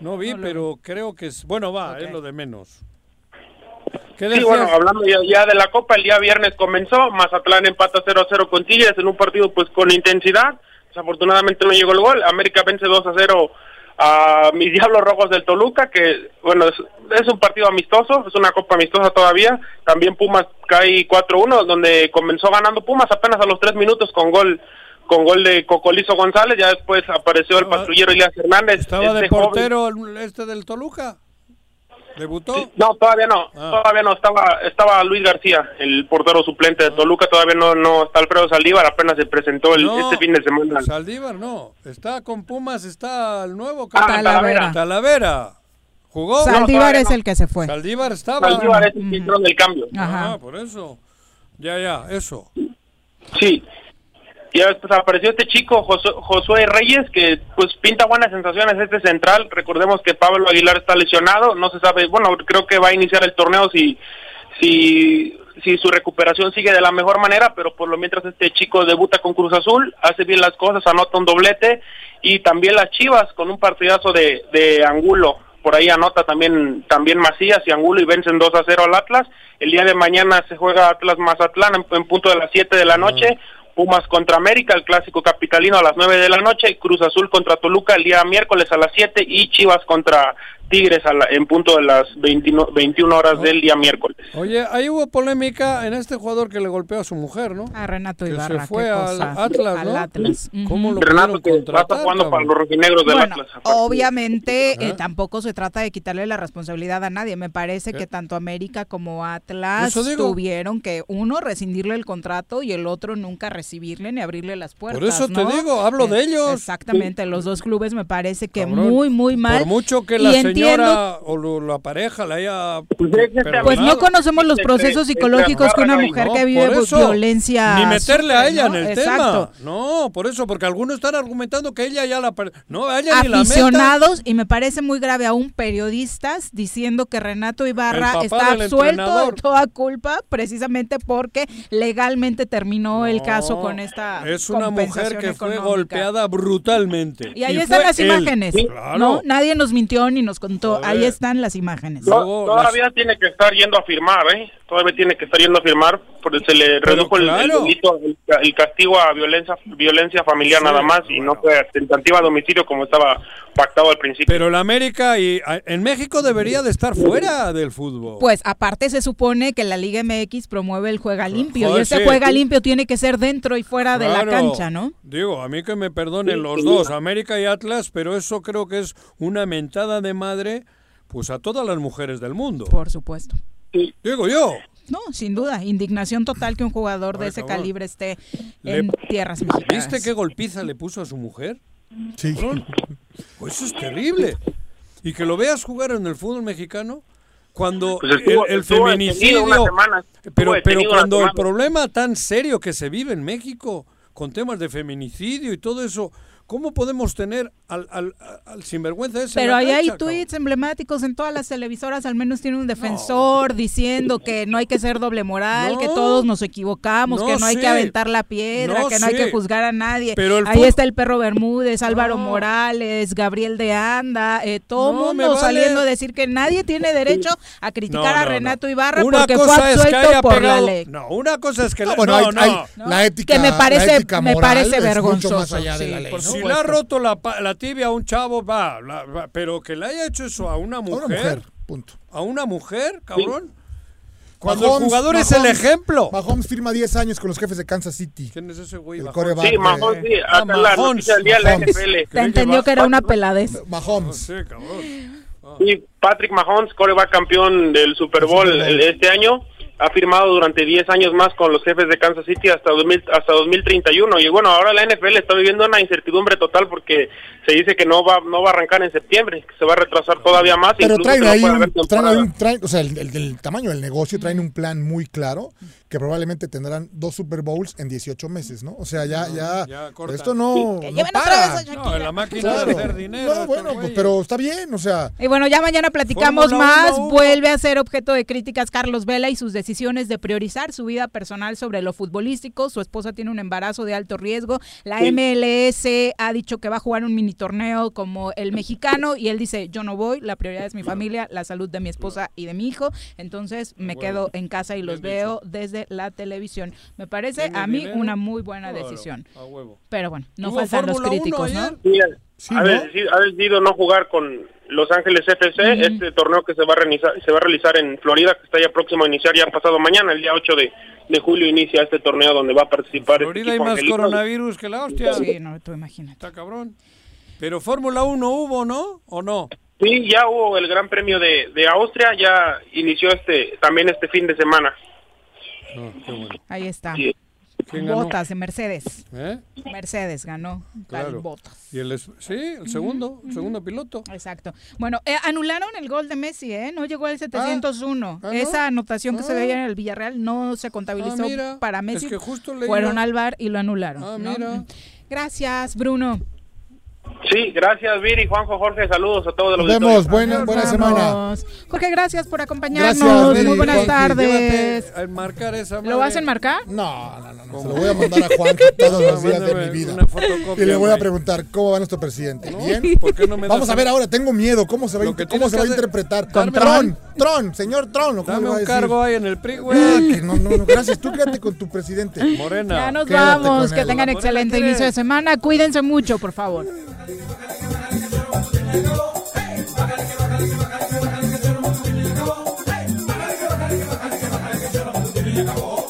No vi, No pero creo que es... Bueno, va, es lo de menos. ¿Qué Sí, bueno, hablando ya, ya de la Copa, el día viernes comenzó, Mazatlán empata 0 a 0 con Tigres en un partido pues con intensidad, desafortunadamente no llegó el gol, América vence 2 a 0 a mis Diablos Rojos del Toluca, que bueno, es, es un partido amistoso, es una Copa amistosa todavía, también Pumas cae 4-1, donde comenzó ganando Pumas apenas a los 3 minutos con gol con gol de Cocolizo González, ya después apareció el patrullero Elias Hernández. ¿Estaba de este joven- portero este del Toluca? ¿Debutó? No, todavía no, Ah. todavía no, estaba estaba Luis García, el portero suplente de Toluca, todavía no no está Alfredo Saldívar, apenas se presentó el, No, este fin de semana. Saldívar no. Está con Pumas, está el nuevo. Ah, Talavera. Talavera. ¿Jugó? Saldívar es el que se fue. Saldívar estaba. Saldívar es el que entró del cambio. Ah, por eso. Ya, ya, eso. Sí. Y ya después apareció este chico, Josu- Josué Reyes, que pues pinta buenas sensaciones este central. Recordemos que Pablo Aguilar está lesionado, no se sabe, bueno, creo que va a iniciar el torneo si si si su recuperación sigue de la mejor manera, pero por lo mientras este chico debuta con Cruz Azul, hace bien las cosas, anota un doblete y también las Chivas con un partidazo de, de Angulo. Por ahí anota también también Macías y Angulo y vencen 2 a 0 al Atlas. El día de mañana se juega Atlas Mazatlán en, en punto de las 7 de la noche. Pumas contra América, el clásico capitalino a las 9 de la noche, Cruz Azul contra Toluca el día miércoles a las 7 y Chivas contra Tigres a la- en punto de las 21, 21 horas del día miércoles. Oye, ahí hubo polémica en este jugador que le golpeó a su mujer, ¿no? A Renato Que Ibarra, se fue qué al cosa. Atlas, Al ¿no? Atlas. ¿Cómo lo Renato que jugando para los rojinegros del Bueno, Atlas. obviamente eh, ¿Eh? tampoco se trata de quitarle la responsabilidad a nadie. Me parece ¿Qué? que tanto América como Atlas Eso digo. tuvieron que uno rescindirle el contrato y el otro nunca recibirle ni abrirle las puertas. Por eso te digo, hablo de Eh, ellos. Exactamente, los dos clubes me parece que Cabrón. muy, muy mal. Por mucho que Y la entiendo- o lo- la pareja la haya Pues perdonado. no conocemos los procesos psicológicos que una mujer que vive eso, violencia. Ni meterle a ella ¿no? en el Exacto. tema. No, por eso, porque algunos están argumentando que ella ya la... No, a ella ni la meta. aficionados y me parece muy grave aún periodistas diciendo que Renato Ibarra está absuelto de toda culpa precisamente porque legalmente terminó el caso con esta Es una mujer que fue golpeada brutalmente. y ahí están las él. imágenes, Claro. ¿no? Nadie nos mintió ni nos contó. A Ahí están las imágenes. To- Todavía tiene que estar yendo a firmar, ¿eh? Todavía tiene que estar yendo a firmar, porque se le redujo el- delito, el, el castigo a violencia violencia familiar Sí, nada más y no fue tentativa de homicidio como estaba pactado al principio. Pero la América y en México debería de estar fuera del fútbol. Pues aparte se supone que la Liga MX promueve el juega limpio Joder, y ese sí. juega limpio tiene que ser dentro y fuera de la cancha, ¿no? Digo, a mí que me perdonen los dos, América y Atlas, pero eso creo que es una mentada de madre pues a todas las mujeres del mundo. Por supuesto. Digo yo. No, sin duda, indignación total que un jugador de ese cabrón. calibre esté Le- en tierras mexicanas. ¿Viste qué golpiza le puso a su mujer? Sí. Pues eso es terrible. Y que lo veas jugar en el fútbol mexicano cuando Pues estuvo- el, el estuvo feminicidio, semana. Pero, pero cuando el problema tan serio que se vive en México con temas de feminicidio y todo eso, ¿cómo podemos tener al, al, al sinvergüenza ese? Pero ahí hay tweets emblemáticos en todas las televisoras, al menos tiene un defensor diciendo que no hay que ser doble moral, No. que todos nos equivocamos, No, que no hay sí. que aventar la piedra, No, que no hay que juzgar a nadie. Pero ahí está el perro Bermúdez, Álvaro Morales, Gabriel de Anda, eh, todo No, mundo vale. saliendo a decir que nadie tiene derecho a criticar No, a Renato no. Ibarra Una porque fue cosa es que absuelto por pegado- la ley. No, una cosa es que... No, la- bueno, no, hay- no. hay- la ética, Que me parece- la ética me moral parece es mucho vergonzoso, más allá de la ley. ¿No? Si le ha roto la, pa- la tibia a un chavo, va, la- va, pero que le haya hecho eso a una mujer, mujer, punto. a una mujer, cabrón. Cuando Mahomes- el jugador es el Mahomes- ejemplo. Mahomes firma 10 años con los jefes de Kansas City. ¿Quién es ese güey? El Mahomes? coreback Sí, Mahomes, sí, Ah, hasta la Mahomes, noticia del día de la Mahomes. NFL. Te entendió que era una peladez. Mahomes. Sí, cabrón. Y Patrick Mahomes, coreback campeón del Super Bowl el- este año. Ha firmado durante 10 años más con los jefes de Kansas City hasta 2000, hasta 2031 y bueno, ahora la NFL está viviendo una incertidumbre total porque se dice que no va no va a arrancar en septiembre, que se va a retrasar todavía más. Pero traen no un, ahí un- traen- o sea, el, el- el tamaño del negocio, traen un plan muy claro que probablemente tendrán dos Super Bowls en 18 meses, ¿no? O sea, ya, ya, ya corta. esto no, Que no lleven otra para. vez a No, la máquina Claro. de hacer dinero. No, bueno, pues, pero está bien, o sea, Y bueno, ya mañana platicamos Fórmula más. uno. Vuelve a ser objeto de críticas Carlos Vela y sus decisiones de priorizar su vida personal sobre lo futbolístico. Su esposa tiene un embarazo de alto riesgo. La Sí. MLS ha dicho que va a jugar un mini torneo como el mexicano y él dice, yo no voy, la prioridad es mi familia, la salud de mi esposa y de mi hijo. Entonces me quedo en casa y los veo desde la televisión. Me parece ¿Tiene a mí dinero? una muy buena Claro, decisión. a huevo. Pero bueno, no ¿Hubo faltan los Fórmula críticos, ¿no? Sí, ha, ¿no? decidido, ha decidido no jugar con Los Ángeles FC, este torneo que se va a realizar, se va a realizar en Florida, que está ya próximo a iniciar ya pasado mañana, el día 8 de, de julio inicia este torneo donde va a participar este Florida hay equipo más angelito. coronavirus que la hostia. Sí, no, tú imagínate. Está cabrón. Pero Fórmula 1 hubo, ¿no? ¿O no? Sí, ya hubo el Gran Premio de, de Austria, ya inició este también este fin de semana. No, qué bueno. Ahí está. Sí. ¿Quién ganó? Botas de Mercedes. ¿Eh? Mercedes ganó. Tal Claro. Botas. Y el es- sí, el segundo, el segundo piloto. Exacto. Bueno, eh, anularon el gol de Messi, ¿eh? No llegó al 701. Ah, ¿no? Esa anotación que se Ah. veía en el Villarreal no se contabilizó Ah, mira. para Es Messi. que justo leí Fueron al bar y lo anularon. Ah, ¿no? mira. Gracias, Bruno. Sí, gracias Viri, Juanjo, Jorge, saludos a todos los nos vemos, buena, buena semana. Jorge, gracias por acompañarnos. Gracias, Muy buenas tardes. Llévate a enmarcar esa ¿Lo vas a enmarcar? No, no, no, no. Se lo voy a mandar a Juan [laughs] todos los días de mi vida. Y le voy a preguntar cómo va nuestro presidente. ¿No? ¿Bien? ¿Por qué no me Vamos a ver un- ahora, tengo miedo. ¿Cómo se va, a cómo se va interpretar? ¿Con Tron, Tron, señor Tron. ¿o ¿Cómo Dame va a un decir? cargo ahí en el PRI, güey. [laughs] que no, no, no, gracias. Tú quédate con tu presidente. Morena. Ya nos Quédate vamos. Que tengan excelente inicio de semana. Cuídense mucho, por favor. Acabó.